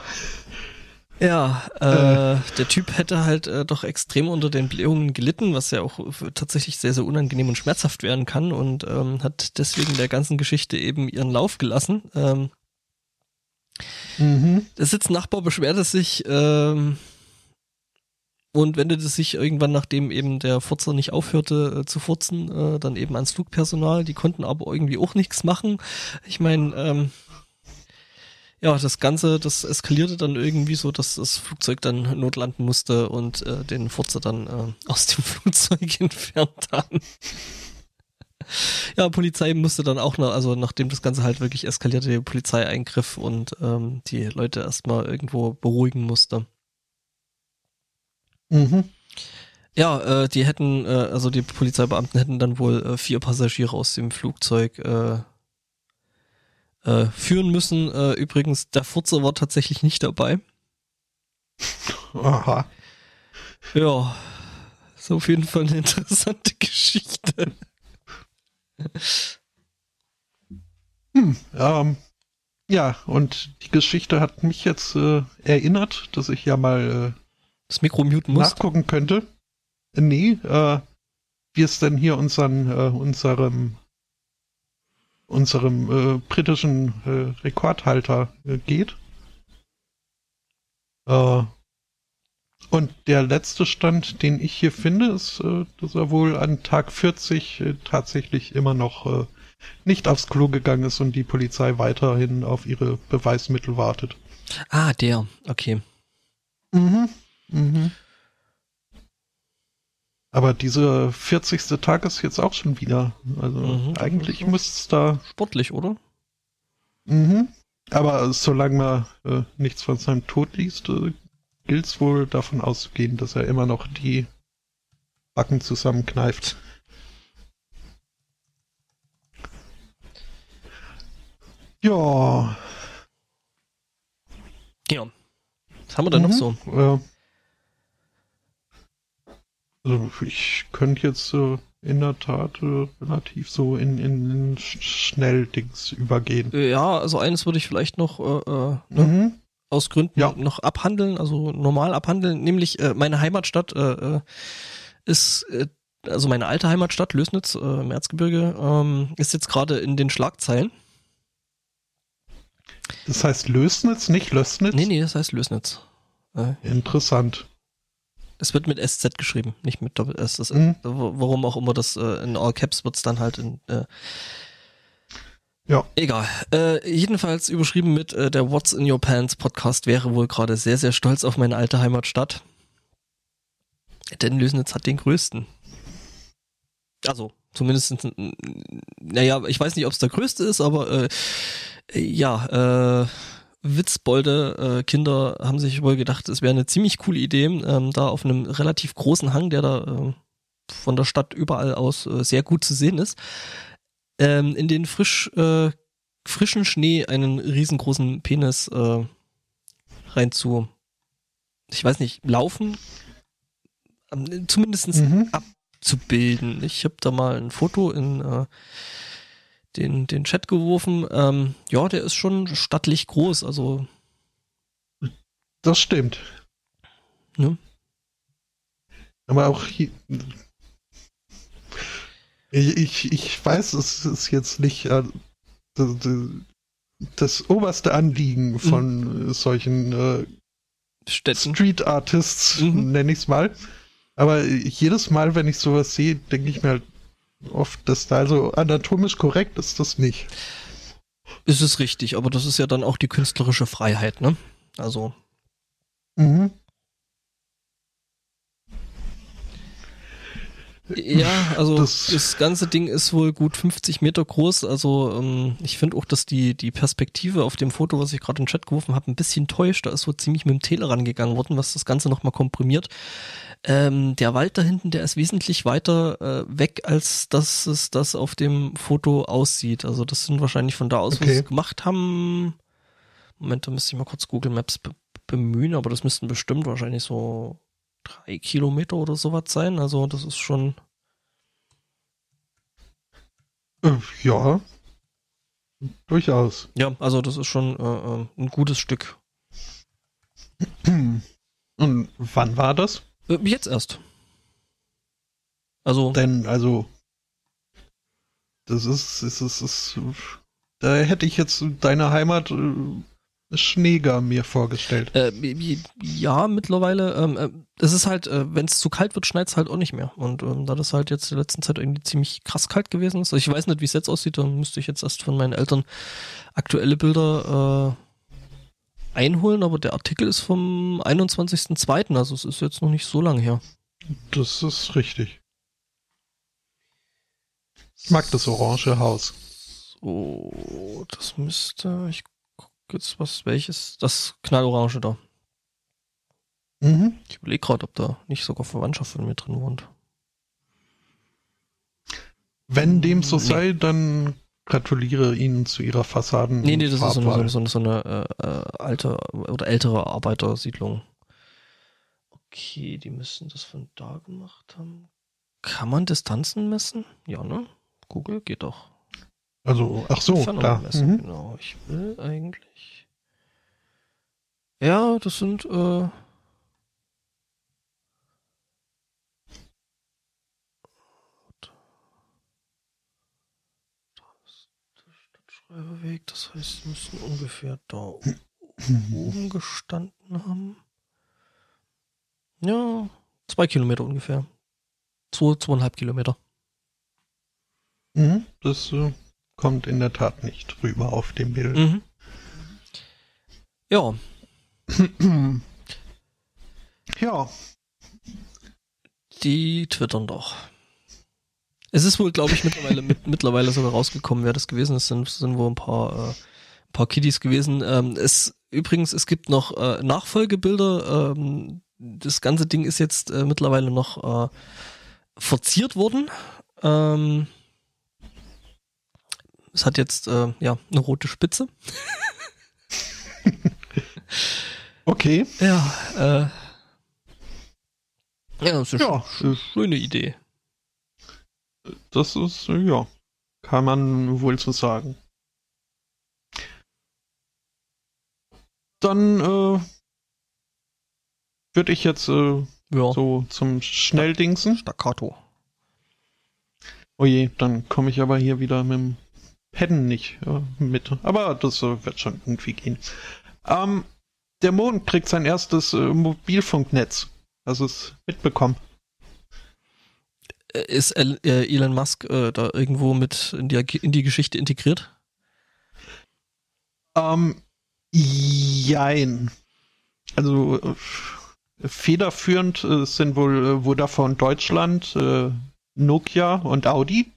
Ja, äh, äh, der Typ hätte halt äh, doch extrem unter den Blähungen gelitten, was ja auch tatsächlich sehr, sehr unangenehm und schmerzhaft werden kann und ähm, hat deswegen der ganzen Geschichte eben ihren Lauf gelassen. Ähm, mhm. Der Sitznachbar beschwerte sich, ähm, und wendete sich irgendwann, nachdem eben der Furzer nicht aufhörte äh, zu furzen, äh, dann eben ans Flugpersonal. Die konnten aber irgendwie auch nichts machen. Ich meine, ähm, ja, das Ganze, das eskalierte dann irgendwie so, dass das Flugzeug dann notlanden musste und äh, den Furzer dann äh, aus dem Flugzeug entfernt haben. ja, Polizei musste dann auch noch, also nachdem das Ganze halt wirklich eskalierte, die Polizei eingriff und ähm, die Leute erstmal irgendwo beruhigen musste. Mhm. Ja, äh, die hätten, äh, also die Polizeibeamten hätten dann wohl äh, vier Passagiere aus dem Flugzeug äh, äh, führen müssen. Äh, übrigens, der Furzer war tatsächlich nicht dabei. Aha. Ja, ist auf jeden Fall eine interessante Geschichte. Hm, ähm, ja, und die Geschichte hat mich jetzt äh, erinnert, dass ich ja mal äh, Das Mikro muten muss. nachgucken könnte. Äh, Nee, äh, wie es denn hier unseren, äh, unserem, unserem äh, britischen äh, Rekordhalter äh, geht. Äh, und der letzte Stand, den ich hier finde, ist, äh, dass er wohl an Tag 40 äh, tatsächlich immer noch nicht aufs Klo gegangen ist und die Polizei weiterhin auf ihre Beweismittel wartet. Ah, der, okay. Mhm. Mhm. Aber dieser 40. Tag ist jetzt auch schon wieder. Also Mhm. eigentlich müsste es da. Sportlich, oder? Mhm. Aber solange man äh, nichts von seinem Tod liest, äh, gilt es wohl davon auszugehen, dass er immer noch die Backen zusammenkneift. Ja. Ja. Was haben wir denn noch Mhm. so? Äh, also ich könnte jetzt äh, in der Tat äh, relativ so in, in, in Sch- Schnelldings übergehen. Äh, Ja, also eines würde ich vielleicht noch äh, äh, ne, Mhm. aus Gründen Ja. noch abhandeln, also normal abhandeln, nämlich äh, meine Heimatstadt ist, also meine alte Heimatstadt, Lösnitz äh, im Erzgebirge, ähm, ist jetzt gerade in den Schlagzeilen. Das heißt Lösnitz, nicht Lösnitz? Nee, nee, das heißt Lösnitz. Äh, Interessant. Es wird mit SZ geschrieben, nicht mit Doppel S. Das, Mhm. Warum auch immer das äh, in All Caps wird's dann halt in äh, Ja. Egal. Äh, jedenfalls überschrieben mit äh, der What's in Your Pants Podcast wäre wohl gerade sehr, sehr stolz auf meine alte Heimatstadt. Denn Lösnitz hat den größten. Also, zumindest, naja, ich weiß nicht, ob es der größte ist, aber äh, ja, äh, Witzbolde äh, Kinder haben sich wohl gedacht, es wäre eine ziemlich coole Idee, ähm, da auf einem relativ großen Hang, der da äh, von der Stadt überall aus äh, sehr gut zu sehen ist, ähm, in den frisch, äh, frischen Schnee einen riesengroßen Penis äh, rein zu, ich weiß nicht, laufen, ähm, zumindestens Mhm. abzubilden. Ich habe da mal ein Foto in äh, den, den Chat geworfen. Ähm, ja, der ist schon stattlich groß, also Das stimmt. Ne? Aber auch hier. Ich, ich, ich weiß, es ist jetzt nicht äh, das, oberste Anliegen von äh, solchen äh, Städten. Street Artists, Mhm. nenne ich es mal. Aber jedes Mal, wenn ich sowas sehe, denke ich mir halt oft, dass da also anatomisch korrekt ist das nicht. Ist es richtig, aber das ist ja dann auch die künstlerische Freiheit, ne? Also, Mhm. Ja, also das, Das- ganze Ding ist wohl gut 50 Meter groß. Also ähm, ich finde auch, dass die, die Perspektive auf dem Foto, was ich gerade in den Chat geworfen habe, ein bisschen täuscht. Da ist so ziemlich mit dem Tele rangegangen worden, was das Ganze nochmal komprimiert. Ähm, der Wald da hinten, der ist wesentlich weiter äh, weg, als dass es das auf dem Foto aussieht. Also das sind wahrscheinlich von da aus, wo sie Okay. es gemacht haben. Moment, da müsste ich mal kurz Google Maps be bemühen, aber das müssten bestimmt wahrscheinlich so drei Kilometer oder sowas sein. Also das ist schon. Äh, ja. Durchaus. Ja, also das ist schon äh, äh, ein gutes Stück. Und wann war das? Äh, jetzt erst. Also, Denn, also, das ist, ist, ist, ist, da hätte ich jetzt deine Heimat äh, Schneeger mir vorgestellt. äh, ja, mittlerweile, ähm, äh, es ist halt, äh, wenn es zu kalt wird, schneit es halt auch nicht mehr. Und ähm, da das halt jetzt in der letzten Zeit irgendwie ziemlich krass kalt gewesen ist, also ich weiß nicht, wie es jetzt aussieht, dann müsste ich jetzt erst von meinen Eltern aktuelle Bilder einholen, aber der Artikel ist vom 21.02., also es ist jetzt noch nicht so lange her. Das ist richtig. Ich mag das orange Haus. So, das müsste, ich gucke jetzt was, welches, das knallorange da. Mhm. Ich überlege gerade, ob da nicht sogar Verwandtschaft von mir drin wohnt. Wenn dem so sei, dann gratuliere Ihnen zu Ihrer Fassaden. Nee, nee, das ist so eine, so eine, so eine, äh, äh, alte oder ältere Arbeitersiedlung. Okay, die müssen das von da gemacht haben. Kann man Distanzen messen? Ja, ne? Google geht doch. Also, ach so, da. messen, Mhm. Genau, ich will eigentlich. Ja, das sind äh, Da ist der Stadtschreiberweg, das heißt, sie müssen ungefähr da Mhm. oben gestanden haben. Ja, zwei Kilometer ungefähr. Zwei, zweieinhalb Kilometer. Mhm. Das äh, kommt in der Tat nicht rüber auf dem Bild. Mhm. Ja, Ja, die twittern doch. Es ist wohl, glaube ich, mittlerweile, mit, mittlerweile sogar rausgekommen, wer das gewesen ist. Es sind, sind wohl ein paar, äh, ein paar Kiddies gewesen. Ähm, es, übrigens, es gibt noch äh, Nachfolgebilder. Ähm, das ganze Ding ist jetzt äh, mittlerweile noch äh, verziert worden. Ähm, es hat jetzt äh, ja eine rote Spitze. okay. Ja, äh, ja, das ist eine Ja, sch- schöne Idee. Das ist, ja, kann man wohl so sagen. Dann äh, würde ich jetzt äh, Ja, so zum Schnelldingsen. Staccato. Oh je, dann komme ich aber hier wieder mit dem Padden nicht äh, mit. Aber das äh, wird schon irgendwie gehen. Ähm, der Mond kriegt sein erstes äh, Mobilfunknetz. Hast du es mitbekommen? Äh, Ist äh, Elon Musk äh, da irgendwo mit in die, in die Geschichte integriert? Ähm, jein. Also äh, federführend äh, sind wohl Vodafone Deutschland, Nokia und Audi.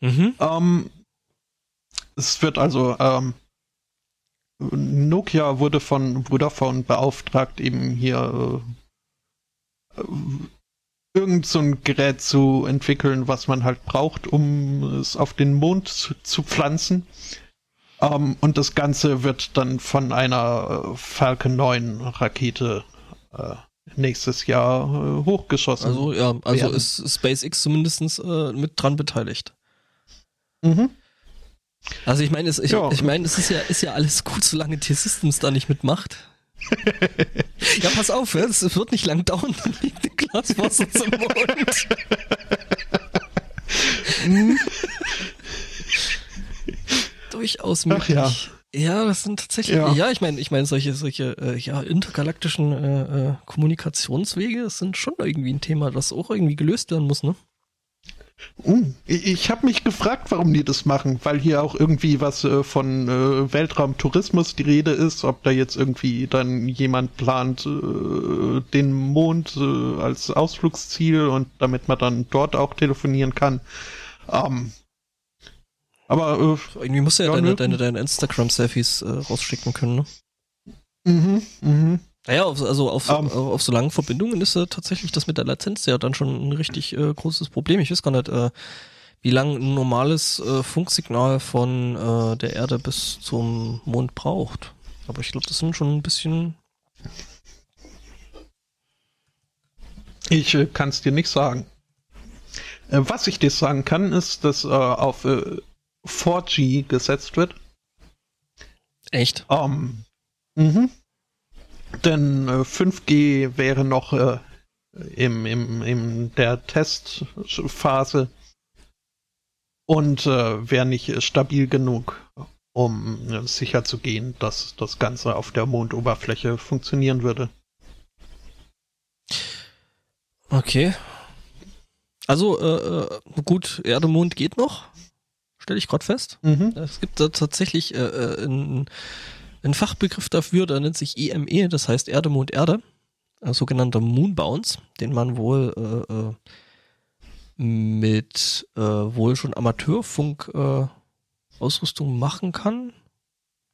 Mhm. Ähm, es wird also, ähm, Nokia wurde von Vodafone beauftragt, eben hier irgend so ein Gerät zu entwickeln, was man halt braucht, um es auf den Mond zu, zu pflanzen. Ähm, und das Ganze wird dann von einer äh, Falcon 9 Rakete äh, nächstes Jahr äh, hochgeschossen. Also ja, also werden. ist SpaceX zumindest äh, mit dran beteiligt. Mhm. Also ich meine, es, ich, Ja. ich meine, es ist ja, ist ja alles gut, solange T-Systems da nicht mitmacht. ja, pass auf, es wird nicht lang dauern, dann liegt ein Glas Wasser zum Mond. Durchaus Ach ja. möglich. Ja, das sind tatsächlich. Ja. Ja, ich meine, ich meine, solche, solche äh, ja, intergalaktischen äh, äh, Kommunikationswege, das sind schon irgendwie ein Thema, das auch irgendwie gelöst werden muss, ne? Uh, ich habe mich gefragt, warum die das machen, weil hier auch irgendwie was äh, von äh, Weltraumtourismus die Rede ist, ob da jetzt irgendwie dann jemand plant, äh, den Mond als Ausflugsziel und damit man dann dort auch telefonieren kann. Ähm, aber Irgendwie musst du ja, Ja, deine, ne? deine, deine Instagram-Selfies äh, rausschicken können, ne? mhm, mhm. Naja, auf, also auf, Ähm. auf, auf so langen Verbindungen ist äh, tatsächlich das mit der Latenz ja dann schon ein richtig äh, großes Problem. Ich weiß gar nicht, äh, wie lang ein normales äh, Funksignal von äh, der Erde bis zum Mond braucht. Aber ich glaube, das sind schon ein bisschen. Ich äh, kann es dir nicht sagen. Äh, was ich dir sagen kann, ist, dass äh, auf äh, 4G gesetzt wird. Echt? Ähm, mhm. Denn äh, 5G wäre noch äh, im, im, im der Testphase und äh, wäre nicht stabil genug, um äh, sicherzugehen, dass das Ganze auf der Mondoberfläche funktionieren würde. Okay. Also, äh, äh, gut, Erde, Mond geht noch. Stelle ich gerade fest. Mhm. Es gibt da tatsächlich äh, äh, ein, ein Fachbegriff dafür, der nennt sich EME, das heißt Erde, Mond, Erde, äh, sogenannter Moonbounce, den man wohl äh, äh, mit äh, wohl schon Amateurfunk äh, Ausrüstung machen kann.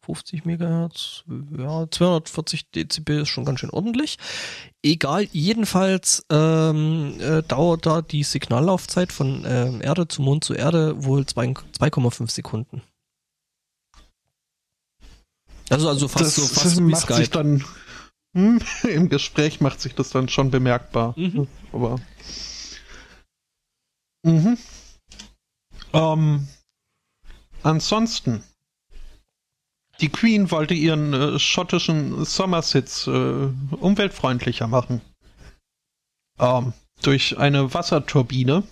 50 Megahertz, ja, 240 Dezibel ist schon ganz schön ordentlich. Egal, jedenfalls ähm, äh, dauert da die Signallaufzeit von äh, Erde zu Mond zu Erde wohl 2,5 Sekunden. Also, also fast das so fast wie macht Skype. sich dann hm, im Gespräch macht sich das dann schon bemerkbar. Mhm. Aber mhm. ähm, ansonsten die Queen wollte ihren äh, schottischen Sommersitz äh, umweltfreundlicher machen. Ähm, durch eine Wasserturbine.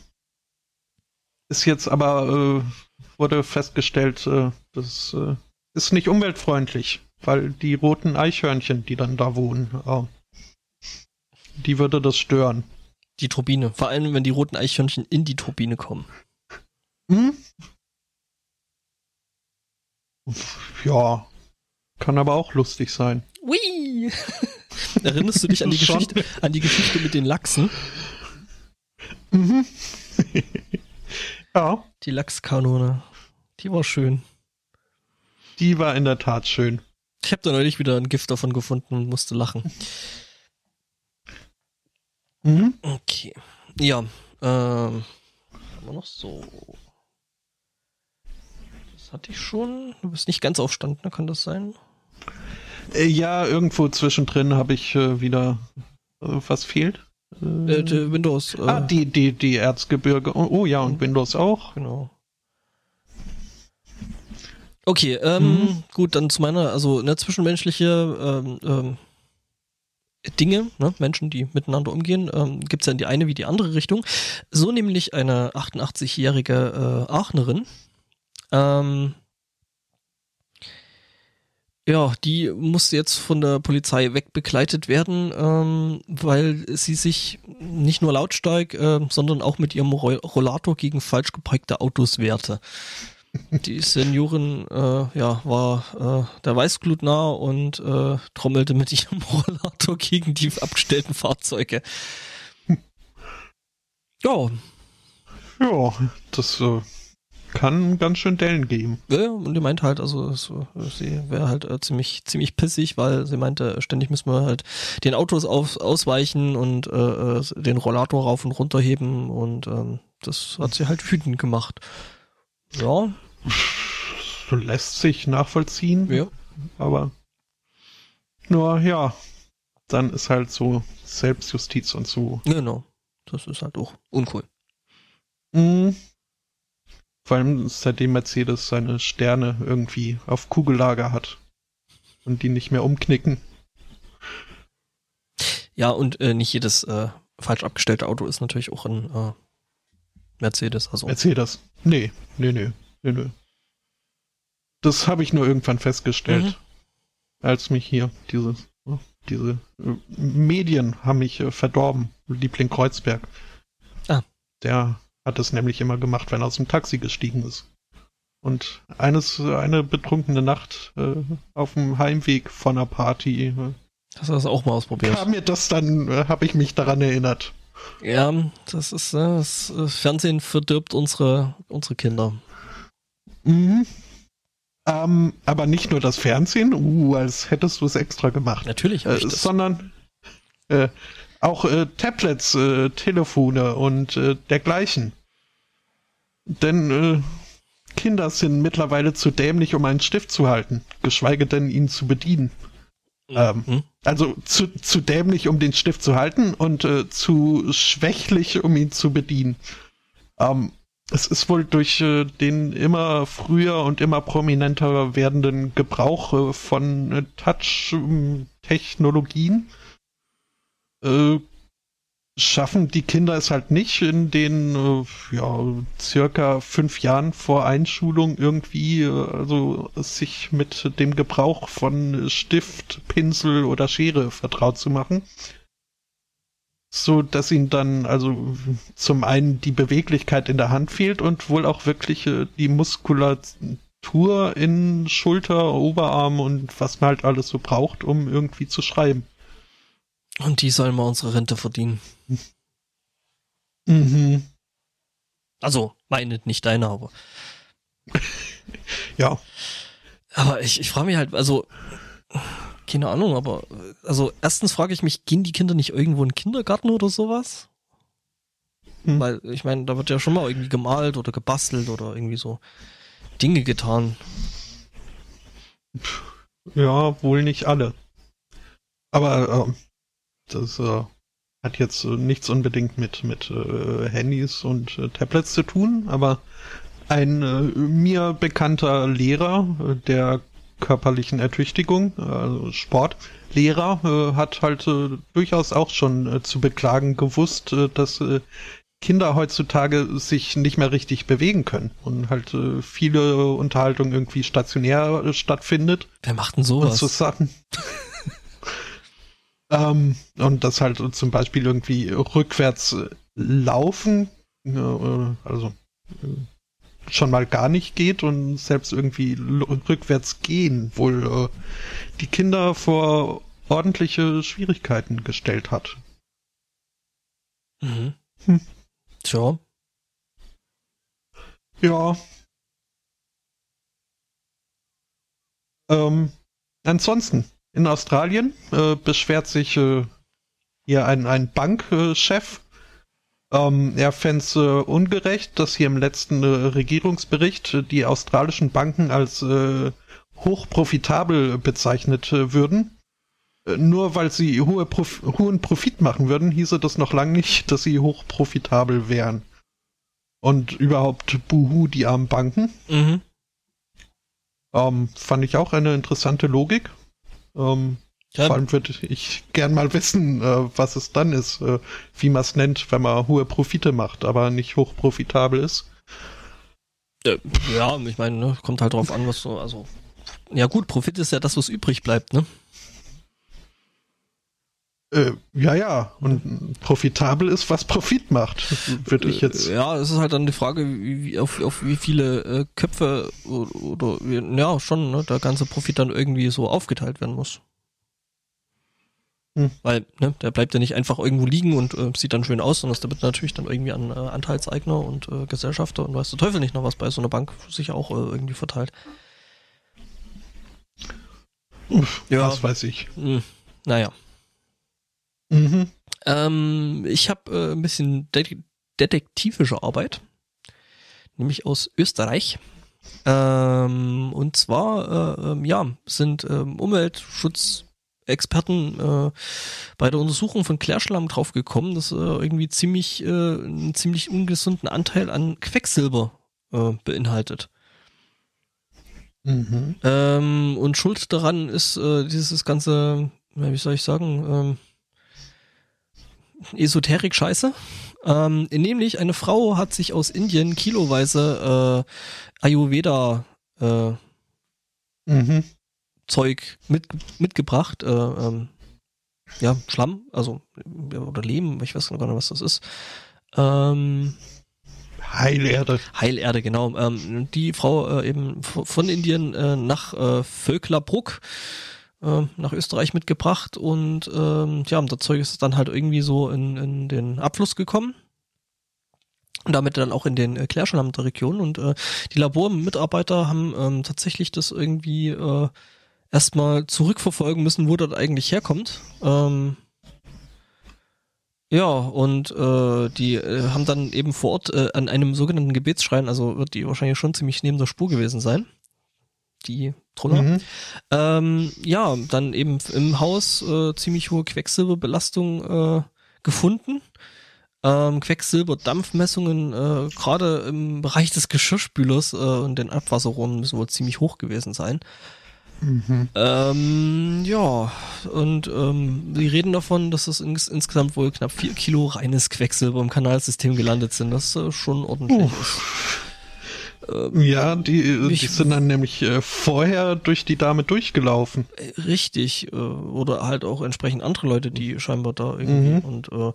Ist jetzt aber, äh, wurde festgestellt, äh, das äh, ist nicht umweltfreundlich, weil die roten Eichhörnchen, die dann da wohnen, äh, die würde das stören. Die Turbine. Vor allem, wenn die roten Eichhörnchen in die Turbine kommen. Hm? Ja, kann aber auch lustig sein. Hui! Erinnerst du dich an die. Geschichte, an die Geschichte mit den Lachsen? Mhm. ja, Die Lachskanone. Die war schön. Die war in der Tat schön. Ich habe da neulich wieder ein Gift davon gefunden und musste lachen. Mhm. Okay. Ja, ähm, haben wir noch so. Das hatte ich schon. Du bist nicht ganz aufstand, ne? Kann das sein? Äh, Ja, irgendwo zwischendrin habe ich äh, wieder äh, was fehlt. Äh, die Windows. Äh, ah, die, die, die Erzgebirge. Oh, oh ja, und Windows auch. Genau. Okay, ähm, Mhm. gut, dann zu meiner, also ne, zwischenmenschliche ähm, ähm, Dinge, ne, Menschen, die miteinander umgehen, ähm, gibt's ja in die eine wie die andere Richtung. So nämlich eine 88-jährige äh, Aachenerin. Ähm, ja, die musste jetzt von der Polizei wegbegleitet werden, ähm, weil sie sich nicht nur lautstark, äh, sondern auch mit ihrem Ro Rollator gegen falsch geparkte Autos wehrte. Die Seniorin äh, ja, war äh, der Weißglut nah und äh, trommelte mit ihrem Rollator gegen die abgestellten Fahrzeuge. Ja, Ja, das äh, kann ganz schön Dellen geben. Ja, und die meint halt, also es, sie wäre halt äh, ziemlich ziemlich pissig, weil sie meinte, ständig müssen wir halt den Autos auf, ausweichen und äh, äh, den Rollator rauf und runter heben und ähm, das hat sie halt wütend gemacht. Ja, Lässt sich nachvollziehen, ja. aber nur ja, dann ist halt so Selbstjustiz und so. Genau. Das ist halt auch uncool. Mhm. Vor allem seitdem Mercedes seine Sterne irgendwie auf Kugellager hat und die nicht mehr umknicken. Ja, und äh, nicht jedes äh, falsch abgestellte Auto ist natürlich auch ein äh, Mercedes. Also Mercedes. Nee, nee, nee, nee, nee. Das habe ich nur irgendwann festgestellt, Mhm. als mich hier diese, diese äh, Medien haben mich äh, verdorben. Liebling Kreuzberg. Ah. Der hat es nämlich immer gemacht, wenn er aus dem Taxi gestiegen ist. Und eines, eine betrunkene Nacht äh, auf dem Heimweg von einer Party äh, hast du das auch mal ausprobiert? kam mir das dann, äh, habe ich mich daran erinnert. Ja, das ist äh, das äh, Fernsehen verdirbt unsere unsere Kinder. Mhm. Ähm, aber nicht nur das Fernsehen, uh, als hättest du es extra gemacht. Natürlich äh, sondern äh, auch äh, Tablets, äh, Telefone und äh, dergleichen. Denn äh, Kinder sind mittlerweile zu dämlich, um einen Stift zu halten, geschweige denn ihn zu bedienen. ähm, Hm? Also zu, zu dämlich, um den Stift zu halten und äh, zu schwächlich, um ihn zu bedienen. Ähm, es ist wohl durch äh, den immer früher und immer prominenter werdenden Gebrauch äh, von äh, Touch-Technologien äh, schaffen die Kinder es halt nicht in den äh, ja, circa fünf Jahren vor Einschulung irgendwie äh, also sich mit dem Gebrauch von Stift, Pinsel oder Schere vertraut zu machen. So dass ihnen dann also zum einen die Beweglichkeit in der Hand fehlt und wohl auch wirklich äh, die Muskulatur in Schulter, Oberarm und was man halt alles so braucht, um irgendwie zu schreiben. Und die sollen mal unsere Rente verdienen. Mhm. Also, meine, nicht deine, aber. ja. Aber ich, ich frage mich halt, also, keine Ahnung, aber, also, erstens frage ich mich, gehen die Kinder nicht irgendwo in den Kindergarten oder sowas? Hm. Weil, ich meine, da wird ja schon mal irgendwie gemalt oder gebastelt oder irgendwie so Dinge getan. Ja, wohl nicht alle. Aber äh, das äh, hat jetzt äh, nichts unbedingt mit, mit äh, Handys und äh, Tablets zu tun, aber ein äh, mir bekannter Lehrer äh, der körperlichen Ertüchtigung, also Sportlehrer, hat halt durchaus auch schon zu beklagen gewusst, dass Kinder heutzutage sich nicht mehr richtig bewegen können und halt äh, viele Unterhaltung irgendwie stationär äh, stattfindet. Wer macht denn sowas? Und so Sachen. Ähm, und das halt zum Beispiel irgendwie rückwärts laufen, äh, also äh, schon mal gar nicht geht und selbst irgendwie rückwärts gehen wohl äh, die Kinder vor ordentliche Schwierigkeiten gestellt hat. Mhm. Hm. Tja. Ja. Ähm, ansonsten, in Australien äh, beschwert sich äh, hier ein, ein Bankchef. Ähm, er fände es äh, ungerecht, dass hier im letzten äh, Regierungsbericht äh, die australischen Banken als hochprofitabel bezeichnet würden nur weil sie hohe Prof hohen Profit machen würden, hieße das noch lange nicht, dass sie hochprofitabel wären. Und überhaupt Buhu, die armen Banken. Mhm. Ähm, fand ich auch eine interessante Logik. Ähm, ja. Vor allem würde ich gern mal wissen, äh, was es dann ist, äh, wie man es nennt, wenn man hohe Profite macht, aber nicht hochprofitabel ist. Äh, ja, ich meine, ne, kommt halt drauf an, was so, also. Ja gut, Profit ist ja das, was übrig bleibt, ne? Äh, ja, ja. Und profitabel ist, was Profit macht, würde ich jetzt. Ja, es ist halt dann die Frage, wie, auf, auf wie viele äh, Köpfe oder, oder ja, schon, ne, der ganze Profit dann irgendwie so aufgeteilt werden muss. Hm. Weil, ne, der bleibt ja nicht einfach irgendwo liegen und äh, sieht dann schön aus, sondern der wird natürlich dann irgendwie an äh, Anteilseigner und äh, Gesellschafter und weiß der Teufel nicht noch, was bei so einer Bank sich auch äh, irgendwie verteilt. Uff, ja. Was weiß ich. Hm, naja. Mhm. Ähm, ich habe äh, ein bisschen de detektivische Arbeit, nämlich aus Österreich. Ähm, und zwar, äh, ähm, ja, sind ähm, Umweltschutzexperten äh, bei der Untersuchung von Klärschlamm draufgekommen, dass äh, irgendwie ziemlich äh, einen ziemlich ungesunden Anteil an Quecksilber äh, beinhaltet. Mhm. Ähm, und Schuld daran ist äh, dieses ganze, wie soll ich sagen, ähm, Esoterik-Scheiße. Ähm, nämlich eine Frau hat sich aus Indien kiloweise äh, Ayurveda äh, mhm. Zeug mit, mitgebracht. Äh, ähm, ja, Schlamm, also oder Lehm, ich weiß gar nicht, was das ist. Ähm, Heilerde. Heilerde, genau. Ähm, die Frau äh, eben von Indien äh, nach äh, Völklerbruck äh, nach Österreich mitgebracht und ähm, ja, das Zeug ist dann halt irgendwie so in, in den Abfluss gekommen. Und damit dann auch in den äh, Klärschlamm der Region. Und äh, die Labormitarbeiter haben ähm, tatsächlich das irgendwie äh, erstmal zurückverfolgen müssen, wo das eigentlich herkommt. Ähm, ja, und äh, die äh, haben dann eben vor Ort äh, an einem sogenannten Gebetsschrein, also wird die wahrscheinlich schon ziemlich neben der Spur gewesen sein, die Troller. Mhm. Ähm, ja, dann eben im Haus äh, ziemlich hohe Quecksilberbelastung äh, gefunden. Ähm, Quecksilberdampfmessungen äh, gerade im Bereich des Geschirrspülers äh, und den Abwasserrohren müssen wohl ziemlich hoch gewesen sein. Mhm. Ähm, ja, und ähm, die reden davon, dass es ins, insgesamt wohl knapp vier Kilo reines Quecksilber im Kanalsystem gelandet sind, das äh, schon ordentlich uh. Ist. Äh, ja, die, die sind dann nämlich äh, vorher durch die Dame durchgelaufen. Äh, richtig, äh, oder halt auch entsprechend andere Leute, die scheinbar da irgendwie mhm. und äh,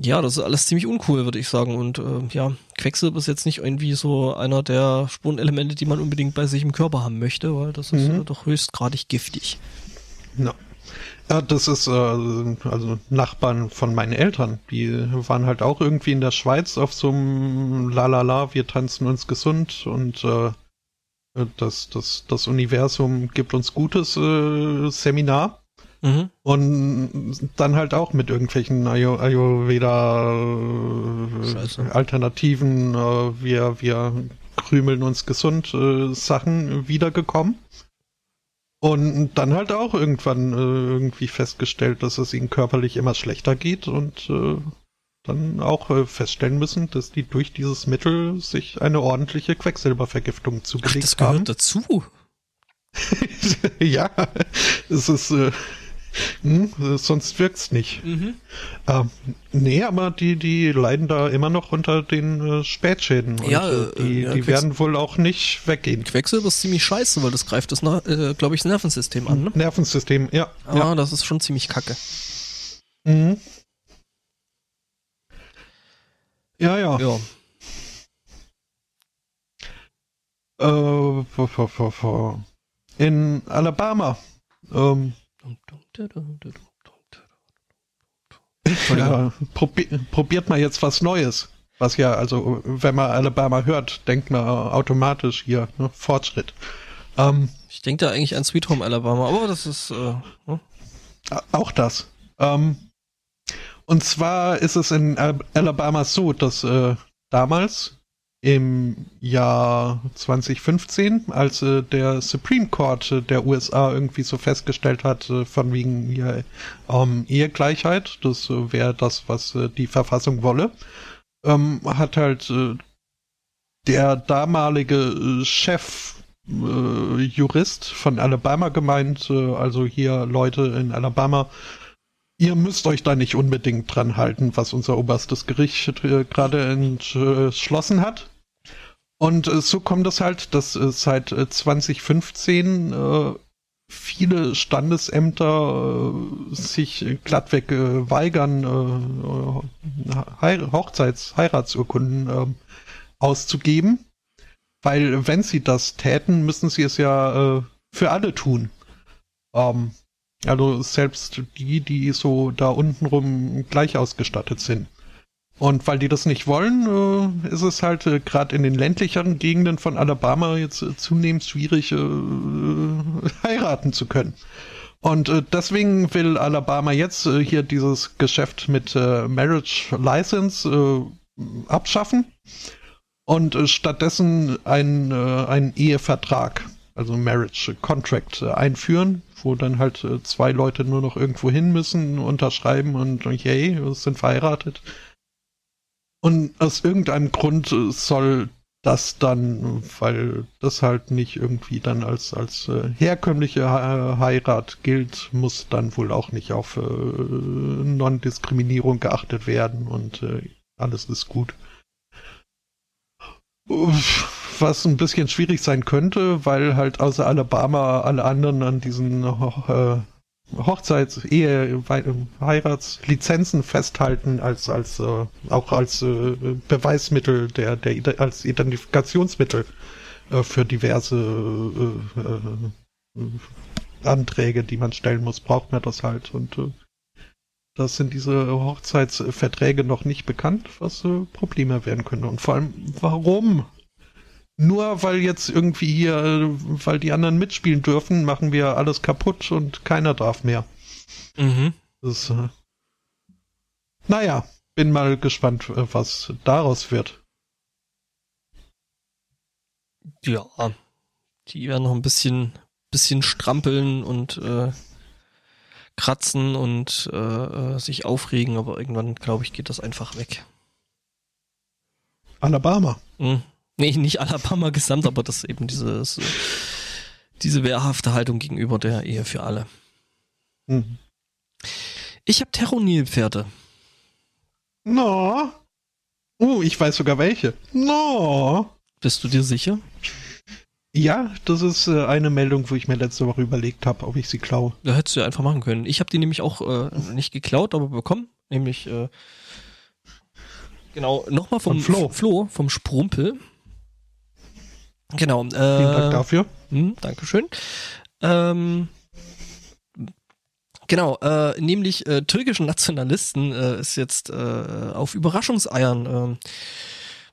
ja, das ist alles ziemlich uncool, würde ich sagen. Und äh, ja, Quecksilber ist jetzt nicht irgendwie so einer der Spurenelemente, die man unbedingt bei sich im Körper haben möchte, weil das ist mhm. äh, doch höchstgradig giftig. Ja. Ja, das ist äh, also Nachbarn von meinen Eltern. Die waren halt auch irgendwie in der Schweiz auf so einem Lalala, wir tanzen uns gesund und äh, das, das, das Universum gibt uns Gutes äh, Seminar. Mhm. Und dann halt auch mit irgendwelchen Ayurveda-Alternativen, äh, äh, wir, wir krümeln uns gesund äh, Sachen wiedergekommen. Und dann halt auch irgendwann äh, irgendwie festgestellt, dass es ihnen körperlich immer schlechter geht und äh, dann auch äh, feststellen müssen, dass die durch dieses Mittel sich eine ordentliche Quecksilbervergiftung zugelegt Ach, das gehört haben. dazu. ja, es ist äh, hm, sonst wirkt's nicht. Mhm. Ähm, nee, aber die, die leiden da immer noch unter den äh, Spätschäden. Und, ja, äh, die, ja, die werden wohl auch nicht weggehen. Quecksilber ist ziemlich scheiße, weil das greift das, äh, glaube ich, das Nervensystem an. Ne? Nervensystem, ja. Ah, ja. das ist schon ziemlich kacke. Mhm. Ja, ja. Ja. Äh, in Alabama ähm, ja, probi probiert mal jetzt was Neues. Was ja, also, wenn man Alabama hört, denkt man automatisch hier, ne, Fortschritt. Ähm, ich denke da eigentlich an Sweet Home Alabama, aber das ist. Äh, ne? Auch das. Ähm, und zwar ist es in Alabama so, dass äh, damals im Jahr 2015, als äh, der Supreme Court äh, der USA irgendwie so festgestellt hat, äh, von wegen hier ähm, Ehegleichheit, das äh, wäre das, was äh, die Verfassung wolle, ähm, hat halt äh, der damalige Chef Jurist von Alabama gemeint, also hier Leute in Alabama, ihr müsst euch da nicht unbedingt dran halten, was unser oberstes Gericht gerade entschlossen hat. Und äh, so kommt es halt, dass äh, seit 2015 äh, viele Standesämter äh, sich glattweg äh, weigern, äh, Hochzeits-, Heiratsurkunden äh, auszugeben. Weil wenn sie das täten, müssen sie es ja äh, für alle tun. Ähm, also selbst die, die so da untenrum gleich ausgestattet sind. Und weil die das nicht wollen, äh, ist es halt äh, gerade in den ländlicheren Gegenden von Alabama jetzt äh, zunehmend schwierig, äh, heiraten zu können. Und äh, deswegen will Alabama jetzt äh, hier dieses Geschäft mit Marriage License abschaffen und stattdessen einen, einen Ehevertrag, also Marriage Contract, einführen, wo dann halt zwei Leute nur noch irgendwo hin müssen, unterschreiben und yay, sind verheiratet und aus irgendeinem Grund äh, soll das dann, weil das halt nicht irgendwie dann als, als äh, herkömmliche Heirat gilt, muss dann wohl auch nicht auf äh, Non-Diskriminierung geachtet werden und äh, alles ist gut. Was ein bisschen schwierig sein könnte, weil halt außer Alabama alle anderen an diesen äh, Hochzeits-, Ehe-, Heiratslizenzen festhalten als, als, äh, auch als äh, Beweismittel der, der, als Identifikationsmittel äh, für diverse äh, äh, Anträge, die man stellen muss, braucht man das halt. Und äh, das sind diese Hochzeitsverträge noch nicht bekannt, was äh, Probleme werden können. Und vor allem, warum nur weil jetzt irgendwie hier, weil die anderen mitspielen dürfen, machen wir alles kaputt und keiner darf mehr. Mhm. Das, äh, naja, bin mal gespannt, äh, was daraus wird. Ja, die werden noch ein bisschen, bisschen strampeln und äh, kratzen und äh, äh sich aufregen, aber irgendwann, glaube ich, geht das einfach weg. Alabama. Mhm. Nee, nicht Alabama gesamt, aber das eben dieses, diese wehrhafte Haltung gegenüber der Ehe für alle. Mhm. Ich habe Terronil-Pferde. No. Oh, ich weiß sogar welche. No. Bist du dir sicher? Ja, das ist äh, eine Meldung, wo ich mir letzte Woche überlegt habe, ob ich sie klaue. Da hättest du ja einfach machen können. Ich habe die nämlich auch äh, nicht geklaut, aber bekommen. Nämlich, äh, genau, nochmal vom Von Flo. Flo, vom Sprumpel. Genau. Äh, Vielen Dank dafür. Hm, Dankeschön. Ähm, genau, äh, nämlich äh, türkischen Nationalisten äh, ist jetzt äh, auf Überraschungseiern äh,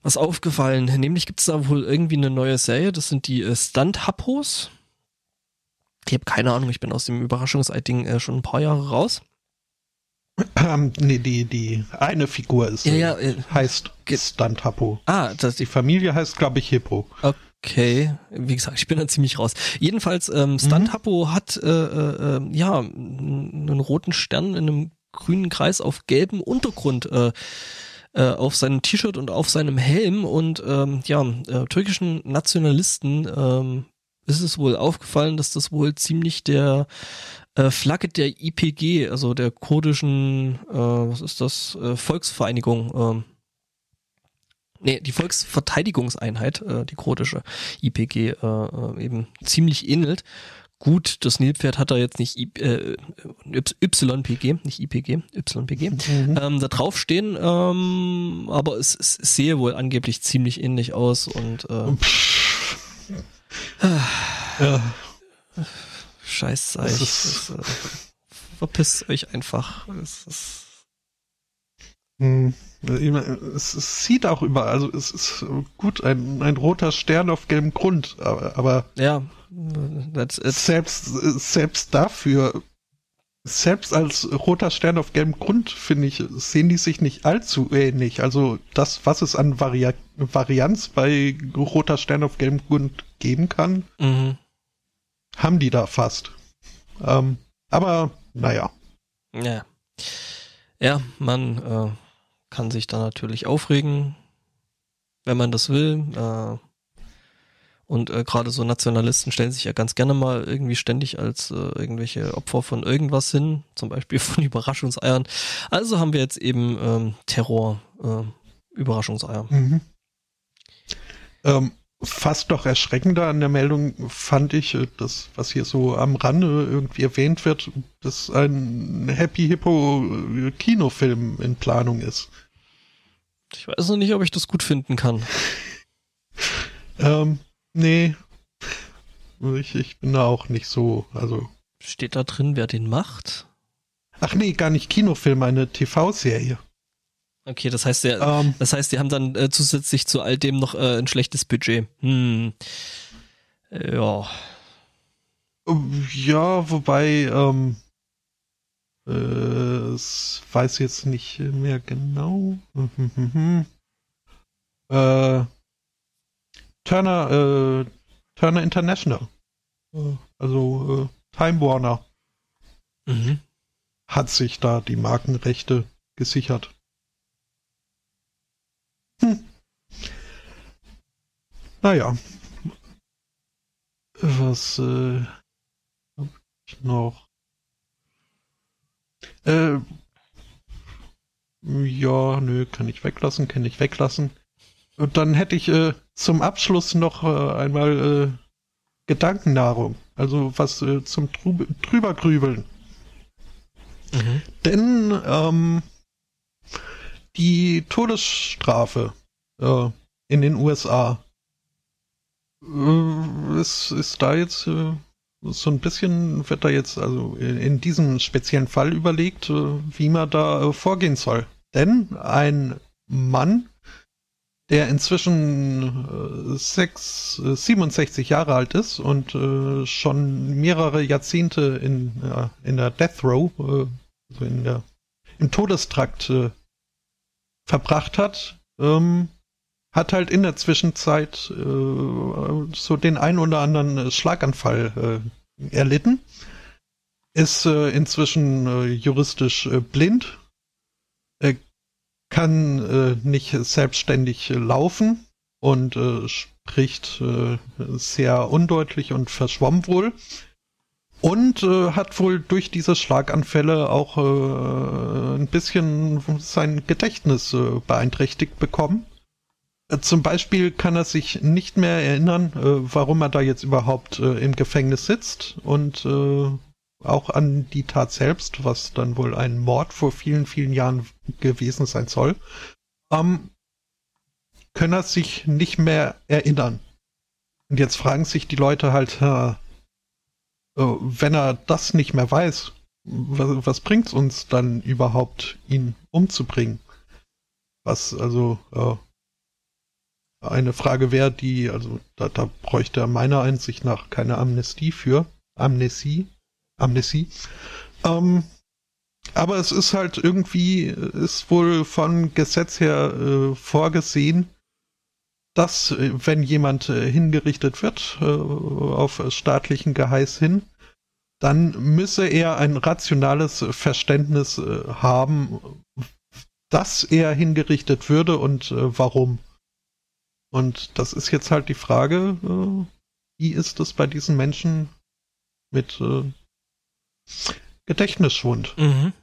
was aufgefallen. Nämlich gibt es da wohl irgendwie eine neue Serie, das sind die äh, Stunt-Happos. Ich habe keine Ahnung, ich bin aus dem Überraschungsei-Ding äh, schon ein paar Jahre raus. Ähm, nee, die, die eine Figur ist, Ja, ja, äh, heißt ge- Stunt Happo. Ah, das, Die Familie heißt, glaube ich, Hippo. Okay, wie gesagt, ich bin da ziemlich raus. Jedenfalls, ähm, Stunt Happo hat äh, äh, äh, ja einen roten Stern in einem grünen Kreis auf gelbem Untergrund äh, äh, auf seinem T-Shirt und auf seinem Helm und ähm, ja, äh, türkischen Nationalisten ähm, ist es wohl aufgefallen, dass das wohl ziemlich der äh, Flagge der IPG, also der kurdischen, äh, was ist das, äh, Volksvereinigung, ähm, nee, die Volksverteidigungseinheit, äh, die kurdische IPG, äh, äh, eben ziemlich ähnelt. Gut, das Nilpferd hat da jetzt nicht I, äh, YPG, nicht IPG, YPG, Mhm. ähm, da drauf stehen, ähm, aber es, es sehe wohl angeblich ziemlich ähnlich aus und äh, Ja, scheiß Zeich. ist- äh, verpisst euch einfach. Das ist, hm. Es, es sieht auch überall, also es ist gut, ein, ein roter Stern auf gelbem Grund, aber, aber ja, selbst, selbst dafür, selbst als roter Stern auf gelbem Grund, finde ich, sehen die sich nicht allzu ähnlich. Also das, was es an Vari Varianz bei roter Stern auf gelbem Grund geben kann, Mhm. haben die da fast. Ähm, aber naja. Ja. Ja, man äh, kann sich da natürlich aufregen, wenn man das will. Äh, und äh, gerade so Nationalisten stellen sich ja ganz gerne mal irgendwie ständig als äh, irgendwelche Opfer von irgendwas hin, zum Beispiel von Überraschungseiern. Also haben wir jetzt eben ähm, Terror, äh, Überraschungseier. Mhm. Ähm, fast doch erschreckender an der Meldung fand ich, äh, das, was hier so am Rande irgendwie erwähnt wird, dass ein Happy Hippo äh, Kinofilm in Planung ist. Ich weiß noch nicht, ob ich das gut finden kann. Ähm, nee. Ich, ich bin da auch nicht so, also. Steht da drin, wer den macht? Ach nee, gar nicht Kinofilm, eine TV-Serie. Okay, das heißt, der, Ähm, Das heißt, die haben dann äh, zusätzlich zu all dem noch äh, ein schlechtes Budget. Hm. Ja. Ja, wobei, ähm, äh, es weiß jetzt nicht mehr genau. äh, Turner, äh, Turner International. Äh, Also äh, Time Warner Mhm. hat sich da die Markenrechte gesichert. Hm. Naja. Was äh, hab ich noch? Äh, ja, nö, kann ich weglassen, kann ich weglassen. Und dann hätte ich äh, zum Abschluss noch äh, einmal äh, Gedankennahrung. Also was äh, zum Trub drübergrübeln. Mhm. Denn ähm, die Todesstrafe äh, in den USA äh, ist, ist da jetzt äh, so ein bisschen, wird da jetzt also in, in diesem speziellen Fall überlegt, äh, wie man da äh, vorgehen soll. Denn ein Mann, der inzwischen äh, sechs, äh, 67 Jahre alt ist und äh, schon mehrere Jahrzehnte in, ja, in der Death Row, äh, also in der, im Todestrakt äh, verbracht hat, ähm, hat halt in der Zwischenzeit äh, so den ein oder anderen äh, Schlaganfall äh, erlitten, ist äh, inzwischen äh, juristisch äh, blind, kann nicht selbstständig laufen und spricht sehr undeutlich und verschwommen wohl. Und äh, hat wohl durch diese Schlaganfälle auch äh, ein bisschen sein Gedächtnis äh, beeinträchtigt bekommen. Äh, zum Beispiel kann er sich nicht mehr erinnern, äh, warum er da jetzt überhaupt äh, im Gefängnis sitzt und äh, auch an die Tat selbst, was dann wohl ein Mord vor vielen, vielen Jahren gewesen sein soll, ähm, können er sich nicht mehr erinnern. Und jetzt fragen sich die Leute halt, äh, wenn er das nicht mehr weiß, was, was bringt's uns dann überhaupt, ihn umzubringen? Was also äh, eine Frage wäre, die, also da, da bräuchte er meiner Einsicht nach keine Amnestie für. Amnesie. Amnesie. Ähm, aber es ist halt irgendwie, ist wohl von Gesetz her äh, vorgesehen, dass, äh, wenn jemand äh, hingerichtet wird, äh, auf staatlichen Geheiß hin, dann müsse er ein rationales Verständnis äh, haben, dass er hingerichtet würde und äh, warum. Und das ist jetzt halt die Frage, äh, wie ist es bei diesen Menschen mit Gedächtnisschwund? Mhm.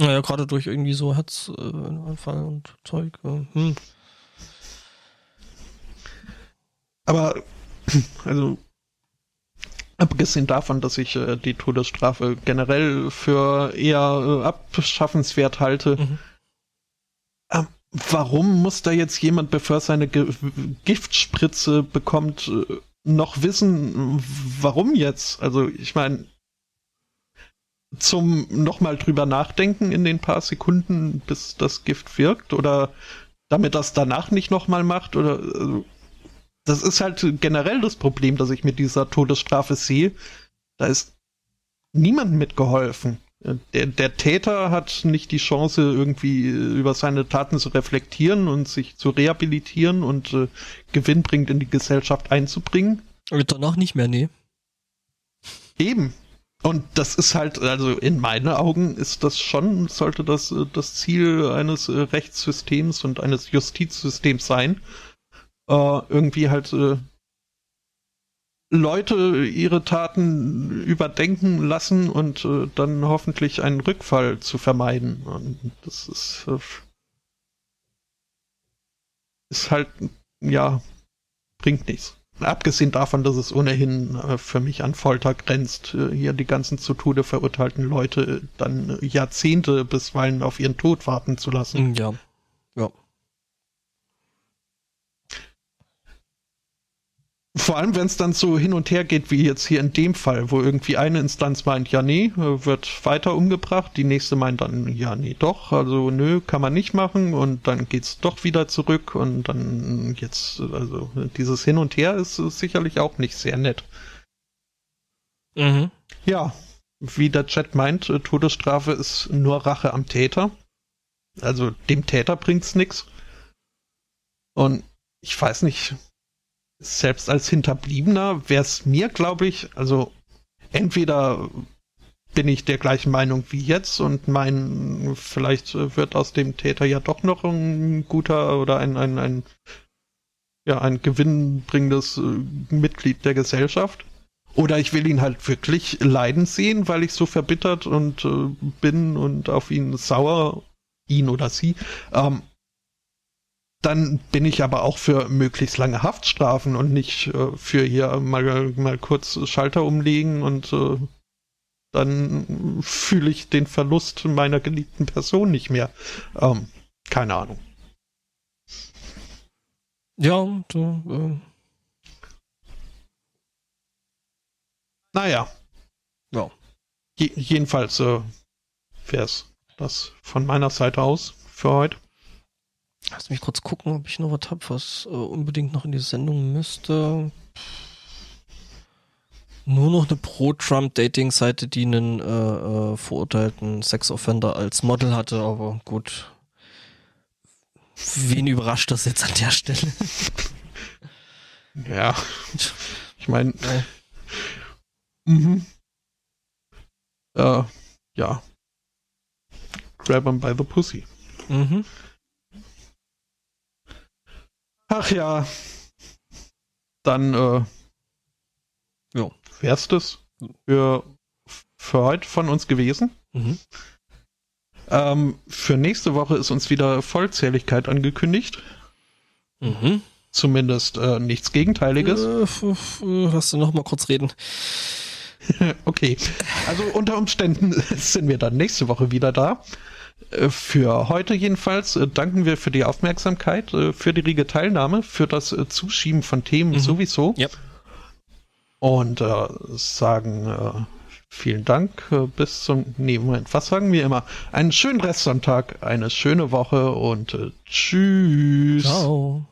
Naja, gerade durch irgendwie so Herzanfall und Zeug. Hm. Aber, also, abgesehen davon, dass ich äh, die Todesstrafe generell für eher äh, abschaffenswert halte, mhm. ähm, warum muss da jetzt jemand, bevor er seine Ge Giftspritze bekommt, äh, noch wissen, warum jetzt? Also ich meine, zum nochmal drüber nachdenken in den paar Sekunden, bis das Gift wirkt oder damit das danach nicht nochmal macht oder also, das ist halt generell das Problem, das ich mit dieser Todesstrafe sehe. Da ist niemand mitgeholfen. Der, der Täter hat nicht die Chance, irgendwie über seine Taten zu reflektieren und sich zu rehabilitieren und äh, gewinnbringend in die Gesellschaft einzubringen. Und danach nicht mehr, nee. Eben. Und das ist halt, also in meinen Augen ist das schon, sollte das äh, das Ziel eines äh, Rechtssystems und eines Justizsystems sein, äh, irgendwie halt äh, Leute ihre Taten überdenken lassen und äh, dann hoffentlich einen Rückfall zu vermeiden. Und das ist, äh, ist halt, ja, bringt nichts. Abgesehen davon, dass es ohnehin äh, für mich an Folter grenzt, äh, hier die ganzen zu Tode verurteilten Leute dann Jahrzehnte bisweilen auf ihren Tod warten zu lassen. Ja. Vor allem, wenn es dann so hin und her geht, wie jetzt hier in dem Fall, wo irgendwie eine Instanz meint, ja, nee, wird weiter umgebracht, die nächste meint dann, ja, nee, doch, also nö, kann man nicht machen und dann geht's doch wieder zurück und dann jetzt, also dieses Hin und Her ist sicherlich auch nicht sehr nett. Mhm. Ja, wie der Chat meint, Todesstrafe ist nur Rache am Täter. Also dem Täter bringt's nix. Und ich weiß nicht, selbst als Hinterbliebener wäre es mir, glaube ich, also entweder bin ich der gleichen Meinung wie jetzt und mein, vielleicht wird aus dem Täter ja doch noch ein guter oder ein, ein, ein, ja, ein gewinnbringendes äh, Mitglied der Gesellschaft. Oder ich will ihn halt wirklich leiden sehen, weil ich so verbittert und äh, bin und auf ihn sauer, ihn oder sie, ähm, dann bin ich aber auch für möglichst lange Haftstrafen und nicht äh, für hier mal, mal kurz Schalter umlegen und äh, dann fühle ich den Verlust meiner geliebten Person nicht mehr. Ähm, keine Ahnung. Ja, du, äh. Naja. Ja. Je jedenfalls äh, wäre es das von meiner Seite aus für heute. Lass mich kurz gucken, ob ich noch was habe, was äh, unbedingt noch in die Sendung müsste. Nur noch eine Pro-Trump-Dating-Seite, die einen äh, äh, verurteilten Sex-Offender als Model hatte, aber gut. Wen überrascht das jetzt an der Stelle? Ja. Ich meine. Mhm. Äh, ja. Grab him by the pussy. Mhm. Ach ja. Dann, äh, ja, wär's das für, für heute von uns gewesen. Mhm. Ähm, für nächste Woche ist uns wieder Vollzähligkeit angekündigt. Mhm. Zumindest äh, nichts Gegenteiliges. Äh, hast du noch mal kurz reden? okay. Also unter Umständen sind wir dann nächste Woche wieder da. Äh, für heute jedenfalls äh, danken wir für die Aufmerksamkeit, äh, für die rege Teilnahme, für das Zuschieben von Themen mhm. sowieso. Yep. Und äh, sagen äh, vielen Dank. bis zum, nee, Moment, was sagen wir immer? Einen schönen Restsonntag, eine schöne Woche und tschüss. Ciao.